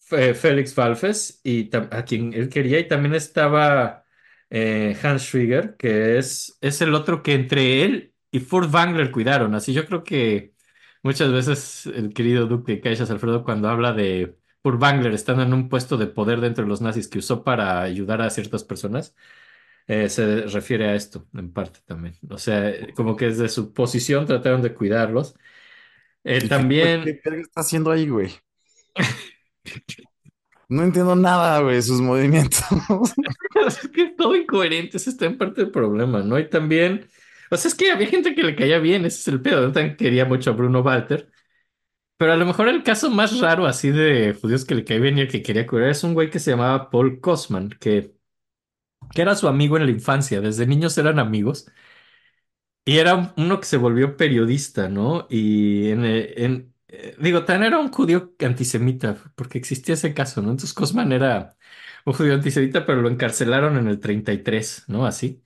Fe- Félix Falfes, y a quien él quería, y también estaba eh, Hans Schwiger, que es, es el otro que entre él y Furt Wangler cuidaron. Así yo creo que muchas veces el querido Duque de Caixas Alfredo, cuando habla de Furt Wangler estando en un puesto de poder dentro de los nazis que usó para ayudar a ciertas personas, eh, se refiere a esto en parte también. O sea, como que desde su posición trataron de cuidarlos. Eh, ¿Y Hitler también. qué está haciendo ahí, güey? No entiendo nada, güey, sus movimientos. *laughs* Es que es todo incoherente, eso está en parte del problema, ¿no? Y también, o sea, es que había gente que le caía bien, ese es el pedo. Yo también quería mucho a Bruno Walter, pero a lo mejor el caso más raro así de judíos que le caía bien y el que quería curar es un güey que se llamaba Paul Kosman, que, que era su amigo en la infancia, desde niños eran amigos, y era un- uno que se volvió periodista, ¿no? Y en, eh, digo, también era un judío antisemita, porque existía ese caso, ¿no? Entonces Kosman era un judío antisemita, pero lo encarcelaron en el 33, ¿no? Así.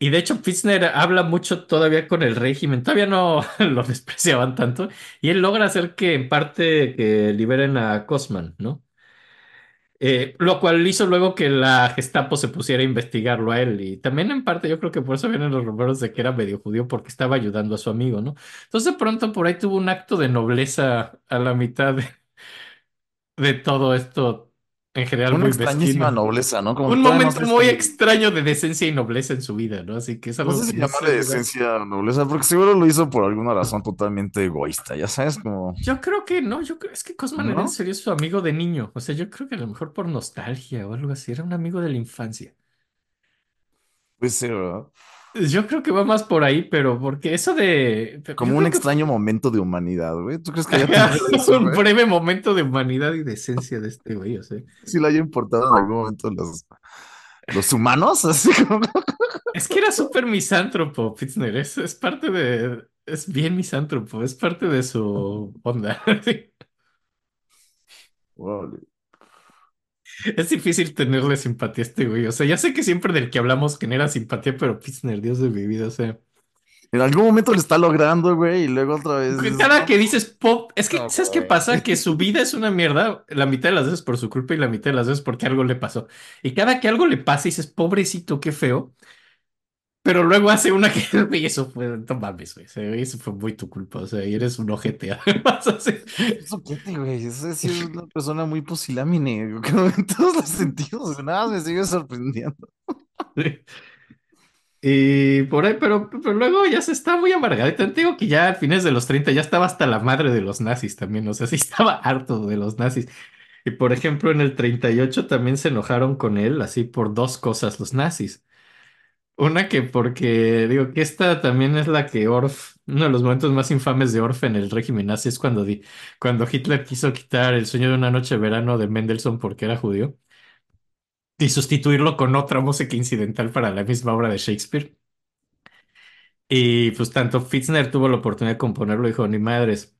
Y de hecho, Fitzner habla mucho todavía con el régimen, todavía no *laughs* lo despreciaban tanto, y él logra hacer que en parte liberen a Cosman, ¿no? Eh, lo cual hizo luego que la Gestapo se pusiera a investigarlo a él, y también en parte yo creo que por eso vienen los rumores de que era medio judío porque estaba ayudando a su amigo, ¿no? Entonces pronto por ahí tuvo un acto de nobleza a la mitad de todo esto, en general Una muy extrañísima nobleza, ¿no? Como Un momento muy extraño de decencia y nobleza en su vida, ¿no? Así que es no algo sé si llamarle decencia o nobleza, porque seguro lo hizo por alguna razón totalmente egoísta, ya sabes, como, Yo creo que no, yo creo, es que Cosman era en ¿no? serio su amigo de niño. O sea, yo creo que a lo mejor por nostalgia o algo así, era un amigo de la infancia. Puede ser, ¿verdad? Yo creo que va más por ahí, pero porque eso de... Como un que extraño momento de humanidad, güey. ¿Tú crees que haya *laughs* eso, un breve momento de humanidad y decencia de este güey, o sea. Si le haya importado en algún momento los, los humanos, *laughs* así como... Es que era súper misántropo, Fitzner, es, es parte de... Es bien misántropo, es parte de su onda. *laughs* Órale. Es difícil tenerle simpatía a este güey. O sea, ya sé que siempre del que hablamos genera simpatía, pero Fitzner, Dios de mi vida, o sea. En algún momento lo está logrando, güey, y luego otra vez... Cada que dices pop, es que, no, ¿sabes qué pasa? Que *laughs* su vida es una mierda, la mitad de las veces por su culpa y la mitad de las veces porque algo le pasó. Y cada que algo le pasa, dices, pobrecito, qué feo. Pero luego hace una que, *laughs* güey, eso fue, no mames, güey, eso fue muy tu culpa, o sea, y eres un ojete, *laughs* además, así. Es ojete, güey. Ese sí es una persona muy pusilámine, *laughs* en todos los sentidos. Nada, más me sigue sorprendiendo. Sí. Y por ahí, pero, pero luego ya se está muy amargado. Y te digo que ya a fines de los 30 ya estaba hasta la madre de los nazis también. O sea, sí estaba harto de los nazis. Y por ejemplo, en el 38 también se enojaron con él, así por dos cosas los nazis. Una que porque, digo, que esta también es la que Orff, uno de los momentos más infames de Orff en el régimen nazi es cuando, cuando Hitler quiso quitar el sueño de una noche de verano de Mendelssohn porque era judío y sustituirlo con otra música incidental para la misma obra de Shakespeare. Y pues tanto Fitzner tuvo la oportunidad de componerlo, dijo, ni madres,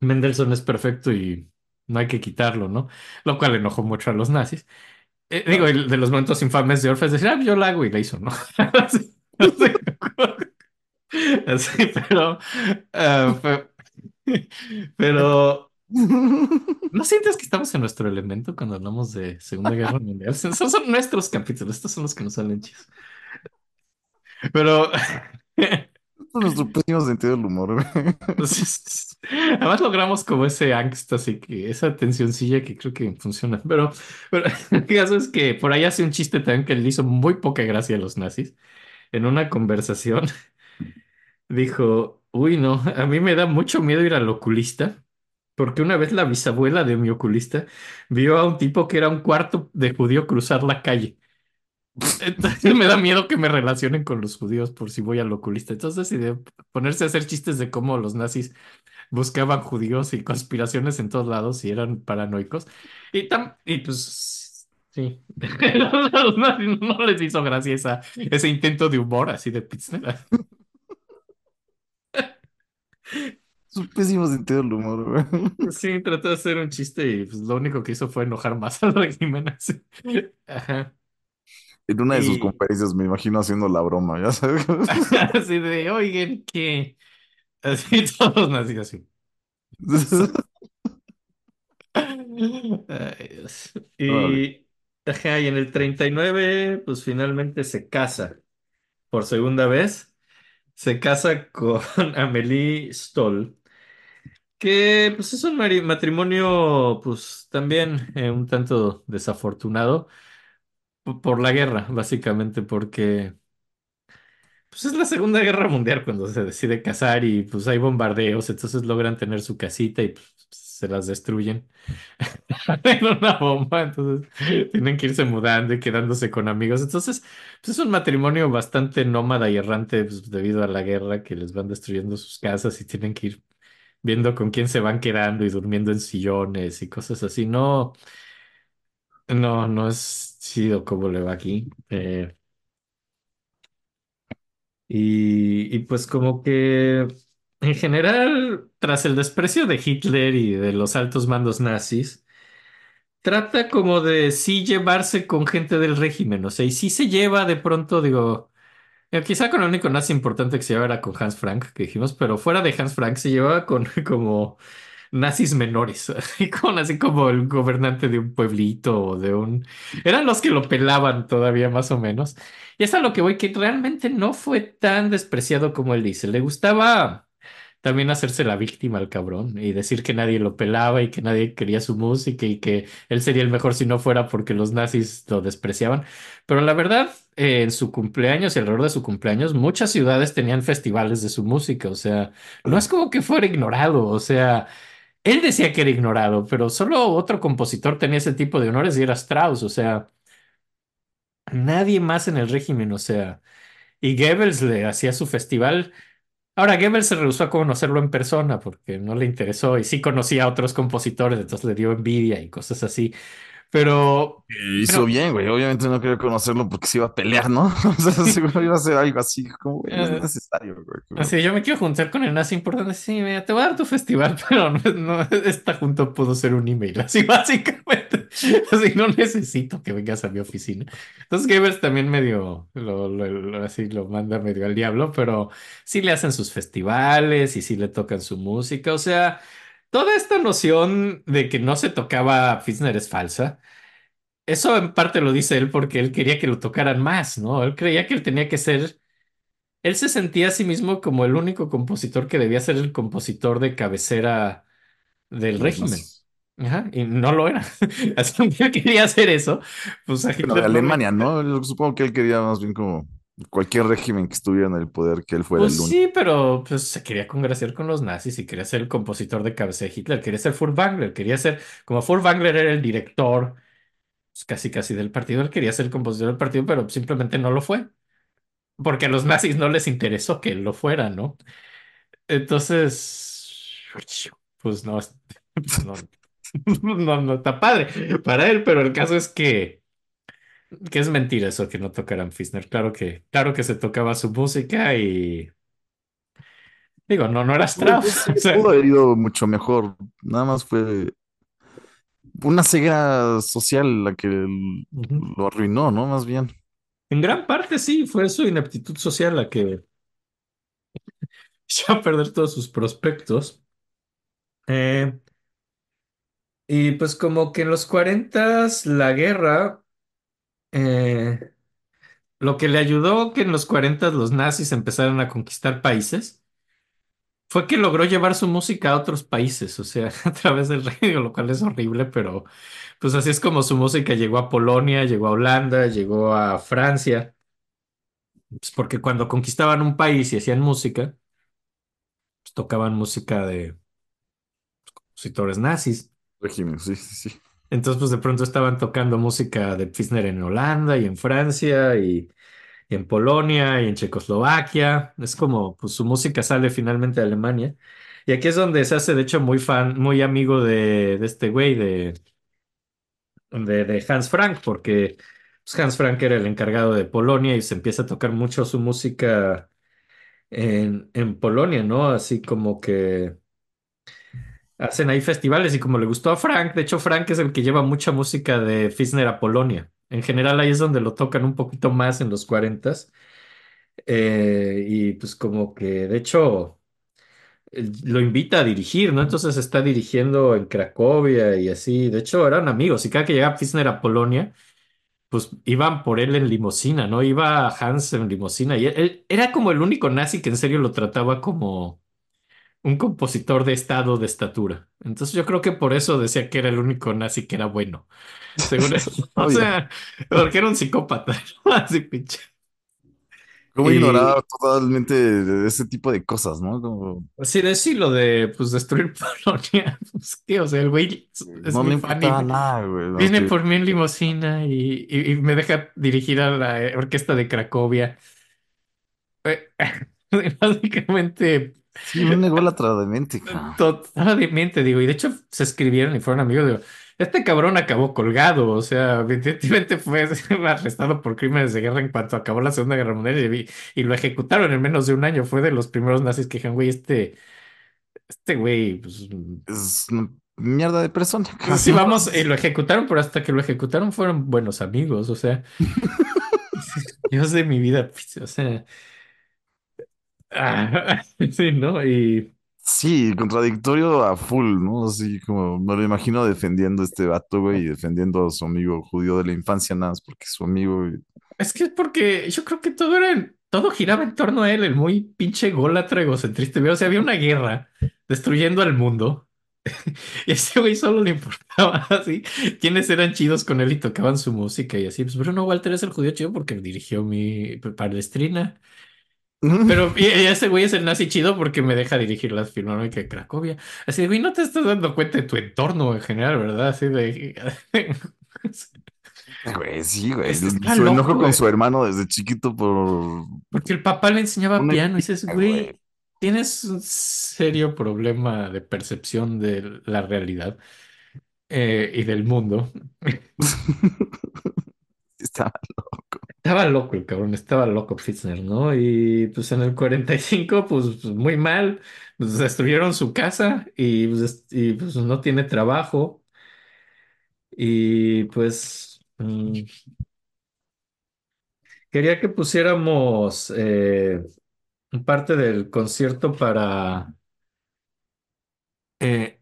Mendelssohn es perfecto y no hay que quitarlo, ¿no? Lo cual enojó mucho a los nazis. Eh, digo, el de los momentos infames de Orff es decir, ah, yo la hago y la hizo, ¿no? *laughs* Así, así, pero, ah, fue- pero, ¿no sientes que estamos en nuestro elemento cuando hablamos de Segunda Guerra Mundial? Esos son nuestros capítulos, estos son los que nos salen chidos. Pero... *laughs* Nuestro pésimo sentido del humor, *laughs* además logramos como ese angst, así que esa tensioncilla que creo que funciona. Pero, pero *laughs* el caso es que por ahí hace un chiste también que le hizo muy poca gracia a los nazis. En una conversación *laughs* dijo, uy, no, a mí me da mucho miedo ir al oculista, porque una vez la bisabuela de mi oculista vio a un tipo que era un cuarto de judío cruzar la calle. Entonces me da miedo que me relacionen con los judíos por si voy al oculista. Entonces, y de ponerse a hacer chistes de cómo los nazis buscaban judíos y conspiraciones en todos lados y eran paranoicos. Y, tam- y pues, sí, a *laughs* los nazis no les hizo gracia esa, ese intento de humor así de Pitzner. Su pésimo sentido del humor, güey. Sí, trató de hacer un chiste y pues, lo único que hizo fue enojar más al régimen. así. Ajá. En una de sus conferencias me imagino haciendo la broma, ya sabes. *laughs* así de, oigan, que así *laughs* todos nací así. *laughs* Ay, Dios. Órale. Y, ajá, y en el 39 pues finalmente se casa por segunda vez. Se casa con Amélie Stoll, que pues es un matrimonio pues también eh, un tanto desafortunado por la guerra, básicamente, porque pues es la Segunda Guerra Mundial cuando se decide casar y pues hay bombardeos, entonces logran tener su casita y pues, se las destruyen. *laughs* en una bomba, entonces tienen que irse mudando y quedándose con amigos. Entonces, pues es un matrimonio bastante nómada y errante pues, debido a la guerra que les van destruyendo sus casas y tienen que ir viendo con quién se van quedando y durmiendo en sillones y cosas así. No, no, no es chido como le va aquí. Eh, y, y pues como que en general, tras el desprecio de Hitler y de los altos mandos nazis, Trata como de sí llevarse con gente del régimen, o sea, y sí se lleva de pronto, digo, eh, quizá con el único nazi importante que se llevaba era con Hans Frank, que dijimos, pero fuera de Hans Frank se llevaba con *laughs* como nazis menores, *laughs* y con así como el gobernante de un pueblito o de un... Eran los que lo pelaban todavía más o menos. Y es a lo que voy, que realmente no fue tan despreciado como él dice. Le gustaba también hacerse la víctima al cabrón y decir que nadie lo pelaba y que nadie quería su música y que él sería el mejor si no fuera porque los nazis lo despreciaban. Pero la verdad, eh, en su cumpleaños y alrededor de su cumpleaños, muchas ciudades tenían festivales de su música. O sea, no es como que fuera ignorado. O sea, él decía que era ignorado, pero solo otro compositor tenía ese tipo de honores y era Strauss. O sea, nadie más en el régimen. O sea, y Goebbels le hacía su festival. Ahora, Goebbels se rehusó a conocerlo en persona porque no le interesó y sí conocía a otros compositores, entonces le dio envidia y cosas así. Pero, Hizo pero, bien, güey. Obviamente no quería conocerlo porque se iba a pelear, ¿no? *laughs* O sea, seguro iba a hacer algo así, como, güey, no es eh, necesario, güey. así, yo me quiero juntar con el nazi importante. Sí, mira, te voy a dar tu festival, *laughs* pero no, no, esta junta pudo ser un email, así *laughs* básicamente. Así, no necesito que vengas a mi oficina. Entonces, Goebbels también medio, lo, lo- lo- así lo manda medio al diablo, pero sí le hacen sus festivales y sí le tocan su música. O sea, toda esta noción de que no se tocaba Fischer es falsa. Eso en parte lo dice él porque él quería que lo tocaran más, ¿no? Él creía que él tenía que ser, él se sentía a sí mismo como el único compositor que debía ser el compositor de cabecera del régimen. Ajá, y no lo era. *laughs* Así que él quería hacer eso, pues a de Hitler no. Alemania, ¿no? Yo supongo que él quería más bien como cualquier régimen que estuviera en el poder, que él fuera Pues el único. sí, pero pues se quería congraciar con los nazis y quería ser el compositor de cabecera de Hitler, quería ser Furtwängler, quería ser, como Furtwängler era el director, pues, casi casi del partido, él quería ser el compositor del partido, pero simplemente no lo fue. porque a los nazis no les interesó que él lo fuera, ¿no? Entonces, pues no, pues *laughs* no, no, no está padre para él, pero el caso es que, que es mentira eso que no tocaran Fischer. Claro que, claro que se tocaba su música y digo, no, no era Strauss, sí, *laughs* o sea, pudo haber ido mucho mejor. Nada más fue una ceguera social la que lo arruinó, ¿no? Más bien. En gran parte sí, fue su ineptitud social la que *laughs* echó a perder todos sus prospectos. Eh, y pues como que en los cuarentas la guerra... eh, Lo que le ayudó que en los 40 los nazis empezaran a conquistar países fue que logró llevar su música a otros países, o sea, *laughs* a través del radio, lo cual es horrible, pero pues así es como su música llegó a Polonia, llegó a Holanda, llegó a Francia, pues porque cuando conquistaban un país y hacían música, pues tocaban música de compositores nazis. Régimen, sí, sí, sí. Entonces, pues de pronto estaban tocando música de Fischer en Holanda y en Francia y en Polonia y en Checoslovaquia. Es como, pues su música sale finalmente de Alemania. Y aquí es donde se hace, de hecho, muy fan, muy amigo de, este güey, de, de, de Hans Frank, porque pues, Hans Frank era el encargado de Polonia y se empieza a tocar mucho su música en, en Polonia, ¿no? Así como que hacen ahí festivales y como le gustó a Frank, de hecho, Frank es el que lleva mucha música de Fischer a Polonia. En general ahí es donde lo tocan un poquito más en los 40 eh, y pues como que de hecho eh, lo invita a dirigir, ¿no? Entonces está dirigiendo en Cracovia y así. De hecho eran amigos y cada que llegaba Fischer a Polonia, pues iban por él en limusina, ¿no? Iba Hans en limusina y él era como el único nazi que en serio lo trataba como un compositor de estado de estatura. Entonces yo creo que por eso decía que era el único nazi que era bueno. Según él. *laughs* O sea, porque era un psicópata, ¿no? *laughs* Así pinche. Cómo Y ignoraba totalmente ese tipo de cosas, ¿no? Como, sí, decir lo de pues destruir *laughs* Polonia, pues qué, o sea, el güey es, es no mi fan y nada, güey. viene que- por mí en limusina y, y- y me deja dirigir a la orquesta de Cracovia. Eh, Básicamente Sí, un ególatra de mente, cabrón. *laughs* Totalmente, digo, y de hecho se escribieron y fueron amigos, digo, este cabrón acabó colgado, o sea, *laughs* evidentemente fue arrestado por crímenes de guerra en cuanto acabó la Segunda Guerra Mundial y, y lo ejecutaron en menos de un año, fue de los primeros nazis que dijeron, güey, este, este güey, pues, Es una mierda de persona, cabrón. sí, vamos, y lo ejecutaron, pero hasta que lo ejecutaron fueron buenos amigos, o sea, *laughs* Dios de mi vida, pues, o sea, ah, *laughs* sí, ¿no? Y... Sí, contradictorio a full, ¿no? Así como me lo imagino defendiendo a este vato, güey, y defendiendo a su amigo judío de la infancia, nada más porque es su amigo. Es que es porque yo creo que todo era, todo giraba en torno a él, el muy pinche ególatra egocentrista. O sea, había una guerra destruyendo al mundo *laughs* y a ese güey solo le importaba *laughs* así quiénes eran chidos con él y tocaban su música y así. Pues Bruno Walter es el judío chido porque dirigió mi Palestrina. Pero y, y ese güey es el nazi chido porque me deja dirigir las Filarmónica de Cracovia. Así de, güey, no te estás dando cuenta de tu entorno en general, ¿verdad? Así de... *laughs* Güey, sí, güey. Su enojo con su hermano desde chiquito por... Porque el papá le enseñaba Una piano y dices, güey. tienes un serio problema de percepción de la realidad eh, y del mundo. *laughs* Está... Estaba loco el cabrón, estaba loco Fitzner, ¿no? Y pues en el 45, pues, muy mal, pues destruyeron su casa y pues, y, pues, no tiene trabajo. Y pues mm, quería que pusiéramos eh, parte del concierto para eh,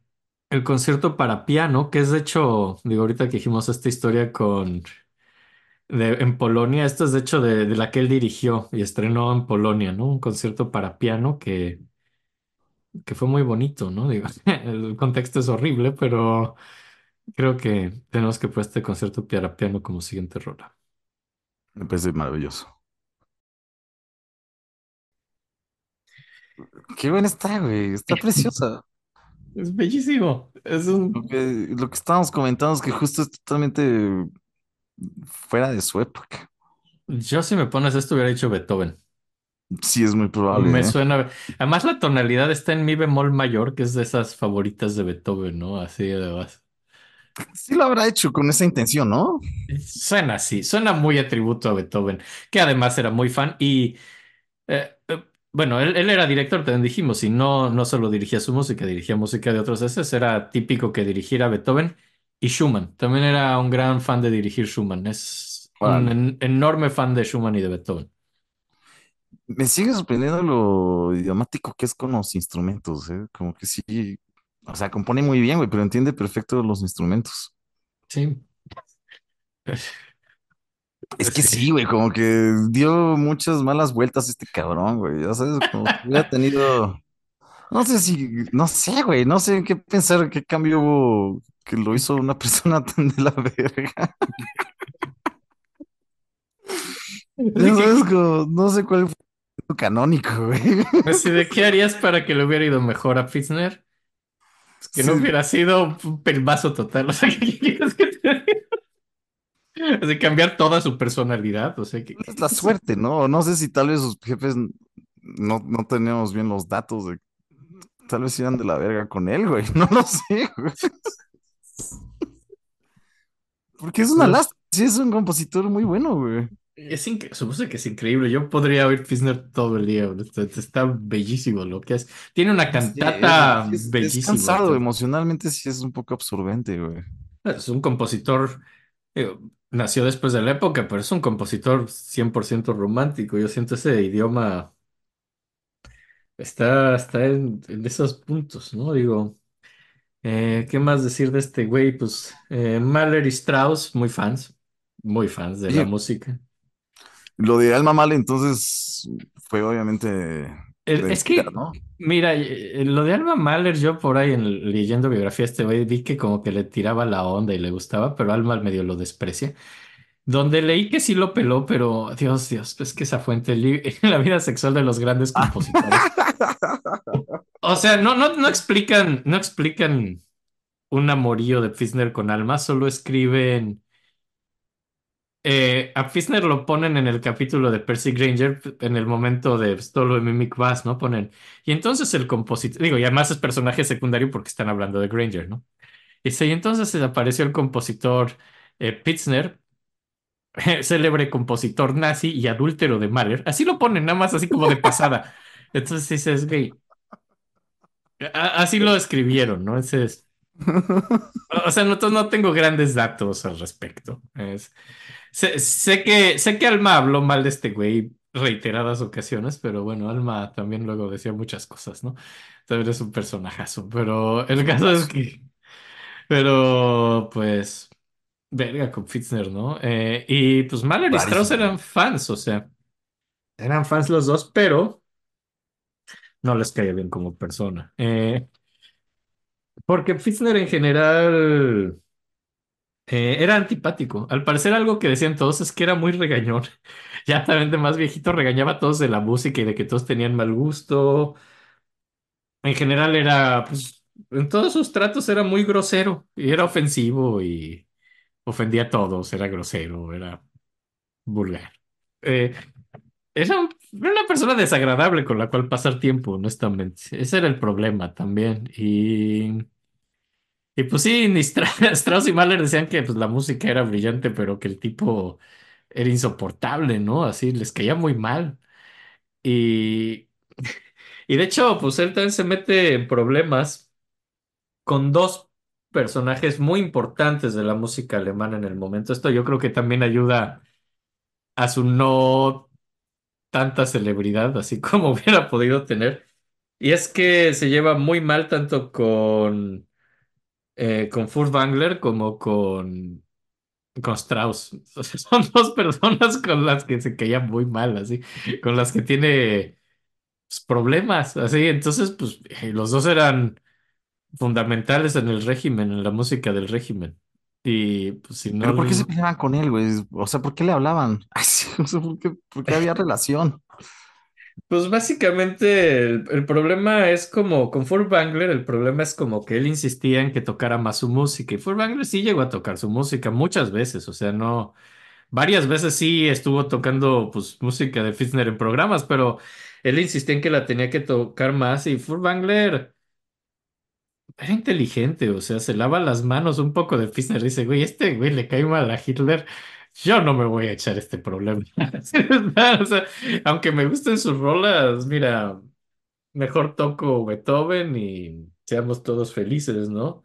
el concierto para piano, que es de hecho, digo, ahorita que dijimos esta historia con de- en Polonia, esto es de hecho de, de la que él dirigió y estrenó en Polonia, ¿no? Un concierto para piano que, que fue muy bonito, ¿no? Digo, *laughs* el contexto es horrible, pero creo que tenemos que poner este concierto para piano como siguiente rola. Me parece maravilloso. Qué buena está, güey. Está preciosa. *laughs* Es bellísimo. Es un... Lo que, lo que estábamos comentando es que justo es totalmente fuera de su época. Yo si me pones esto hubiera dicho Beethoven. Sí, es muy probable. Me ¿eh? suena. Además, la tonalidad está en mi bemol mayor, que es de esas favoritas de Beethoven, ¿no? Así además. Sí lo habrá hecho con esa intención, ¿no? Suena así, suena muy a tributo a Beethoven, que además era muy fan. Y eh, eh, bueno, él, él era director, también dijimos, y no, no solo dirigía su música, dirigía música de otros ese Era típico que dirigiera Beethoven y Schumann. También era un gran fan de dirigir Schumann. Es un en- enorme fan de Schumann y de Beethoven. Me sigue sorprendiendo lo idiomático que es con los instrumentos, ¿eh? Como que sí, o sea, compone muy bien, güey, pero entiende perfecto los instrumentos. Sí. Es que Sí. güey, como que dio muchas malas vueltas este cabrón, güey. Ya sabes, como si hubiera tenido, no sé si, no sé, güey, no sé qué pensar, qué cambio hubo que lo hizo una persona *laughs* tan de la verga. Como, no sé cuál fue lo canónico, güey. Así de qué harías para que le hubiera ido mejor a Fitzner? Es que no hubiera sido un pelmazo total. O sea, ¿qué quieres que? Así cambiar toda su personalidad. O sea, que Es la suerte, ¿no? No sé si tal vez sus jefes no, no tenemos bien los datos de tal vez iban de la verga con él, güey. *laughs* No lo sé, güey. Porque es una lástima. Sí, es un compositor muy bueno, güey. es supuso que es increíble. Yo podría oír Fitzner todo el día. Está, está bellísimo lo que es. Tiene una cantata Sí, es, es- es bellísima. cansado, emocionalmente sí es un poco absorbente, güey. Es un compositor. digo, nació después de la época, pero es un compositor 100% romántico. Yo siento ese idioma está, está en, en esos puntos, ¿no? Digo, eh, ¿qué más decir de este güey? Pues eh, Mahler y Strauss, muy fans, muy fans de la Oye, música. lo de Alma Male entonces fue obviamente El- Es que, ¿no? mira, eh, lo de Alma Mahler, yo por ahí en, leyendo biografía de este güey vi que como que le tiraba la onda y le gustaba, pero Alma medio lo desprecia. Donde leí que sí lo peló, pero Dios, Dios, es que esa fuente *laughs* la vida sexual de los grandes compositores. *laughs* O sea, no, no, no explican, no explican un amorío de Fischer con Alma, solo escriben. eh, a Fischer lo ponen en el capítulo de Percy Granger, en el momento de pues, todo lo de Mimic Bass, ¿no? Ponen. Y entonces el compositor, digo, y además es personaje secundario porque están hablando de Granger, ¿no? Y y entonces apareció el compositor eh, Pfitzner *laughs* célebre compositor nazi y adúltero de Mahler. Así lo ponen, nada más así como de pasada. *laughs* Entonces dices, güey, a- así lo escribieron, ¿no? Ese es, o sea, no, no tengo grandes datos al respecto. Es- sé, sé que, sé que Alma habló mal de este güey reiteradas ocasiones, pero bueno, Alma también luego decía muchas cosas, ¿no? También es un personajazo, pero el caso es que, pero pues, verga con Fitzner, ¿no? Eh, y pues Mahler y Strauss eran fans, o sea. Eran fans los dos, pero no les caía bien como persona. Eh, porque Fitzner en general eh, era antipático. Al parecer algo que decían todos es que era muy regañón. *laughs* Ya también de más viejito regañaba a todos de la música y de que todos tenían mal gusto. En general era, pues, en todos sus tratos era muy grosero y era ofensivo y ofendía a todos, era grosero, era vulgar. Eh, Era un- era una persona desagradable con la cual pasar tiempo, honestamente. Ese era el problema también. Y, y pues sí, ni Stra- *laughs* Strauss y Mahler decían que pues, la música era brillante, pero que el tipo era insoportable, ¿no? Así les caía muy mal. Y, *laughs* y de hecho, pues él también se mete en problemas con dos personajes muy importantes de la música alemana en el momento. Esto yo creo que también ayuda a su no tanta celebridad, así *laughs* como hubiera podido tener. Y es que se lleva muy mal tanto con, eh, con Furtwängler como con, con Strauss. *laughs* Son dos personas con las que se caía muy mal, así, con las que tiene pues, problemas, así. Entonces, pues eh, los dos eran fundamentales en el régimen, en la música del régimen. Y pues si no, Pero ¿por qué se peleaban con él, güey? O sea, ¿por qué le hablaban? *laughs* Ay, sí, o sea, ¿por qué, por qué había relación? Pues básicamente el, el problema es como con Furtwängler, el problema es como que él insistía en que tocara más su música y Furtwängler sí llegó a tocar su música muchas veces, o sea, no, varias veces sí estuvo tocando pues música de Fitzner en programas, pero él insistía en que la tenía que tocar más y Furtwängler era inteligente, o sea, se lava las manos un poco de Fitzner, dice, güey, este güey le cae mal a Hitler. Yo no me voy a echar este problema. *laughs* O sea, aunque me gusten sus rolas, mira, Mejor toco Beethoven y seamos todos felices, ¿no?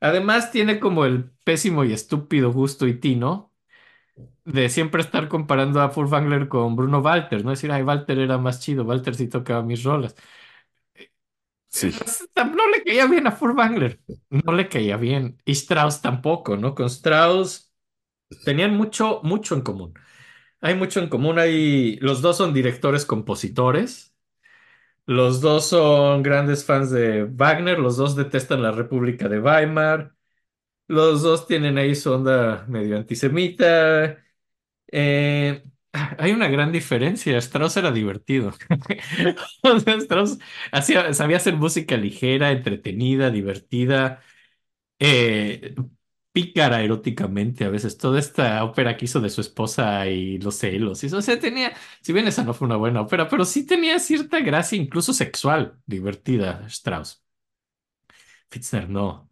Además, tiene como el pésimo y estúpido gusto y tino de siempre estar comparando a Furtwängler con Bruno Walter, ¿no? Decir, ay, Walter era más chido, Walter sí tocaba mis rolas. *laughs* No le caía bien a Furtwängler, no le caía bien. Y Strauss tampoco, ¿no? Con Strauss tenían mucho, mucho en común. Hay mucho en común, hay... Los dos son directores compositores. Los dos son grandes fans de Wagner, los dos detestan la República de Weimar, los dos tienen ahí su onda medio antisemita. Eh, hay una gran diferencia, Strauss era divertido. *laughs* O sea, Strauss hacía- sabía hacer música ligera, entretenida, divertida, eh, pícara eróticamente a veces. Toda esta ópera que hizo de su esposa y los celos. eso, o sea, tenía, si bien esa no fue una buena ópera, pero sí tenía cierta gracia, incluso sexual, divertida, Strauss. Fitzner no.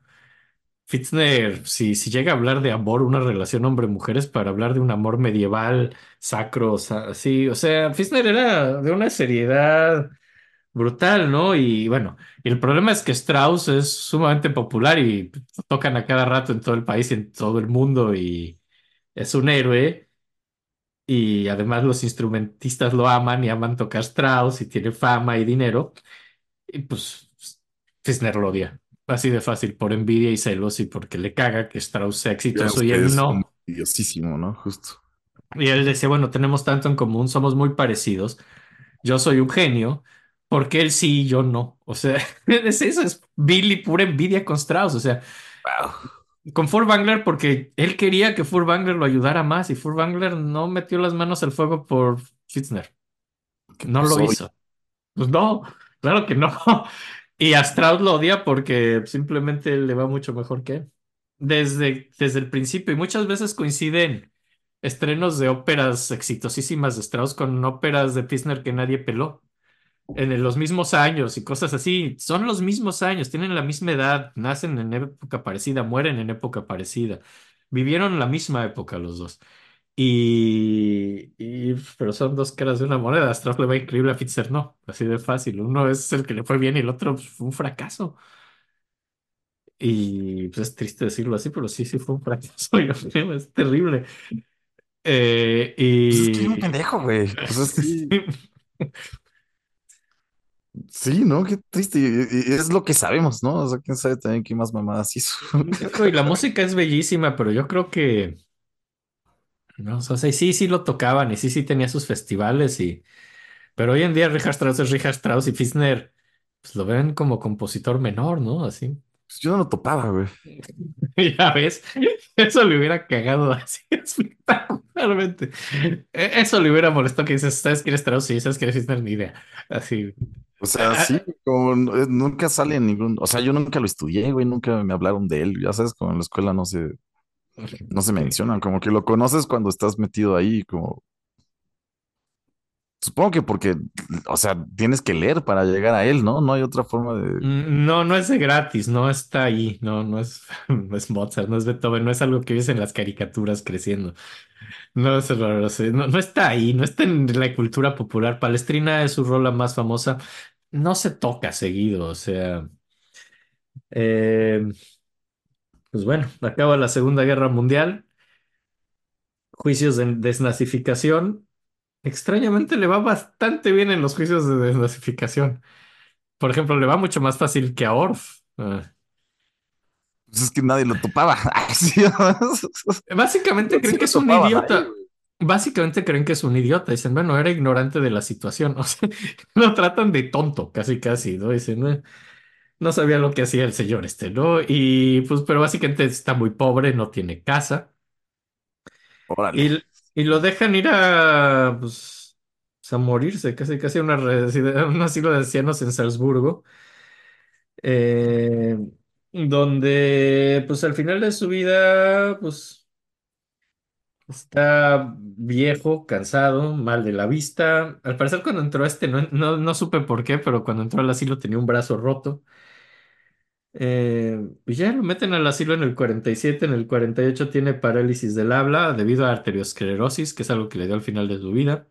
Fitzner, si, si llega a hablar de amor, una relación hombre-mujer, es para hablar de un amor medieval, sacro, sa- sí, o sea, Fitzner era de una seriedad brutal, ¿no? Y bueno, el problema es que Strauss es sumamente popular y tocan a cada rato en todo el país y en todo el mundo y es un héroe y además los instrumentistas lo aman y aman tocar Strauss y tiene fama y dinero. Y pues Fisner lo odia. Así de fácil, por envidia y celos y porque le caga que Strauss sea exitoso y él no. idiosísimo, ¿no? Justo. Y él decía, bueno, tenemos tanto en común, somos muy parecidos. Yo soy un genio, porque él sí y yo no. O sea, *laughs* es eso, es Billy pura envidia con Strauss. O sea, Wow. con Furtwängler porque él quería que Furtwängler lo ayudara más y Furtwängler no metió las manos al fuego por Fitzner. ¿Qué No lo pasó? hizo. Pues no, claro que no. *laughs* Y a Strauss lo odia porque simplemente le va mucho mejor que él. Desde, desde el principio. Y muchas veces coinciden estrenos de óperas exitosísimas de Strauss con óperas de Pisner que nadie peló. En los mismos años y cosas así. Son los mismos años, tienen la misma edad, nacen en época parecida, mueren en época parecida. Vivieron la misma época los dos. Y, y- pero son dos caras de una moneda. A Strauss le va increíble, a Fitzer no. Así de fácil. Uno es el que le fue bien y el otro pues, fue un fracaso. Y pues es triste decirlo así, pero sí, sí fue un fracaso. *laughs* Yo creo, es terrible. Eh, Pues es que era un y pendejo, güey. Sí, *laughs* sí, ¿no? Qué triste. Y, y- y es lo que sabemos, ¿no? O sea, quién sabe también qué más mamadas hizo. y la *laughs* música es bellísima, pero yo creo que no, o sea, sí, sí lo tocaban y sí, sí tenía sus festivales y pero hoy en día Richard Strauss es Richard Strauss y Fischer pues lo ven como compositor menor, ¿no? Así. Pues yo no lo topaba, güey. *laughs* Ya ves, eso le hubiera cagado así *laughs* espectacularmente. E- Eso le hubiera molestado que dices, ¿sabes quién es Strauss? Sí, ¿sabes quién es Fischer? Ni idea. Así. O sea, Ah, sí, como n- eh, nunca sale en ningún, o sea, yo nunca lo estudié, güey, nunca me hablaron de él, ya sabes, como en la escuela no se, no se mencionan, como que lo conoces cuando estás metido ahí, como, supongo que porque, o sea, tienes que leer para llegar a él, ¿no? No hay otra forma de, Mm, No, no es de gratis, no está ahí, no, no es, *laughs* no es Mozart, no es Beethoven, no es algo que ves en las caricaturas creciendo. No, es no, no está ahí, no está en la cultura popular. Palestrina es su rola más famosa, no se toca seguido, o sea, eh, pues bueno, acaba la Segunda Guerra Mundial, juicios de desnazificación. Extrañamente le va bastante bien en los juicios de desnazificación. Por ejemplo, le va mucho más fácil que a Orff. Ah. pues es que nadie lo topaba. *laughs* *laughs* Básicamente creen sí que es un topaba idiota. Básicamente creen que es un idiota. Dicen, bueno, era ignorante de la situación. *laughs* O sea, lo tratan de tonto, casi, casi, ¿no? Dicen, "Eh, no sabía lo que hacía el señor este, ¿no? Y pues, pero básicamente está muy pobre, no tiene casa. Y, y lo dejan ir a, pues, a morirse, casi, casi a una *laughs* un asilo de ancianos en Salzburgo. eh, donde, pues, al final de su vida, pues. Está viejo, cansado, mal de la vista. Al parecer cuando entró este, no, no, no supe por qué, pero cuando entró al asilo tenía un brazo roto. Eh, y ya lo meten al asilo en el 47, en el 48 tiene parálisis del habla debido a arteriosclerosis, que es algo que le dio al final de su vida.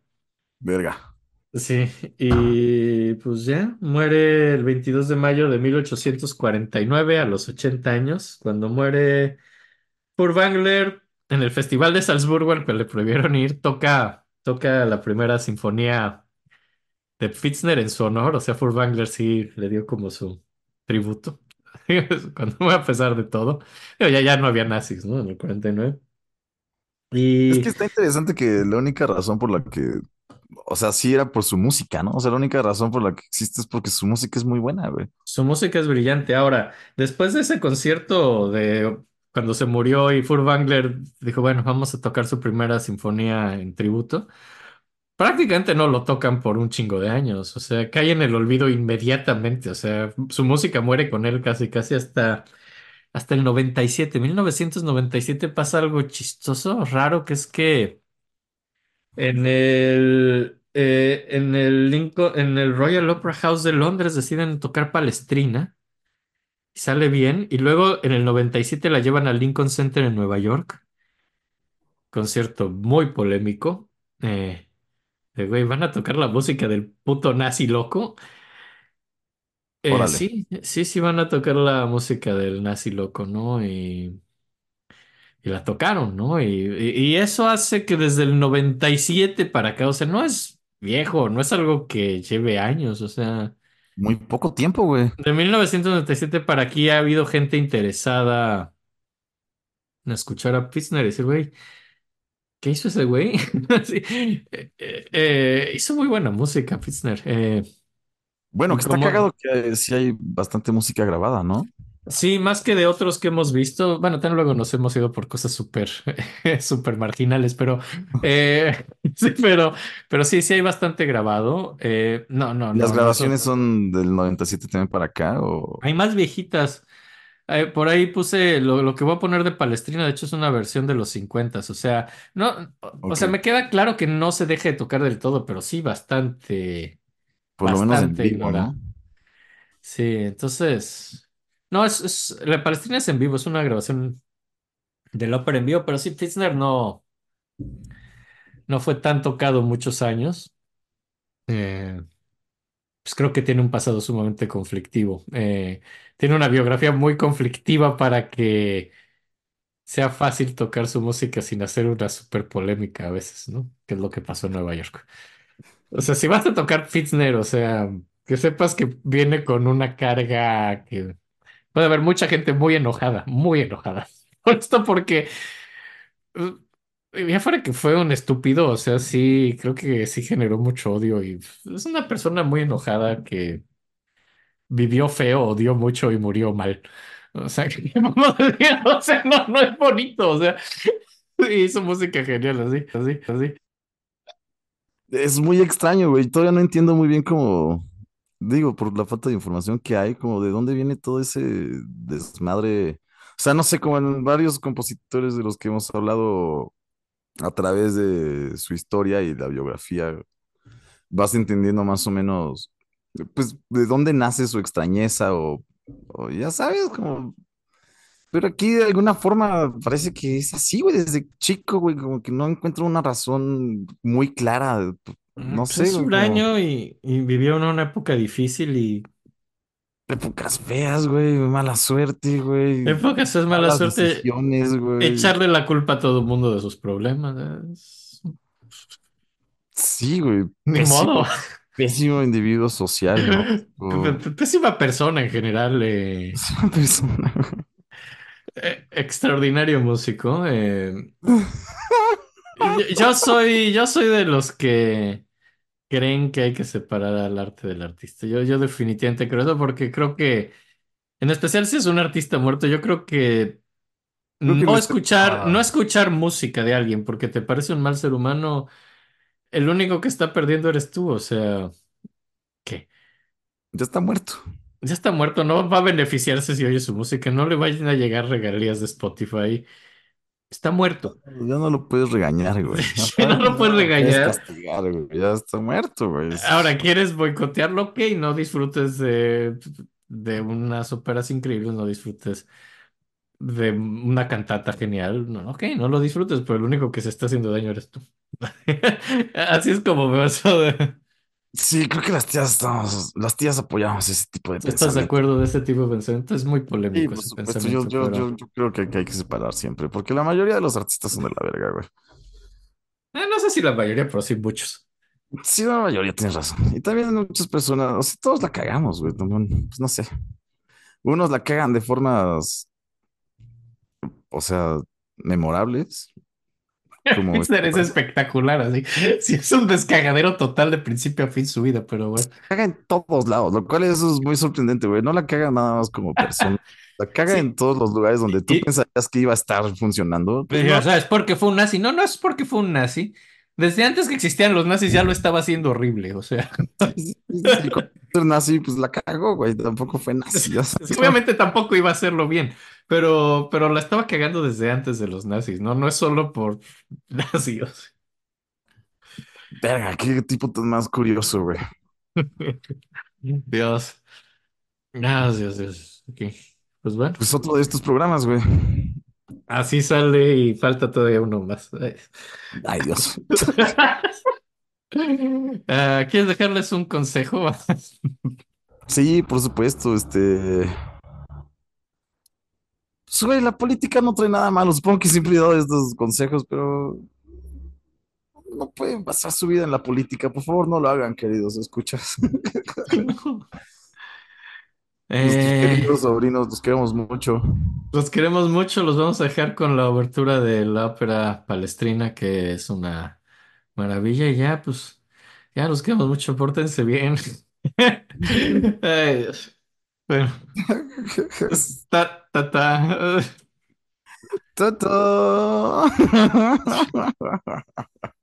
verga. Sí, y pues ya muere el 22 de mayo de 1849 a los 80 años, cuando muere Furtwängler en el Festival de Salzburgo al que le prohibieron ir, toca, toca la primera sinfonía de Pfitzner en su honor, o sea, Furtwängler sí le dio como su tributo, *laughs* cuando a pesar de todo, ya, ya no había nazis, ¿no? En el 49. Es que Y está interesante que la única razón por la que, o sea, sí era por su música, ¿no? O sea, la única razón por la que existe es porque su música es muy buena, güey. Su música es brillante. Ahora, después de ese concierto de cuando se murió y Furtwängler dijo, bueno, vamos a tocar su primera sinfonía en tributo, prácticamente no lo tocan por un chingo de años. O sea, cae en el olvido inmediatamente. O sea, su música muere con él casi, casi hasta, hasta el 97. 1997 pasa algo chistoso, raro, que es que en el, eh, en el Lincoln, en el Royal Opera House de Londres deciden tocar Palestrina. y sale bien. Y luego en el 97 la llevan al Lincoln Center en Nueva York. Concierto muy polémico. Eh, de, güey, van a tocar la música del puto nazi loco. Eh, Órale. sí, sí, sí van a tocar la música del nazi loco, ¿no? Y, y la tocaron, ¿no? Y, y- y eso hace que desde el 97 para acá, o sea, no es viejo, no es algo que lleve años, o sea, Muy poco tiempo, güey. de 1997 para aquí ha habido gente interesada en escuchar a Pfister y decir, güey, ¿qué hizo ese güey? *laughs* Sí, eh, eh, eh, hizo muy buena música. Eh, Bueno, que está cagado que sí hay bastante música grabada, ¿no? Sí, más que de otros que hemos visto. Bueno, también luego nos hemos ido por cosas súper, *laughs* súper marginales, pero *laughs* sí, pero, pero sí, sí hay bastante grabado. No, no, ¿Las no, grabaciones son del 97 también para acá o...? Hay más viejitas. Eh, por ahí puse lo, lo que voy a poner de Palestrina, de hecho es una versión de los 50, o sea, no, o, o sea, me queda claro que no se deje de tocar del todo, pero sí bastante, Por lo menos en vivo. ¿no? Sí, entonces, no, es, es, la Palestrina es en vivo, es una grabación del ópera en vivo, pero sí, Fitzner no, no fue tan tocado muchos años. Eh, pues creo que tiene un pasado sumamente conflictivo. Eh, tiene una biografía muy conflictiva para que sea fácil tocar su música sin hacer una súper polémica a veces, ¿no? Que es lo que pasó en Nueva York. O sea, si vas a tocar Fitzner, o sea, que sepas que viene con una carga que puede haber mucha gente muy enojada, muy enojada. *laughs* Por esto porque eh, ya fuera que fue un estúpido, o sea, sí, creo que sí generó mucho odio y es una persona muy enojada que vivió feo, odió mucho y murió mal. O sea. *laughs* O sea, no, no es bonito, o sea, *laughs* hizo música genial, así, así, así. Es muy extraño, güey. Todavía no entiendo muy bien cómo, digo, por la falta de información que hay, como de dónde viene todo ese desmadre. O sea, no sé, como en varios compositores de los que hemos hablado a través de su historia y la biografía, vas entendiendo más o menos, pues, de dónde nace su extrañeza o, o ya sabes, como... Pero aquí de alguna forma parece que es así, güey, desde chico, güey, como que no encuentro una razón muy clara. No Pues sé, es güey, como huraño y, y una época difícil y épocas feas, güey, mala suerte, güey, épocas es mala suerte güey. echarle la culpa a todo el mundo de sus problemas. es- Sí, güey, Ni pésimo, modo. *laughs* pésimo individuo social, ¿no? *laughs* Pésima persona en general. eh, una persona, eh, extraordinario músico. eh. Yo, yo soy, yo soy de los que creen que hay que separar al arte del artista. Yo, yo definitivamente creo eso porque creo que, en especial si es un artista muerto, yo creo que no escuchar, no escuchar música de alguien porque te parece un mal ser humano, el único que está perdiendo eres tú. O sea, ¿qué? Ya está muerto. Ya está muerto, no va a beneficiarse si oye su música, no le vayan a llegar regalías de Spotify. Está muerto. Ya no lo puedes regañar, güey. *laughs* Sí, no lo puedes Ya regañar. castigar, güey. Ya está muerto, güey. Ahora, ¿quieres boicotearlo? Ok, no disfrutes de, de unas óperas increíbles, no disfrutes de una cantata genial. No, ok, no lo disfrutes, pero el único que se está haciendo daño eres tú. *laughs* Así es como veo eso de... Sí, creo que las tías estamos, las tías apoyamos ese tipo de ¿Estás de pensamiento. acuerdo de este tipo de pensamiento? Es muy polémico ese. Yo, pensamiento, yo, pero... yo, yo creo que, que hay que separar siempre, porque la mayoría de los artistas son de la verga, güey. Eh, no sé si la mayoría, pero sí muchos. Sí, la mayoría tienes razón. Y también muchas personas, o sea, todos la cagamos, güey. también, Pues no sé. Unos la cagan de formas, o sea, memorables. Como *laughs* es espectacular, así. *laughs* Sí, es un descagadero total de principio a fin su vida, pero bueno. caga en todos lados, lo cual eso es muy sorprendente, güey. No la caga nada más como *laughs* persona. La caga Sí. en todos los lugares donde tú Y- pensarías que iba a estar funcionando. Pues Pero, o sea, es porque fue un nazi. No, no es porque fue un nazi. Desde antes que existían los nazis ya lo estaba haciendo horrible, o sea. Sí, nazi, pues la cagó, güey. Tampoco fue nazi. Obviamente tampoco iba a hacerlo bien, pero, pero la estaba cagando desde antes de los nazis, ¿no? No es solo por *laughs* nazis. Verga, qué tipo tan más curioso, güey. *laughs* Dios. Ah, Dios, Dios. Ok. Pues bueno, Pues otro de estos programas, güey. así sale y falta todavía uno más. Ay. Dios. *laughs* Ah, ¿quieres dejarles un consejo? Sí, por supuesto, este. Pues, güey, la política no trae nada malo. Supongo que siempre he dado estos consejos, pero no pueden basar su vida en la política. Por favor, no lo hagan, queridos escuchas. *laughs* Eh, queridos sobrinos, los queremos mucho. los queremos mucho, los vamos a dejar con la obertura de la ópera palestrina, que es una maravilla, y ya, pues, ya los queremos mucho, pórtense bien. *laughs* Ay. Bueno, *laughs* ta, Ta-da. da da.